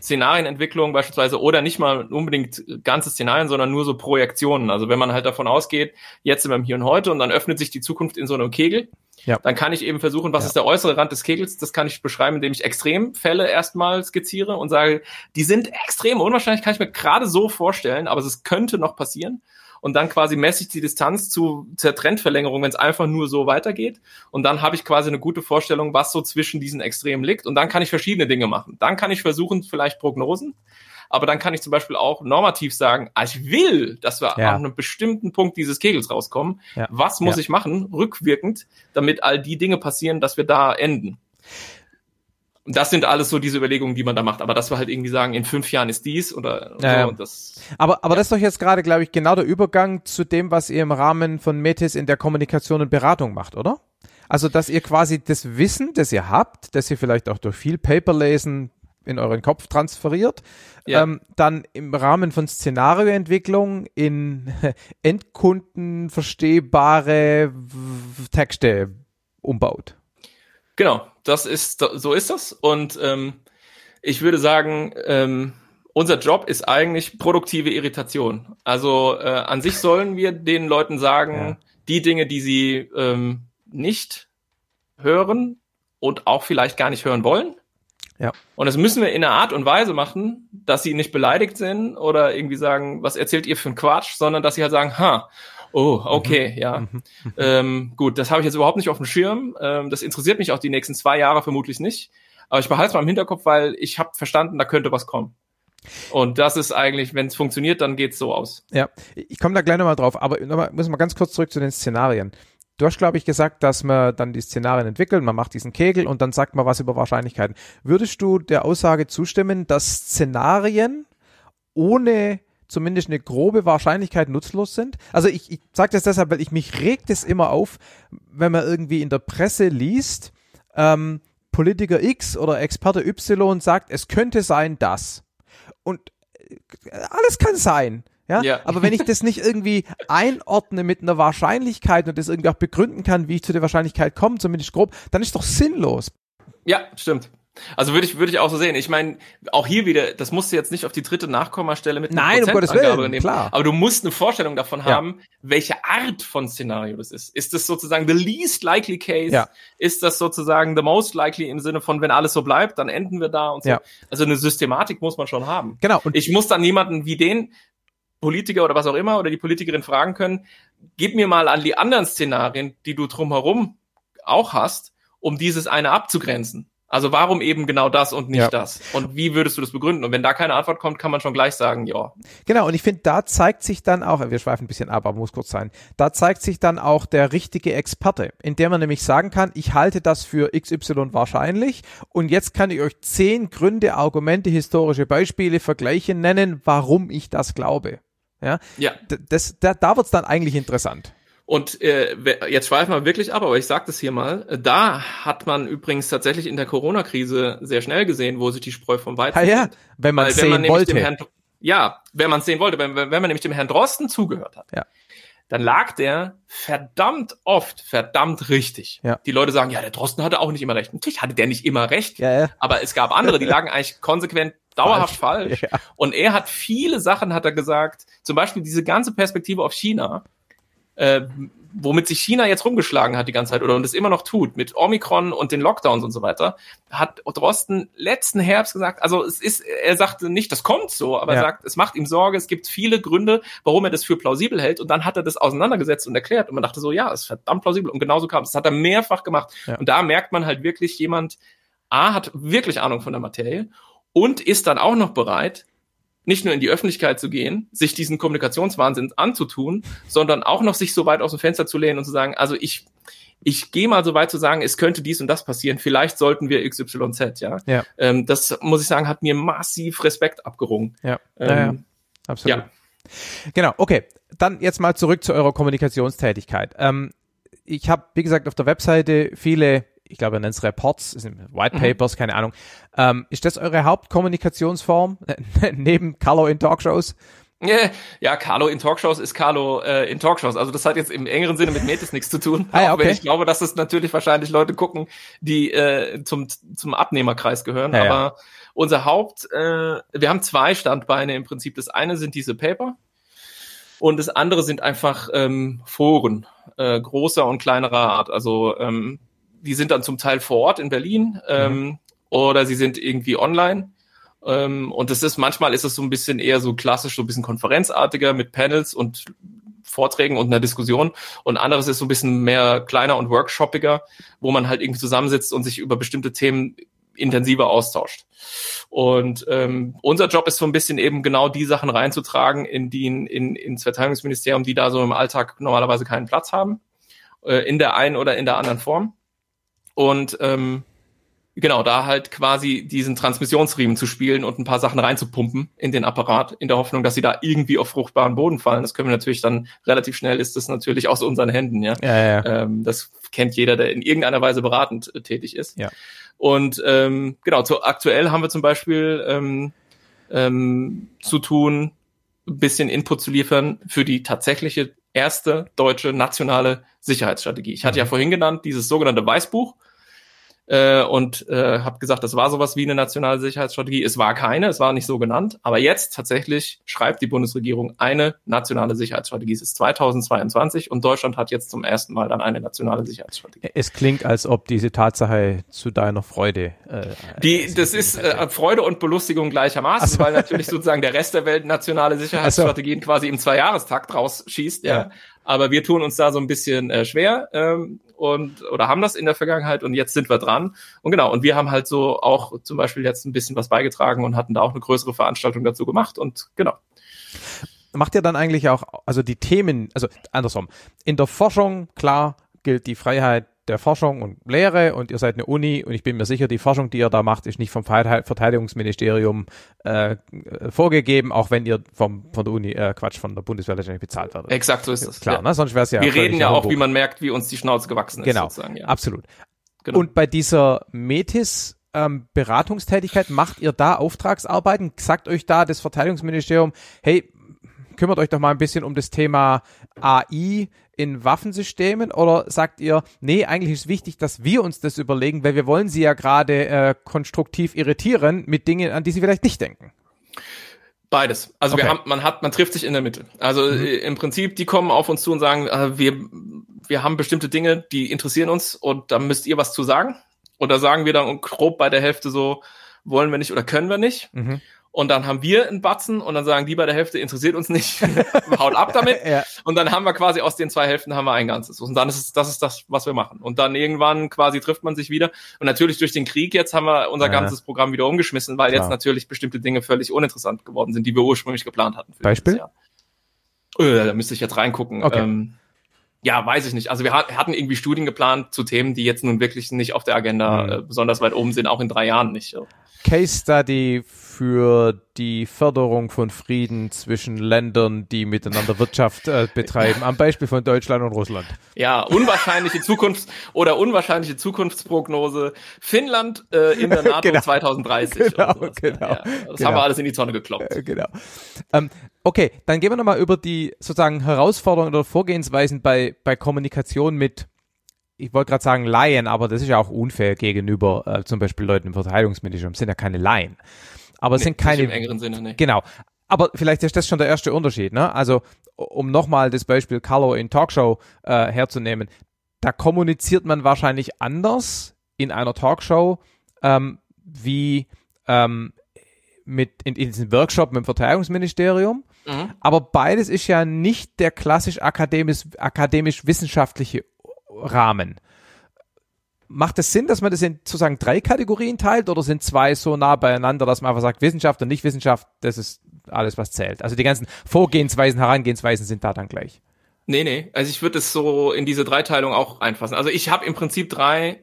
Szenarienentwicklung. Beispielsweise oder nicht mal unbedingt ganze Szenarien, sondern nur so Projektionen. Also wenn man halt davon ausgeht, jetzt sind wir im Hier und Heute und dann öffnet sich die Zukunft in so einem Kegel, ja. dann kann ich eben versuchen, was ja. ist der äußere Rand des Kegels? Das kann ich beschreiben, indem ich Extremfälle erstmal skizziere und sage, die sind extrem unwahrscheinlich, kann ich mir gerade so vorstellen, aber es könnte noch passieren und dann quasi messe ich die Distanz zu zur Trendverlängerung, wenn es einfach nur so weitergeht. Und dann habe ich quasi eine gute Vorstellung, was so zwischen diesen Extremen liegt. Und dann kann ich verschiedene Dinge machen. Dann kann ich versuchen, vielleicht Prognosen. Aber dann kann ich zum Beispiel auch normativ sagen, ah, ich will, dass wir ja. an einem bestimmten Punkt dieses Kegels rauskommen. Ja. Was muss ja. ich machen, rückwirkend, damit all die Dinge passieren, dass wir da enden? Das sind alles so diese Überlegungen, die man da macht. Aber dass wir halt irgendwie sagen, in fünf Jahren ist dies oder ja, so. Und das, aber aber ja. das ist doch jetzt gerade, glaube ich, genau der Übergang zu dem, was ihr im Rahmen von Metis in der Kommunikation und Beratung macht, oder? Also, dass ihr quasi das Wissen, das ihr habt, das ihr vielleicht auch durch viel Paperlesen in euren Kopf transferiert, ja. ähm, dann im Rahmen von Szenarioentwicklung in endkundenverstehbare Texte umbaut. Genau, das ist so ist das. Und ähm, ich würde sagen, ähm, unser Job ist eigentlich produktive Irritation. Also äh, an sich sollen wir den Leuten sagen, ja. die Dinge, die sie ähm, nicht hören und auch vielleicht gar nicht hören wollen. Ja. Und das müssen wir in einer Art und Weise machen, dass sie nicht beleidigt sind oder irgendwie sagen, was erzählt ihr für ein Quatsch, sondern dass sie halt sagen, ha, Oh, okay, mhm. ja. Mhm. Mhm. Ähm, gut, das habe ich jetzt überhaupt nicht auf dem Schirm. Ähm, das interessiert mich auch die nächsten zwei Jahre vermutlich nicht. Aber ich behalte es mal im Hinterkopf, weil ich habe verstanden, da könnte was kommen. Und das ist eigentlich, wenn es funktioniert, dann geht's so aus. Ja, ich komme da gleich nochmal drauf, aber nochmal, müssen wir ganz kurz zurück zu den Szenarien. Du hast, glaube ich, gesagt, dass man dann die Szenarien entwickelt, man macht diesen Kegel und dann sagt man was über Wahrscheinlichkeiten. Würdest du der Aussage zustimmen, dass Szenarien ohne zumindest eine grobe Wahrscheinlichkeit nutzlos sind. Also ich, ich sage das deshalb, weil ich mich regt es immer auf, wenn man irgendwie in der Presse liest, ähm, Politiker X oder Experte Y sagt, es könnte sein, dass. Und äh, alles kann sein. Ja? ja? Aber wenn ich das nicht irgendwie einordne mit einer Wahrscheinlichkeit und das irgendwie auch begründen kann, wie ich zu der Wahrscheinlichkeit komme, zumindest grob, dann ist doch sinnlos. Ja, stimmt. Also würde ich, würde ich auch so sehen. Ich meine, auch hier wieder, das musst du jetzt nicht auf die dritte Nachkommastelle mit Nein, um Gottes Willen, nehmen, klar. Aber du musst eine Vorstellung davon ja. haben, welche Art von Szenario das ist. Ist das sozusagen the least likely case? Ja. Ist das sozusagen the most likely im Sinne von, wenn alles so bleibt, dann enden wir da und so. Ja. Also eine Systematik muss man schon haben. Genau. Und ich muss dann jemanden wie den Politiker oder was auch immer oder die Politikerin fragen können, gib mir mal an die anderen Szenarien, die du drumherum auch hast, um dieses eine abzugrenzen. Also warum eben genau das und nicht ja. das? Und wie würdest du das begründen? Und wenn da keine Antwort kommt, kann man schon gleich sagen, ja. Genau, und ich finde, da zeigt sich dann auch, wir schweifen ein bisschen ab, aber muss kurz sein, da zeigt sich dann auch der richtige Experte, in der man nämlich sagen kann, ich halte das für XY wahrscheinlich und jetzt kann ich euch zehn Gründe, Argumente, historische Beispiele, Vergleiche nennen, warum ich das glaube. Ja, ja. Das, da, da wird's dann eigentlich interessant. Und äh, jetzt schweifen wir wirklich ab, aber ich sage das hier mal. Da hat man übrigens tatsächlich in der Corona-Krise sehr schnell gesehen, wo sich die Spreu vom Weizen ah, ja, wenn man sehen man wollte. Herrn, ja, wenn man sehen wollte, wenn, wenn man nämlich dem Herrn Drosten zugehört hat. Ja dann lag der verdammt oft verdammt richtig. Ja. Die Leute sagen, ja, der Drosten hatte auch nicht immer recht. Natürlich hatte der nicht immer recht, ja, ja. aber es gab andere, die lagen eigentlich konsequent dauerhaft falsch. falsch. Ja. Und er hat viele Sachen, hat er gesagt, zum Beispiel diese ganze Perspektive auf China, äh, womit sich China jetzt rumgeschlagen hat die ganze Zeit oder und es immer noch tut, mit Omikron und den Lockdowns und so weiter, hat Drosten letzten Herbst gesagt, also es ist, er sagte nicht, das kommt so, aber ja. er sagt, es macht ihm Sorge, es gibt viele Gründe, warum er das für plausibel hält und dann hat er das auseinandergesetzt und erklärt und man dachte so, ja, es ist verdammt plausibel und genauso kam es. Das hat er mehrfach gemacht ja. und da merkt man halt wirklich jemand, A, hat wirklich Ahnung von der Materie und ist dann auch noch bereit, nicht nur in die Öffentlichkeit zu gehen, sich diesen Kommunikationswahnsinn anzutun, sondern auch noch sich so weit aus dem Fenster zu lehnen und zu sagen, also ich, ich gehe mal so weit zu sagen, es könnte dies und das passieren, vielleicht sollten wir XYZ, ja. ja. Ähm, das muss ich sagen, hat mir massiv Respekt abgerungen. Ja, ähm, ja, ja. absolut. Ja. Genau, okay. Dann jetzt mal zurück zu eurer Kommunikationstätigkeit. Ähm, ich habe, wie gesagt, auf der Webseite viele ich glaube, er nennt es Reports, White mhm. Papers, mhm. keine Ahnung. Ähm, ist das eure Hauptkommunikationsform neben Carlo in Talkshows? Ja, Carlo in Talkshows ist Carlo äh, in Talkshows. Also das hat jetzt im engeren Sinne mit Metis nichts zu tun. Ah, ja, okay. ich glaube, dass es natürlich wahrscheinlich Leute gucken, die äh, zum, zum Abnehmerkreis gehören. Ja, aber unser Haupt, äh, wir haben zwei Standbeine im Prinzip. Das eine sind diese Paper und das andere sind einfach ähm, Foren, äh, großer und kleinerer Art. Also ähm, die sind dann zum Teil vor Ort in Berlin ähm, mhm. oder sie sind irgendwie online. Ähm, und das ist manchmal ist es so ein bisschen eher so klassisch, so ein bisschen konferenzartiger mit Panels und Vorträgen und einer Diskussion. Und anderes ist so ein bisschen mehr kleiner und workshoppiger, wo man halt irgendwie zusammensitzt und sich über bestimmte Themen intensiver austauscht. Und ähm, unser Job ist so ein bisschen eben genau die Sachen reinzutragen in die in, in, ins Verteidigungsministerium, die da so im Alltag normalerweise keinen Platz haben, äh, in der einen oder in der anderen Form. Und ähm, genau, da halt quasi diesen Transmissionsriemen zu spielen und ein paar Sachen reinzupumpen in den Apparat, in der Hoffnung, dass sie da irgendwie auf fruchtbaren Boden fallen. Das können wir natürlich dann relativ schnell ist das natürlich aus unseren Händen, ja. ja, ja. Ähm, das kennt jeder, der in irgendeiner Weise beratend äh, tätig ist. Ja. Und ähm, genau, zu, aktuell haben wir zum Beispiel ähm, ähm, zu tun, ein bisschen Input zu liefern für die tatsächliche erste deutsche nationale Sicherheitsstrategie. Ich hatte ja mhm. vorhin genannt, dieses sogenannte Weißbuch äh, und äh, habe gesagt, das war sowas wie eine nationale Sicherheitsstrategie. Es war keine, es war nicht so genannt. Aber jetzt tatsächlich schreibt die Bundesregierung eine nationale Sicherheitsstrategie. Es ist 2022 und Deutschland hat jetzt zum ersten Mal dann eine nationale Sicherheitsstrategie. Es klingt, als ob diese Tatsache zu deiner Freude. Äh, die, das ist äh, Freude und Belustigung gleichermaßen, so. weil natürlich sozusagen der Rest der Welt nationale Sicherheitsstrategien so. quasi im Zweijahrestakt rausschießt. Ja. ja. Aber wir tun uns da so ein bisschen äh, schwer ähm, und oder haben das in der Vergangenheit und jetzt sind wir dran. Und genau, und wir haben halt so auch zum Beispiel jetzt ein bisschen was beigetragen und hatten da auch eine größere Veranstaltung dazu gemacht und genau. Macht ihr dann eigentlich auch, also die Themen, also andersrum, in der Forschung, klar, gilt die Freiheit der Forschung und Lehre und ihr seid eine Uni und ich bin mir sicher, die Forschung, die ihr da macht, ist nicht vom Verteidigungsministerium äh, vorgegeben, auch wenn ihr vom, von der Uni, äh, Quatsch, von der Bundeswehr letztendlich bezahlt werdet. Exakt, so ist das. Klar, ja. ne? sonst wäre es ja. Wir reden ja auch, wie man merkt, wie uns die Schnauze gewachsen ist. Genau, ja. absolut. Genau. Und bei dieser Metis ähm, Beratungstätigkeit, macht ihr da Auftragsarbeiten? Sagt euch da das Verteidigungsministerium, hey, kümmert euch doch mal ein bisschen um das Thema AI in Waffensystemen oder sagt ihr, nee, eigentlich ist wichtig, dass wir uns das überlegen, weil wir wollen sie ja gerade äh, konstruktiv irritieren mit Dingen, an die sie vielleicht nicht denken? Beides. Also okay. wir haben, man hat, man trifft sich in der Mitte. Also mhm. Äh, im Prinzip, die kommen auf uns zu und sagen, äh, wir, wir haben bestimmte Dinge, die interessieren uns und da müsst ihr was zu sagen. Und da sagen wir dann grob bei der Hälfte so, wollen wir nicht oder können wir nicht. Mhm und dann haben wir einen Batzen und dann sagen die bei der Hälfte interessiert uns nicht, haut ab damit. ja. Und dann haben wir quasi aus den zwei Hälften haben wir ein ganzes. Und dann ist es, das ist das, was wir machen. Und dann irgendwann quasi trifft man sich wieder. Und natürlich durch den Krieg jetzt haben wir unser ja. ganzes Programm wieder umgeschmissen, weil Klar. jetzt natürlich bestimmte Dinge völlig uninteressant geworden sind, die wir ursprünglich geplant hatten. Beispiel? Äh, da müsste ich jetzt reingucken. Okay. Ähm, ja, weiß ich nicht. Also wir hatten irgendwie Studien geplant zu Themen, die jetzt nun wirklich nicht auf der Agenda mhm. äh, besonders weit oben sind, auch in drei Jahren nicht. So. Case Study für die Förderung von Frieden zwischen Ländern, die miteinander Wirtschaft äh, betreiben, am Beispiel von Deutschland und Russland. Ja, unwahrscheinliche Zukunft oder unwahrscheinliche Zukunftsprognose Finnland äh, in der NATO genau. 2030. Genau, genau. Ja, das genau. haben wir alles in die Tonne gekloppt. Äh, genau. Ähm, okay, dann gehen wir nochmal über die sozusagen Herausforderungen oder Vorgehensweisen bei, bei Kommunikation mit ich wollte gerade sagen Laien, aber das ist ja auch unfair gegenüber äh, zum Beispiel Leuten im Verteidigungsministerium, sind ja keine Laien. Aber es nee, sind keine. Im engeren Sinne, nee. Genau. Aber vielleicht ist das schon der erste Unterschied, ne? Also, um nochmal das Beispiel Carlo in Talkshow äh, herzunehmen, da kommuniziert man wahrscheinlich anders in einer Talkshow ähm, wie ähm, mit in, in diesem Workshop mit dem Verteidigungsministerium. Mhm. Aber beides ist ja nicht der klassisch akademisch, akademisch wissenschaftliche Rahmen. Macht es Sinn, dass man das in sozusagen drei Kategorien teilt oder sind zwei so nah beieinander, dass man einfach sagt, Wissenschaft und Nicht-Wissenschaft, das ist alles, was zählt? Also die ganzen Vorgehensweisen, Herangehensweisen sind da dann gleich. Nee, nee. Also ich würde es so in diese Dreiteilung auch einfassen. Also ich habe im Prinzip drei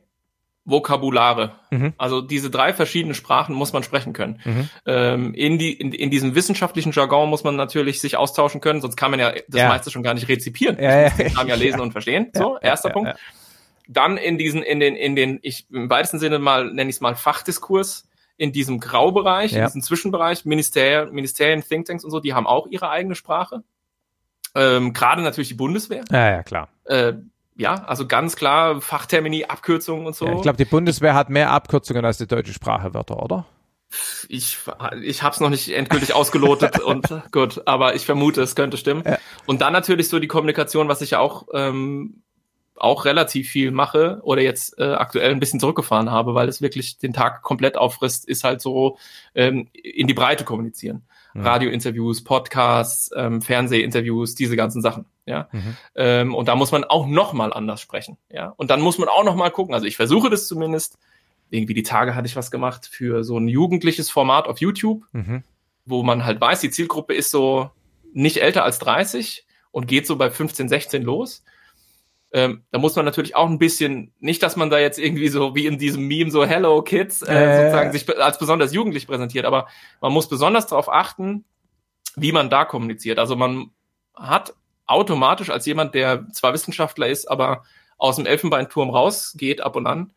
Vokabulare. Mhm. Also diese drei verschiedenen Sprachen muss man sprechen können. Mhm. Ähm, in, die, in, in diesem wissenschaftlichen Jargon muss man natürlich sich austauschen können, sonst kann man ja das ja. meiste schon gar nicht rezipieren. Ja, ja, man kann ja lesen und verstehen. So, erster Punkt. Dann in diesen, in den, in den, ich im weitesten Sinne mal, nenne ich es mal Fachdiskurs, in diesem Graubereich, in diesem Zwischenbereich, Ministerien, Ministerien, Thinktanks und so, die haben auch ihre eigene Sprache. Ähm, Gerade natürlich die Bundeswehr. Ja, ja, klar. Äh, ja, also ganz klar Fachtermini, Abkürzungen und so. Ja, ich glaube, die Bundeswehr hat mehr Abkürzungen als die deutsche Sprache Wörter, oder? ich, ich habe es noch nicht endgültig ausgelotet und gut, aber ich vermute, es könnte stimmen. Ja. Und dann natürlich so die Kommunikation, was ich ja auch ähm, auch relativ viel mache oder jetzt äh, aktuell ein bisschen zurückgefahren habe, weil es wirklich den Tag komplett auffrisst, ist halt so ähm, in die Breite kommunizieren. Mhm. Radiointerviews, Podcasts, ähm, Fernsehinterviews, diese ganzen Sachen. Ja, mhm. ähm, und da muss man auch noch mal anders sprechen. Ja, und dann muss man auch noch mal gucken. Also ich versuche das zumindest. Irgendwie die Tage hatte ich was gemacht für so ein jugendliches Format auf YouTube, mhm. wo man halt weiß, die Zielgruppe ist so nicht älter als 30 und geht so bei 15, 16 los. Ähm, da muss man natürlich auch ein bisschen, nicht, dass man da jetzt irgendwie so wie in diesem Meme so Hello Kids äh, äh, sozusagen sich als besonders jugendlich präsentiert, aber man muss besonders darauf achten, wie man da kommuniziert. Also man hat automatisch als jemand, der zwar Wissenschaftler ist, aber aus dem Elfenbeinturm rausgeht ab und an,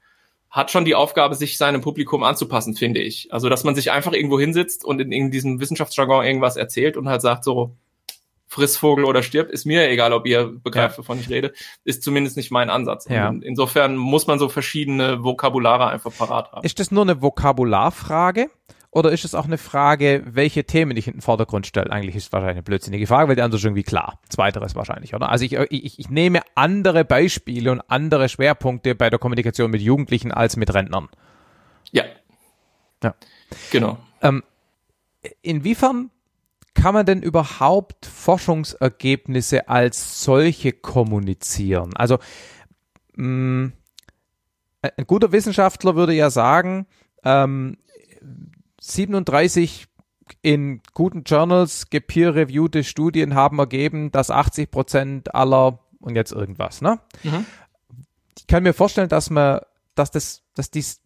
hat schon die Aufgabe, sich seinem Publikum anzupassen, finde ich. Also, dass man sich einfach irgendwo hinsetzt und in, in diesem Wissenschaftsjargon irgendwas erzählt und halt sagt so, Frissvogel oder stirb, ist mir egal, ob ihr begreift, ja. wovon ich rede, ist zumindest nicht mein Ansatz. Ja. insofern muss man so verschiedene Vokabulare einfach parat haben. Ist das nur eine Vokabularfrage? Oder ist es auch eine Frage, welche Themen ich in den Vordergrund stelle? Eigentlich ist es wahrscheinlich eine blödsinnige Frage, weil die andere ist irgendwie klar. Zweiteres wahrscheinlich, oder? Also ich, ich, ich nehme andere Beispiele und andere Schwerpunkte bei der Kommunikation mit Jugendlichen als mit Rentnern. Ja. Ja. Genau. Ähm, inwiefern kann man denn überhaupt Forschungsergebnisse als solche kommunizieren? Also mh, mm, ein guter Wissenschaftler würde ja sagen, ähm, 37 in guten Journals gepeer-reviewte Studien haben ergeben, dass 80 Prozent aller und jetzt irgendwas, ne? Mhm. Ich kann mir vorstellen, dass man, dass das, dass dies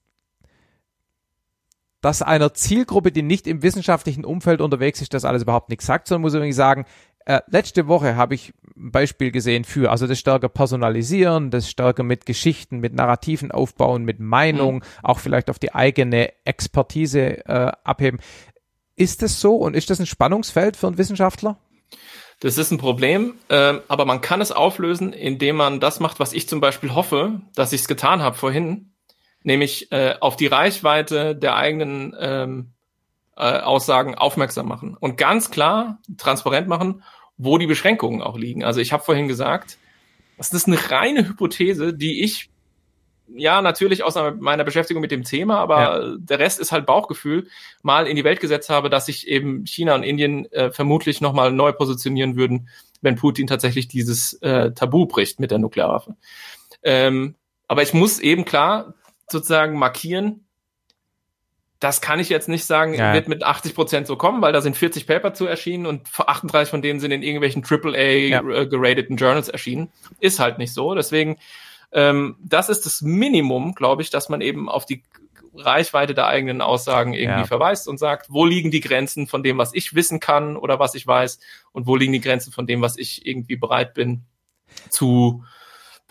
dass einer Zielgruppe, die nicht im wissenschaftlichen Umfeld unterwegs ist, das alles überhaupt nichts sagt, sondern muss irgendwie sagen, äh, letzte Woche habe ich ein Beispiel gesehen für, also das stärker personalisieren, das stärker mit Geschichten, mit Narrativen aufbauen, mit Meinung, mhm. auch vielleicht auf die eigene Expertise äh, abheben. Ist das so und ist das ein Spannungsfeld für einen Wissenschaftler? Das ist ein Problem, äh, aber man kann es auflösen, indem man das macht, was ich zum Beispiel hoffe, dass ich es getan habe vorhin, nämlich äh, auf die Reichweite der eigenen ähm, äh, Aussagen aufmerksam machen und ganz klar transparent machen, wo die Beschränkungen auch liegen. Also ich habe vorhin gesagt, das ist eine reine Hypothese, die ich ja natürlich aus meiner Beschäftigung mit dem Thema, aber ja. der Rest ist halt Bauchgefühl, mal in die Welt gesetzt habe, dass sich eben China und Indien äh, vermutlich nochmal neu positionieren würden, wenn Putin tatsächlich dieses äh, Tabu bricht mit der Nuklearwaffe. Ähm, aber ich muss eben klar sozusagen markieren. Das kann ich jetzt nicht sagen, ja. wird mit 80 Prozent so kommen, weil da sind 40 Paper zu erschienen und 38 von denen sind in irgendwelchen AAA ja. Äh, gerateten Journals erschienen. Ist halt nicht so. Deswegen, ähm, das ist das Minimum, glaube ich, dass man eben auf die Reichweite der eigenen Aussagen irgendwie ja. verweist und sagt, wo liegen die Grenzen von dem, was ich wissen kann oder was ich weiß und wo liegen die Grenzen von dem, was ich irgendwie bereit bin zu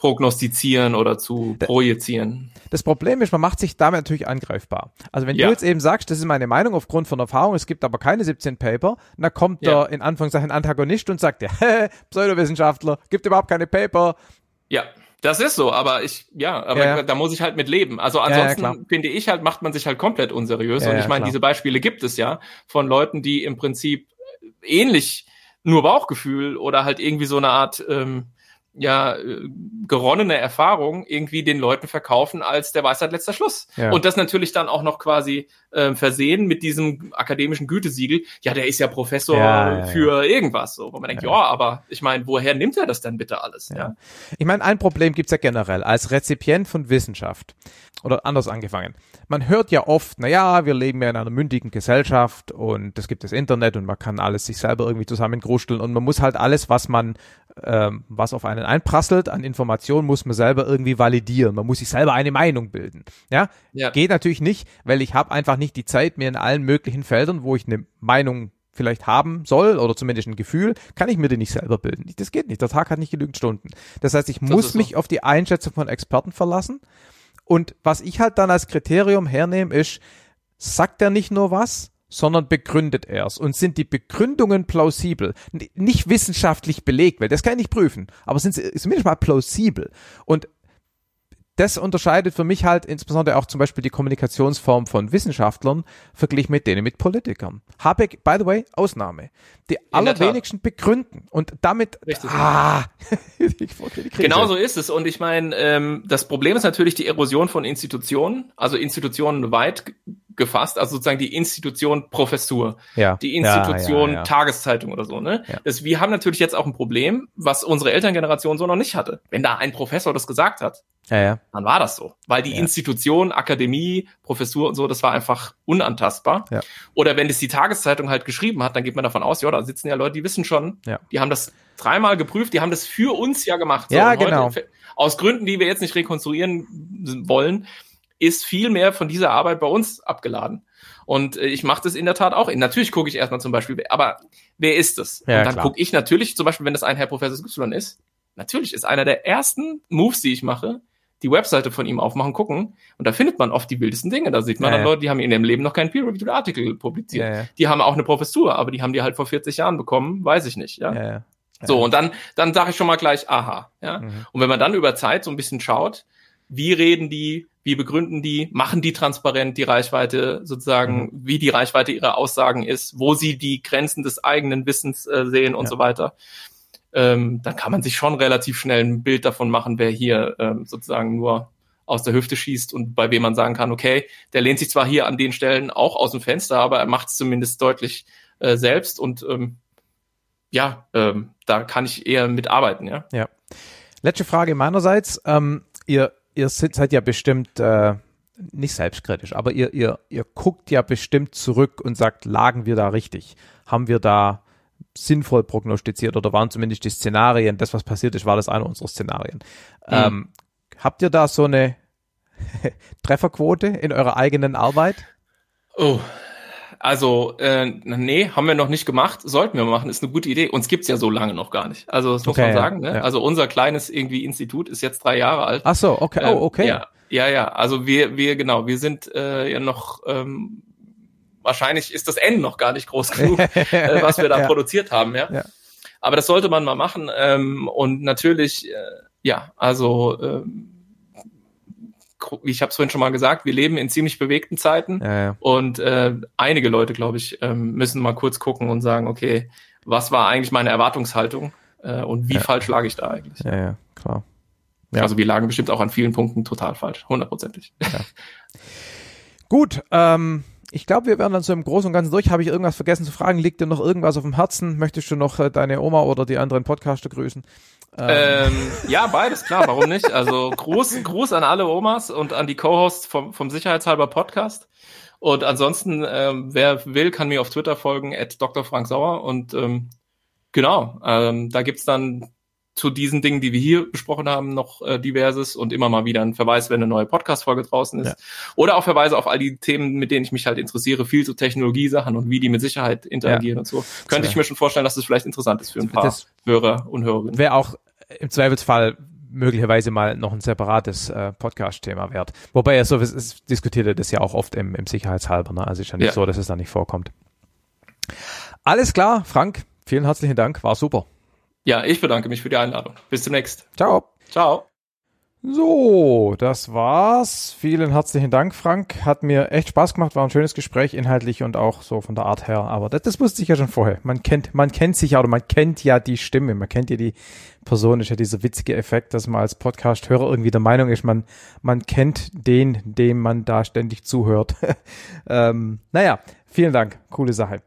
prognostizieren oder zu projizieren. Das Problem ist, man macht sich damit natürlich angreifbar. Also wenn ja. du jetzt eben sagst, das ist meine Meinung aufgrund von Erfahrung, es gibt aber keine 17 Paper, dann kommt ja. der in Anführungszeichen Antagonist und sagt, ja, Pseudowissenschaftler, gibt überhaupt keine Paper. Ja. Das ist so, aber ich, ja, aber ja. da muss ich halt mit leben. Also ansonsten ja, finde ich halt, macht man sich halt komplett unseriös. und ich meine, diese Beispiele gibt es ja von Leuten, die im Prinzip ähnlich nur Bauchgefühl oder halt irgendwie so eine Art ähm, ja äh, geronnene Erfahrung irgendwie den Leuten verkaufen als der Weisheit letzter Schluss. Ja. Und das natürlich dann auch noch quasi äh, versehen mit diesem akademischen Gütesiegel. Ja, der ist ja Professor ja, ja, für irgendwas. So, wo man denkt, ja, aber ich meine, woher nimmt er das denn bitte alles? Ja. Ich meine, ein Problem gibt's ja generell als Rezipient von Wissenschaft oder anders angefangen. Man hört ja oft, na ja, wir leben ja in einer mündigen Gesellschaft und es gibt das Internet und man kann alles sich selber irgendwie zusammengrusteln und man muss halt alles, was man, ähm, was auf einen einprasselt an Informationen, muss man selber irgendwie validieren. Man muss sich selber eine Meinung bilden. Ja, ja. geht natürlich nicht, weil ich habe einfach nicht die Zeit, mir in allen möglichen Feldern, wo ich eine Meinung vielleicht haben soll oder zumindest ein Gefühl, kann ich mir die nicht selber bilden. Das geht nicht. Der Tag hat nicht genügend Stunden. Das heißt, ich das muss mich so. auf die Einschätzung von Experten verlassen und was ich halt dann als Kriterium hernehme, ist, sagt er nicht nur was, sondern begründet er es. Und sind die Begründungen plausibel? Nicht wissenschaftlich belegt, weil das kann ich nicht prüfen, aber sind sie zumindest mal plausibel. Und das unterscheidet für mich halt insbesondere auch zum Beispiel die Kommunikationsform von Wissenschaftlern verglichen mit denen mit Politikern. Habeck, by the way, Ausnahme. Die allerwenigsten begründen und damit Richtig. ah, genau so ist es und ich meine, ähm, das Problem ist natürlich die Erosion von Institutionen, also Institutionen weit gefasst, also sozusagen die Institution Professur, ja. die Institution ja, ja, Tageszeitung oder so. Ne? Das, wir haben natürlich jetzt auch ein Problem, was unsere Elterngeneration so noch nicht hatte. Wenn da ein Professor das gesagt hat, ja, ja. dann war das so. Weil die. Institution, Akademie, Professur und so, das war einfach unantastbar. Oder wenn es die Tageszeitung halt geschrieben hat, dann geht man davon aus, ja, da sitzen ja Leute, die wissen schon, Ja. die haben das dreimal geprüft, die haben das für uns ja gemacht. Ja, und heute, genau. aus Gründen, die wir jetzt nicht rekonstruieren wollen, ist viel mehr von dieser Arbeit bei uns abgeladen. Und äh, ich mache das in der Tat auch. Natürlich gucke ich erstmal zum Beispiel, aber wer ist es? Ja, und dann gucke ich natürlich, zum Beispiel, wenn das ein Herr Professor Y ist, natürlich ist einer der ersten Moves, die ich mache, die Webseite von ihm aufmachen, gucken. Und da findet man oft die wildesten Dinge. Da sieht man Ja, dann. Leute, die haben in ihrem Leben noch keinen Peer-Reviewed Artikel publiziert. Ja, ja. Die haben auch eine Professur, aber die haben die halt vor 40 Jahren bekommen, weiß ich nicht. Ja? Ja, ja. So, und dann, dann sage ich schon mal gleich, aha. Ja? Mhm. Und wenn man dann über Zeit so ein bisschen schaut, wie reden die, wie begründen die, machen die transparent die Reichweite sozusagen, Mhm. wie die Reichweite ihrer Aussagen ist, wo sie die Grenzen des eigenen Wissens äh, sehen und Ja. so weiter, ähm, dann kann man sich schon relativ schnell ein Bild davon machen, wer hier ähm, sozusagen nur aus der Hüfte schießt und bei wem man sagen kann, okay, der lehnt sich zwar hier an den Stellen auch aus dem Fenster, aber er macht es zumindest deutlich äh, selbst und ähm, ja, ähm, da kann ich eher mitarbeiten, ja. Letzte Frage meinerseits. Ähm, ihr, ihr seid seid ja bestimmt äh, nicht selbstkritisch, aber ihr, ihr, ihr guckt ja bestimmt zurück und sagt, lagen wir da richtig? Haben wir da sinnvoll prognostiziert oder waren zumindest die Szenarien, das, was passiert ist, war das eine unserer Szenarien. Ähm, habt ihr da so eine Trefferquote in eurer eigenen Arbeit? Oh, also, äh, nee, haben wir noch nicht gemacht. Sollten wir machen, ist eine gute Idee. Uns gibt's ja so lange noch gar nicht. Also, das muss Okay, man sagen. Ne? ja. Also, unser kleines irgendwie Institut ist jetzt drei Jahre alt. Ach so, okay, Ähm, oh, okay. Ja, ja, ja. Also, wir, wir, genau, wir sind äh, ja noch, ähm, wahrscheinlich ist das N noch gar nicht groß genug, äh, was wir da Ja. produziert haben, ja. Ja. Aber das sollte man mal machen. Ähm, und natürlich, äh, ja, also, ähm, wie ich habe es vorhin schon mal gesagt, wir leben in ziemlich bewegten Zeiten. Ja, ja. Und äh, einige Leute, glaube ich, ähm, müssen mal kurz gucken und sagen, okay, was war eigentlich meine Erwartungshaltung äh, und wie Ja. falsch lag ich da eigentlich? ja, ja, klar. Ja. Also wir lagen bestimmt auch an vielen Punkten total falsch, hundertprozentig. Gut, ähm, ich glaube, wir werden dann so im Großen und Ganzen durch. Habe ich irgendwas vergessen zu fragen? Liegt dir noch irgendwas auf dem Herzen? Möchtest du noch äh, deine Oma oder die anderen Podcaster grüßen? Ähm, ja, beides, klar, warum nicht? Also Gruß, Gruß an alle Omas und an die Co-Hosts vom, vom Sicherheitshalber Podcast. Und ansonsten, ähm, wer will, kann mir auf Twitter folgen, at Dr. Frank Sauer. Und ähm, genau, ähm, da gibt's dann zu diesen Dingen, die wir hier besprochen haben, noch äh, diverses und immer mal wieder ein Verweis, wenn eine neue Podcast-Folge draußen ist. Ja. Oder auch Verweise auf all die Themen, mit denen ich mich halt interessiere, viel zu Technologiesachen und wie die mit Sicherheit interagieren und so. Könnte ich mir schon vorstellen, dass das vielleicht interessant ist für ein paar Das- Hörer und Hörerinnen. Wäre auch im Zweifelsfall möglicherweise mal noch ein separates äh, Podcast-Thema wert. Wobei er so es, es diskutiert er das ja auch oft im, im Sicherheitshalber. Ne? Also ist ja nicht Ja. so, dass es da nicht vorkommt. Alles klar, Frank. Vielen herzlichen Dank. War super. Ja, ich bedanke mich für die Einladung. Bis demnächst. Ciao. Ciao. So, das war's. Vielen herzlichen Dank, Frank. Hat mir echt Spaß gemacht, war ein schönes Gespräch, inhaltlich und auch so von der Art her. Aber das, das wusste ich ja schon vorher. Man kennt, man kennt sich ja oder man kennt ja die Stimme, man kennt ja die Person. Ist ja dieser witzige Effekt, dass man als Podcast-Hörer irgendwie der Meinung ist, man, man kennt den, dem man da ständig zuhört. ähm, naja, vielen Dank. Coole Sache.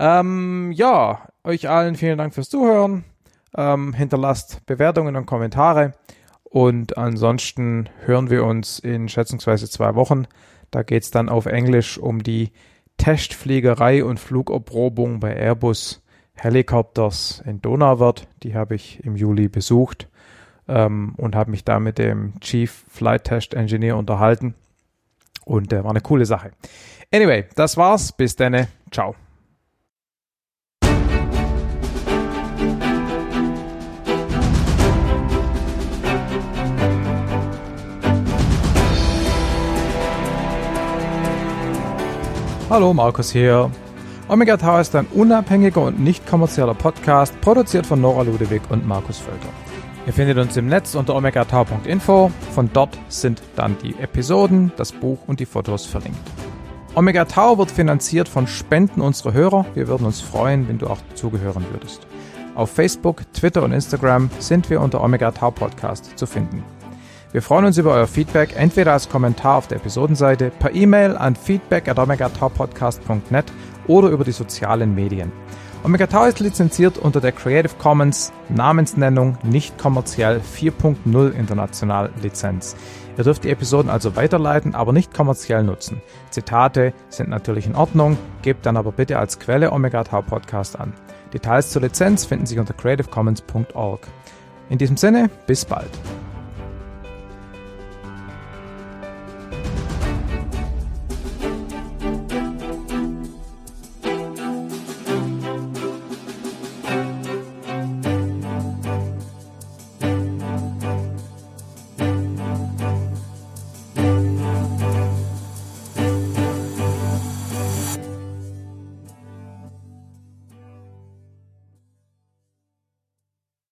Ähm, ja, euch allen vielen Dank fürs Zuhören. Ähm, hinterlasst Bewertungen und Kommentare. Und ansonsten hören wir uns in schätzungsweise zwei Wochen. Da geht's dann auf Englisch um die Testfliegerei und Flugerprobung bei Airbus Helicopters in Donauwörth. Die habe ich im Juli besucht ähm, und habe mich da mit dem Chief Flight Test Engineer unterhalten. Und äh, war eine coole Sache. Anyway, das war's. Bis dann. Ciao. Hallo, Markus hier. Omega Tau ist ein unabhängiger und nicht kommerzieller Podcast, produziert von Nora Ludewig und Markus Völker. Ihr findet uns im Netz unter omegatau.info. Von dort sind dann die Episoden, das Buch und die Fotos verlinkt. Omega Tau wird finanziert von Spenden unserer Hörer. Wir würden uns freuen, wenn du auch zugehören würdest. Auf Facebook, Twitter und Instagram sind wir unter Omega Tau Podcast zu finden. Wir freuen uns über euer Feedback, entweder als Kommentar auf der Episodenseite, per E-Mail an feedback at oder über die sozialen Medien. Omega Tau ist lizenziert unter der Creative Commons Namensnennung nicht kommerziell 4.0 International Lizenz. Ihr dürft die Episoden also weiterleiten, aber nicht kommerziell nutzen. Zitate sind natürlich in Ordnung, gebt dann aber bitte als Quelle Omega Tau Podcast an. Details zur Lizenz finden sich unter creativecommons.org. In diesem Sinne, bis bald.